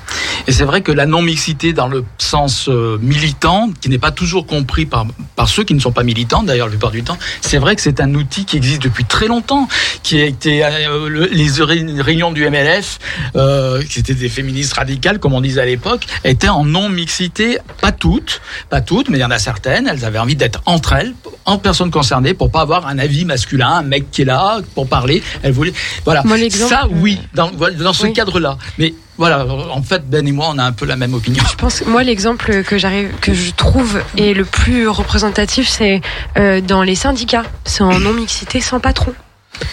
Et c'est vrai que la non-mixité dans le sens euh, militant, qui n'est pas toujours compris par, par ceux qui ne sont pas militants d'ailleurs la plupart du temps, c'est vrai que c'est un outil qui existe depuis très longtemps, qui a été euh, le- les ré- réunions du MLF, euh, qui étaient des féministes radicales comme on disait à l'époque, étaient en non-mixité, pas toutes, pas toutes, mais il y en a certaines, elles avaient envie d'être entre elles, en personnes concernées, pour pas avoir un avis masculin, un mec qui est là pour parler, elles voulaient, voilà. Moi, Ça, euh, oui, dans, voilà, dans ce oui. cadre-là. Mais voilà, en fait, Ben et moi, on a un peu la même opinion. Je pense moi l'exemple que j'arrive que je trouve est le plus représentatif c'est euh, dans les syndicats c'est en non mixité sans patron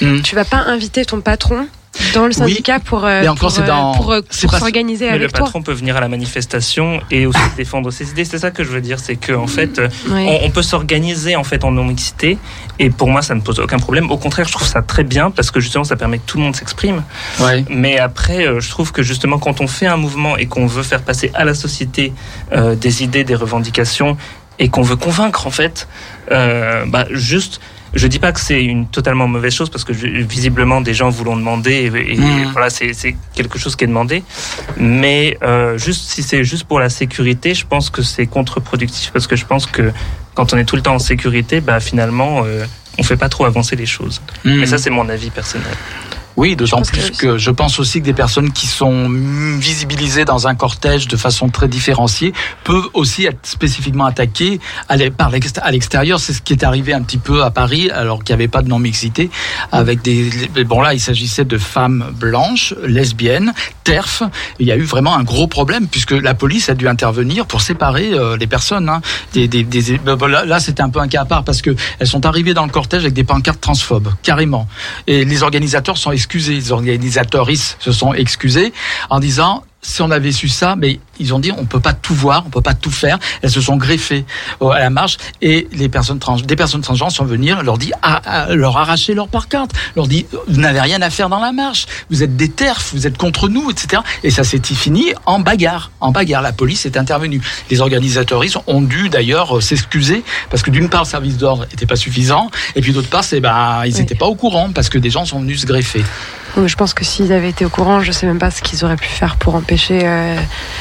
Mm. tu vas pas inviter ton patron dans le syndicat pour euh, encore, pour, c'est euh, dans- pour, euh, pour s'organiser le toi patron peut venir à la manifestation et aussi défendre ses idées. C'est ça que je veux dire, c'est que en fait, euh, Oui. on, on peut s'organiser en fait en non-mixité. Et pour moi, ça ne pose aucun problème. Au contraire, je trouve ça très bien parce que justement, ça permet que tout le monde s'exprime. Ouais. Mais après, je trouve que justement, quand on fait un mouvement et qu'on veut faire passer à la société euh, des idées, des revendications et qu'on veut convaincre en fait, euh, bah juste. Je dis pas que c'est une totalement mauvaise chose parce que visiblement des gens vous l'ont demandé et, et Mhm. voilà c'est quelque chose qui est demandé. Mais euh, juste si c'est juste pour la sécurité, je pense que c'est contre-productif parce que je pense que quand on est tout le temps en sécurité, bah finalement euh, on fait pas trop avancer les choses. Mhm. Mais ça c'est mon avis personnel. Oui, d'autant plus que- que, je pense aussi que des personnes qui sont visibilisées dans un cortège de façon très différenciée peuvent aussi être spécifiquement attaquées à l'extérieur. C'est ce qui est arrivé un petit peu à Paris, alors qu'il n'y avait pas de non-mixité, avec des... Bon là, il s'agissait de femmes blanches, lesbiennes, TERF. Il y a eu vraiment un gros problème, puisque la police a dû intervenir pour séparer euh, les personnes. hein. Des, des, des- ben, là, là, c'était un peu un cas à part, parce que elles sont arrivées dans le cortège avec des pancartes transphobes, carrément. Et les organisateurs sont excusés, les organisateuristes se sont excusés en disant si on avait su ça, mais ils ont dit on peut pas tout voir, on peut pas tout faire. Elles se sont greffées à la marche et les personnes trans, des personnes transgenres sont venues, leur dit ah, ah, leur arracher leur pancarte, leur dit vous n'avez rien à faire dans la marche, vous êtes des terfs, vous êtes contre nous, etc. Et ça s'est fini en bagarre, en bagarre. La police est intervenue. Les organisateuristes ont dû d'ailleurs euh, s'excuser parce que d'une part le service d'ordre était pas suffisant et puis d'autre part c'est ben ils Oui. étaient pas au courant parce que des gens sont venus se greffer. Je pense que s'ils avaient été au courant je sais même pas ce qu'ils auraient pu faire pour empêcher euh,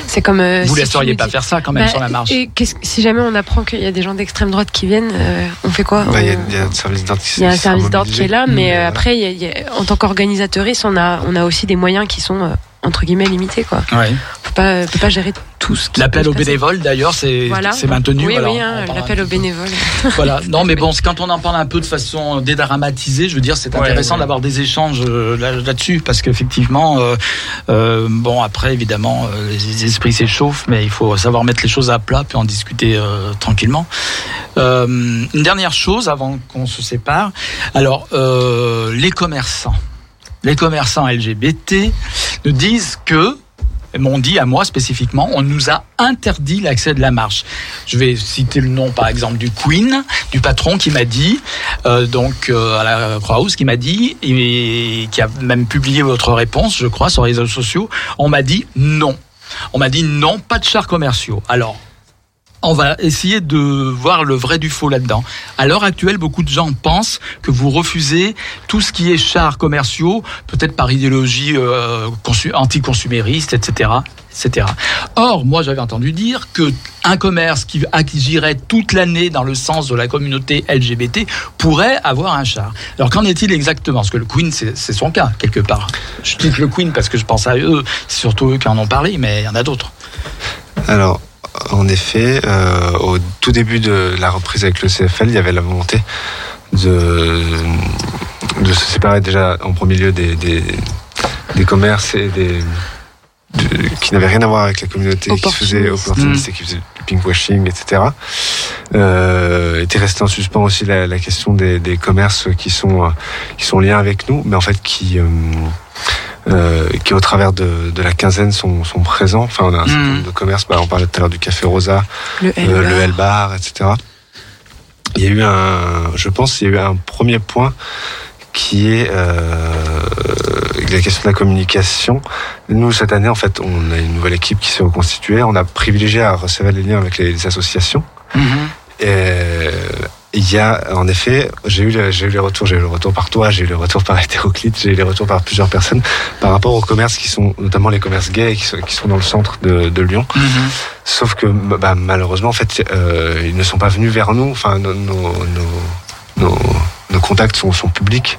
c'est comme euh, Vous si laisseriez pas dis- faire ça quand même Bah, sur la marche. et qu'est-ce- si jamais on apprend qu'il y a des gens d'extrême droite qui viennent euh, on fait quoi? Bah, Il y, a- On- il y a un service d'ordre qui Il y a un qui sera service d'ordre qui est là, mais Mmh, euh, voilà. après, il y a- il y a- en tant qu'organisatrice, on a, on a aussi des moyens qui sont euh, entre guillemets limité quoi. Ouais. On peut pas, on peut pas gérer tout ce qui L'appel aux bénévoles, d'ailleurs, c'est Voilà. c'est maintenu. Oui, oui, hein, l'appel aux bénévoles. Voilà. Non, mais bon, quand on en parle un peu de façon dédramatisée, je veux dire, c'est Ouais, intéressant ouais. d'avoir des échanges euh, là- là-dessus, parce qu'effectivement, euh, euh, bon, après, évidemment, euh, les esprits s'échauffent, mais il faut savoir mettre les choses à plat puis en discuter euh, tranquillement. Euh, une dernière chose avant qu'on se sépare. Alors, euh, les commerçants, les commerçants LGBT nous disent que m'ont dit à moi spécifiquement, on nous a interdit l'accès de la marche. Je vais citer le nom par exemple du Queen, du patron qui m'a dit, euh, donc euh, à la Croix-Rousse, qui m'a dit, et qui a même publié votre réponse, je crois, sur les réseaux sociaux, on m'a dit non. On m'a dit non, pas de chars commerciaux. Alors, on va essayer de voir le vrai du faux là-dedans. À l'heure actuelle, beaucoup de gens pensent que vous refusez tout ce qui est chars commerciaux, peut-être par idéologie euh, consu- anticonsumériste, etc., etc. Or, moi, j'avais entendu dire que un commerce qui agirait toute l'année dans le sens de la communauté LGBT pourrait avoir un char. Alors, qu'en est-il exactement? Parce que le Queen, c'est c'est son cas quelque part. Je cite le Queen parce que je pense à eux, c'est surtout eux qui en ont parlé, mais il y en a d'autres. Alors, en effet, euh, au tout début de la reprise avec le CFL, il y avait la volonté de, de se séparer déjà en premier lieu des, des, des commerces et des de- qui n'avaient rien à voir avec la communauté, qui faisaient opportunistes et qui faisaient du pinkwashing, etc. Euh, était resté en suspens aussi la, la question des, des commerces qui sont qui sont liés avec nous, mais en fait qui euh, euh, qui au travers de, de la quinzaine sont, sont présents. Enfin, on a un certain nombre de commerces. Bah, on parlait tout à l'heure du Café Rosa, Le euh, L-Bar. le L Bar, etc. Il y a eu un, je pense, il y a eu un premier point qui est euh, la question de la communication. Nous, cette année, en fait, on a une nouvelle équipe qui s'est reconstituée. On a privilégié à recevoir les liens avec les, les associations. Et il y a, en effet, j'ai eu, le- j'ai eu les retours, j'ai eu le retour par toi, j'ai eu le retour par hétéroclite, j'ai eu les retours par plusieurs personnes par rapport aux commerces qui sont, notamment les commerces gays qui sont, qui sont dans le centre de, de Lyon. Sauf que, bah, malheureusement, en fait, euh, ils ne sont pas venus vers nous. Enfin, nos, nos, nos, nos- nos contacts sont, sont publics.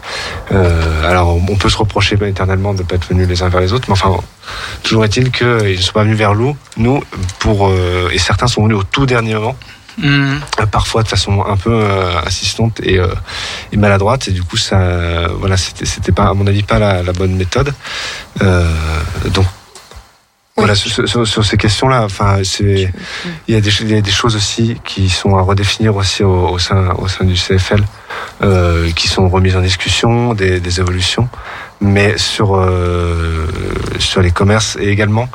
Euh, alors, on peut se reprocher éternellement de ne pas être venus les uns vers les autres, mais enfin, toujours est-il qu'ils ne sont pas venus vers nous. Nous, pour euh, et certains sont venus au tout dernier moment. Euh, parfois de façon un peu euh, insistante et, euh, et maladroite. Et du coup ça euh, voilà c'était pas à mon avis pas la, la bonne méthode. Euh, donc voilà sur, sur- sur ces questions là enfin c'est il y a des il y a des choses aussi qui sont à redéfinir aussi au, au sein au sein du CFL euh, qui sont remises en discussion des, des évolutions. Mais sur euh, sur les commerces et également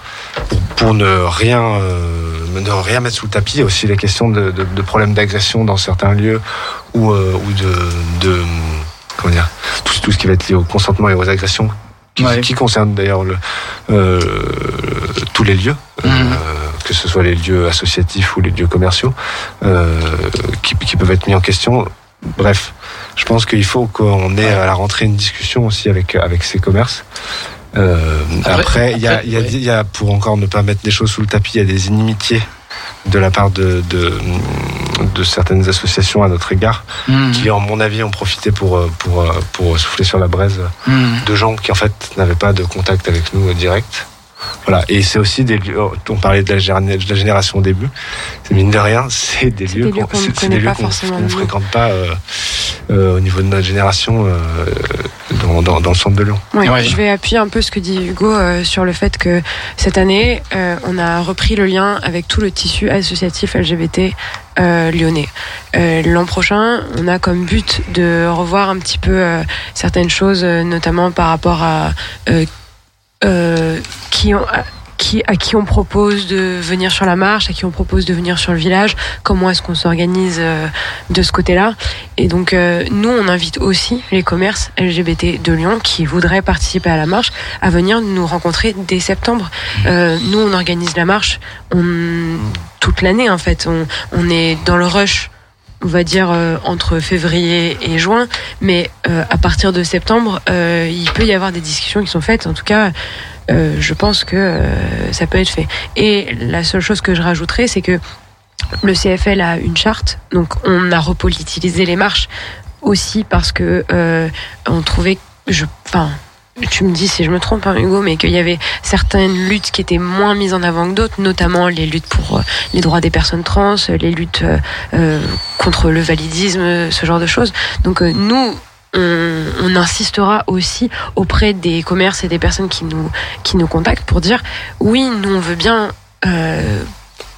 pour, pour ne rien euh, ne rien mettre sous le tapis il y a aussi les questions de, de, de problèmes d'agression dans certains lieux ou euh, ou de, de comment dire tout, tout ce qui va être lié au consentement et aux agressions qui, qui concerne d'ailleurs le, euh, tous les lieux, euh, que ce soit les lieux associatifs ou les lieux commerciaux, euh, qui, qui peuvent être mis en question. Bref, je pense qu'il faut qu'on ait à la rentrée une discussion aussi avec avec ces commerces. Euh, Après- il y a, y y pour encore ne pas mettre des choses sous le tapis, il y a des inimitiés de la part de, de, de certaines associations à notre égard, Mhm. qui, en mon avis, ont profité pour, euh, pour, euh, pour souffler sur la braise Mhm. de gens qui, en fait, n'avaient pas de contact avec nous euh, direct. Voilà, et c'est aussi des lieux, oh, on parlait de la, géné- de la génération au début, c'est mine de rien, c'est des lieux qu'on qu'on ne fréquente pas euh, euh, au niveau de notre génération euh, dans, dans, dans le centre de Lyon. Je vais appuyer un peu ce que dit Hugo euh, sur le fait que cette année, euh, on a repris le lien avec tout le tissu associatif LGBT euh, lyonnais. Euh, L'an prochain, on a comme but de revoir un petit peu euh, certaines choses, euh, notamment par rapport à euh, qui ont qui, à qui on propose de venir sur la marche, à qui on propose de venir sur le village, comment est-ce qu'on s'organise euh, de ce côté-là. Et donc, euh, nous, on invite aussi les commerces LGBT de Lyon qui voudraient participer à la marche à venir nous rencontrer dès septembre. Euh, nous, on organise la marche on, toute l'année, en fait. On, on est dans le rush on va dire euh, entre février et juin, mais euh, à partir de septembre, euh, il peut y avoir des discussions qui sont faites. En tout cas, je pense que ça peut être fait. Et la seule chose que je rajouterais, c'est que le CFL a une charte, donc on a repolitisé les marches aussi parce que on trouvait, je, enfin, tu me dis si je me trompe, hein, Hugo, mais qu'il y avait certaines luttes qui étaient moins mises en avant que d'autres, notamment les luttes pour euh, les droits des personnes trans, euh, les luttes euh, contre le validisme, ce genre de choses. Donc nous, on, insistera aussi auprès des commerces et des personnes qui nous, qui nous contactent pour dire oui, nous on veut bien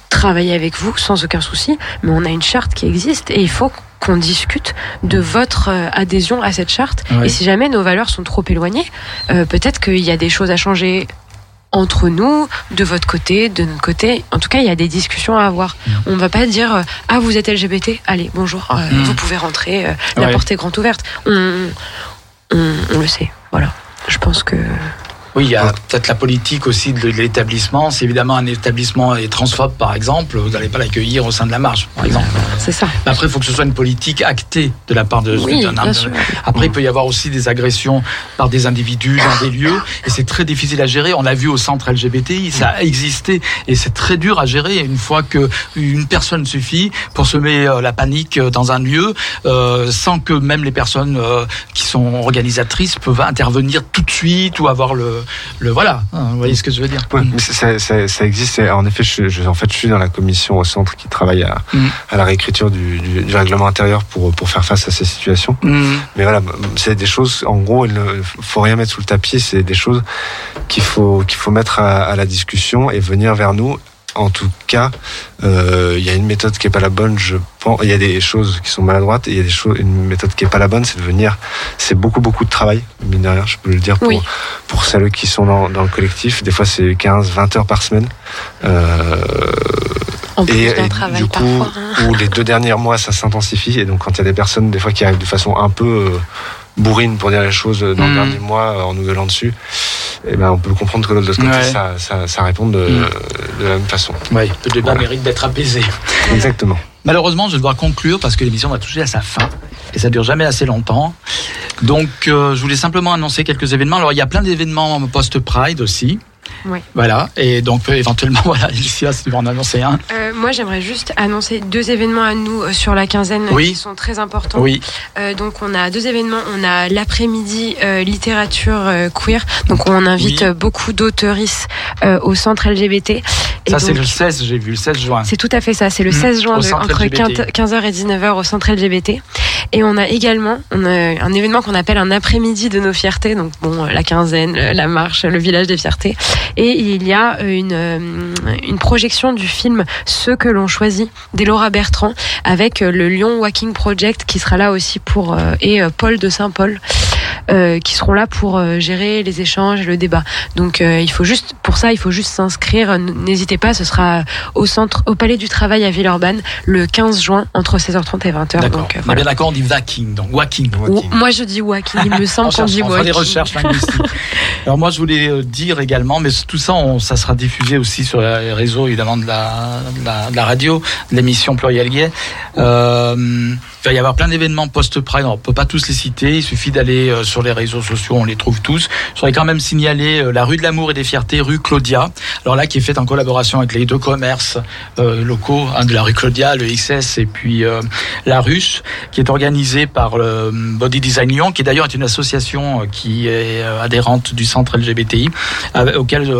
travailler avec vous sans aucun souci, mais on a une charte qui existe et il faut qu'on discute de votre euh, adhésion à cette charte. Ouais. Et si jamais nos valeurs sont trop éloignées, euh, peut-être qu'il y a des choses à changer entre nous, de votre côté, de notre côté. En tout cas, il y a des discussions à avoir. On va pas dire euh, ah vous êtes LGBT, allez bonjour, euh, Mm. vous pouvez rentrer, euh, la Ouais. porte est grande ouverte. On, on, on le sait, voilà. Je pense que Oui, il y a peut-être la politique aussi de l'établissement. Si évidemment un établissement est transphobe, par exemple, vous n'allez pas l'accueillir au sein de la marche, par exemple. c'est ça. Mais après, il faut que ce soit une politique actée de la part de. Oui. Après, il peut y avoir aussi des agressions par des individus dans des lieux, et c'est très difficile à gérer. On l'a vu au centre LGBTI, ça a existé, et c'est très dur à gérer. Une fois que une personne suffit pour semer euh, la panique euh, dans un lieu, euh, sans que même les personnes euh, qui sont organisatrices peuvent intervenir tout de suite ou avoir le, le voilà. Hein, Vous voyez ce que je veux dire Ouais, mais ça, ça, ça existe. En effet, je, je- en fait, je suis dans la commission au centre qui travaille à, Mm. à la réécriture du, du, du règlement intérieur pour, pour faire face à ces situations. Mm. Mais voilà, c'est des choses. En gros, il ne faut rien mettre sous le tapis. C'est des choses qu'il faut qu'il faut mettre à, à la discussion et venir vers nous. En tout cas, euh, il y a une méthode qui est pas la bonne. Je pense. Il y a des choses qui sont maladroites et il y a des choses. Une méthode qui est pas la bonne, c'est de venir. C'est beaucoup beaucoup de travail, mine de rien. Je peux le dire pour Oui. pour celles qui sont dans, dans le collectif. Des fois, c'est 15, 20 heures par semaine. Euh, en plus et, et travail du coup, parfois. hein. où les deux derniers mois, ça s'intensifie. Et donc, quand il y a des personnes, des fois, qui arrivent de façon un peu euh, bourrine, pour dire les choses, dans Mm. le dernier mois, euh, en nous gueulant dessus, et ben, on peut comprendre que de l'autre côté, Ouais. ça, ça, ça répond de, Mm. de la même façon. Oui, le débat Voilà. mérite d'être apaisé. Exactement. Malheureusement, je vais devoir conclure parce que l'émission va toucher à sa fin et ça dure jamais assez longtemps. Donc, euh, je voulais simplement annoncer quelques événements. Alors, il y a plein d'événements post-Pride aussi. Voilà. Et donc, euh, éventuellement, voilà, Alicia, si tu veux en annoncer un. Euh, moi, j'aimerais juste annoncer deux événements à nous euh, sur la quinzaine Oui. qui sont très importants. Oui. Euh, donc, on a deux événements. On a l'après-midi euh, littérature queer. Donc, on invite Oui. beaucoup d'auteuristes au centre LGBT. Et ça, c'est le 16, j'ai vu, le 16 juin. c'est tout à fait ça. C'est le Mm. 16 juin Au de- centre entre LGBT. 15h et 19h au centre LGBT. Et on a également on a un événement qu'on appelle un après-midi de nos fiertés. Donc bon, la quinzaine, la marche, le village des fiertés. Et il y a euh, une, euh, une projection du film Ce que l'on choisit d'Elora Bertrand avec euh, le Lyon Walking Project qui sera là aussi pour et Paul de Saint-Paul. Euh, qui seront là pour euh, gérer les échanges et le débat. Donc euh, il faut juste pour ça il faut juste s'inscrire. N'hésitez pas, ce sera au centre au Palais du Travail à Villeurbanne le 15 juin entre 16h30 et 20h. D'accord. Donc euh, On est voilà. bien d'accord, on dit walking, donc walking. Moi je dis walking, il me semble On qu'on dit on fera des walking. recherches linguistiques. Alors moi, je voulais dire également, mais tout ça, on- ça sera diffusé aussi sur les réseaux, évidemment, de la, de la, de la radio, de l'émission Pluriel Gay. Euh, il va y avoir plein d'événements post-Pride. On peut pas tous les citer. Il suffit d'aller euh, sur les réseaux sociaux, on les trouve tous. Je voudrais quand même signaler euh, la rue de l'amour et des fiertés, rue Claudia. Alors là, qui est faite en collaboration avec les deux commerces euh, locaux hein, de la rue Claudia, le XS et puis la Ruche, qui est organisée par le Body Design Lyon, qui d'ailleurs est une association qui est adhérente du centre LGBTI, auquel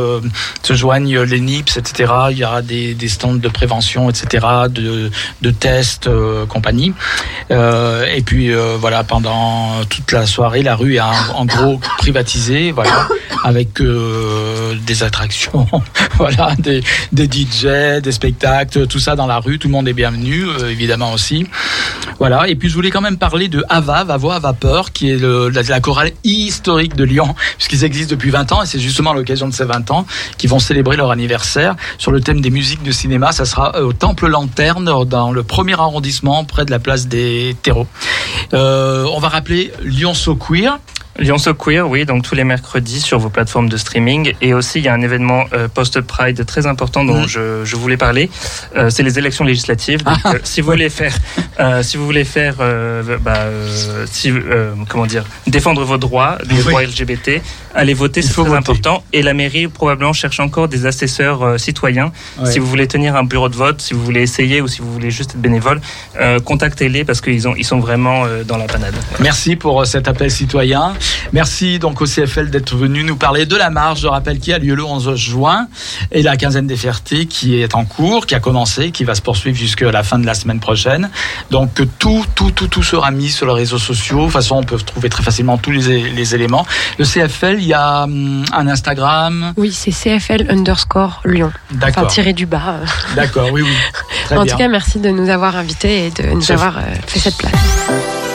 se joignent les NIPS, etc. Il y aura des, stands de prévention, etc., de, de tests, compagnie. Et puis voilà, pendant toute la soirée, la rue est en, gros privatisée, voilà, avec euh, des attractions, voilà, des, des DJ, des spectacles, tout ça dans la rue. Tout le monde est bienvenu, euh, évidemment aussi. Voilà. Et puis je voulais quand même parler de Ava, Voix à vapeur, qui est la, chorale historique de Lyon, puisqu'ils existent depuis 20 ans, et c'est justement l'occasion de ces 20 ans qu'ils vont célébrer leur anniversaire sur le thème des musiques de cinéma. Ça sera euh, au Temple Lanterne, dans le premier arrondissement, près de la place des terreaux. On va rappeler Lyon So Queer. Lyon So Queer, oui, donc tous les mercredis sur vos plateformes de streaming. Et aussi, il y a un événement euh, post-Pride très important dont Mm. je, je voulais parler. Euh, c'est les élections législatives. Donc, Ah. euh, si vous voulez faire Euh, si vous voulez faire, euh, bah, euh, si, euh, comment dire, défendre vos droits, les Oui. droits LGBT, allez voter, c'est très voter. important. Et la mairie probablement cherche encore des assesseurs citoyens. Ouais. Si vous voulez tenir un bureau de vote, si vous voulez essayer ou si vous voulez juste être bénévole, euh, contactez-les parce qu'ils ont, ils sont vraiment dans la panade. Merci pour cet appel citoyen. Merci donc au CFL d'être venu nous parler de la marche, je rappelle, qui a lieu le 11 juin et la quinzaine des fiertés qui est en cours, qui a commencé, qui va se poursuivre jusqu'à la fin de la semaine prochaine. Donc tout, tout, tout, tout sera mis sur les réseaux sociaux. De toute façon, on peut trouver très facilement tous les, les éléments. Le CFL, il y a hum, un Instagram. Oui, c'est CFL underscore Lyon. Enfin, D'accord. tiré du bas. euh. D'accord, oui, oui. Très en bien. tout cas, merci de nous avoir invités et de nous avoir euh, fait cette place.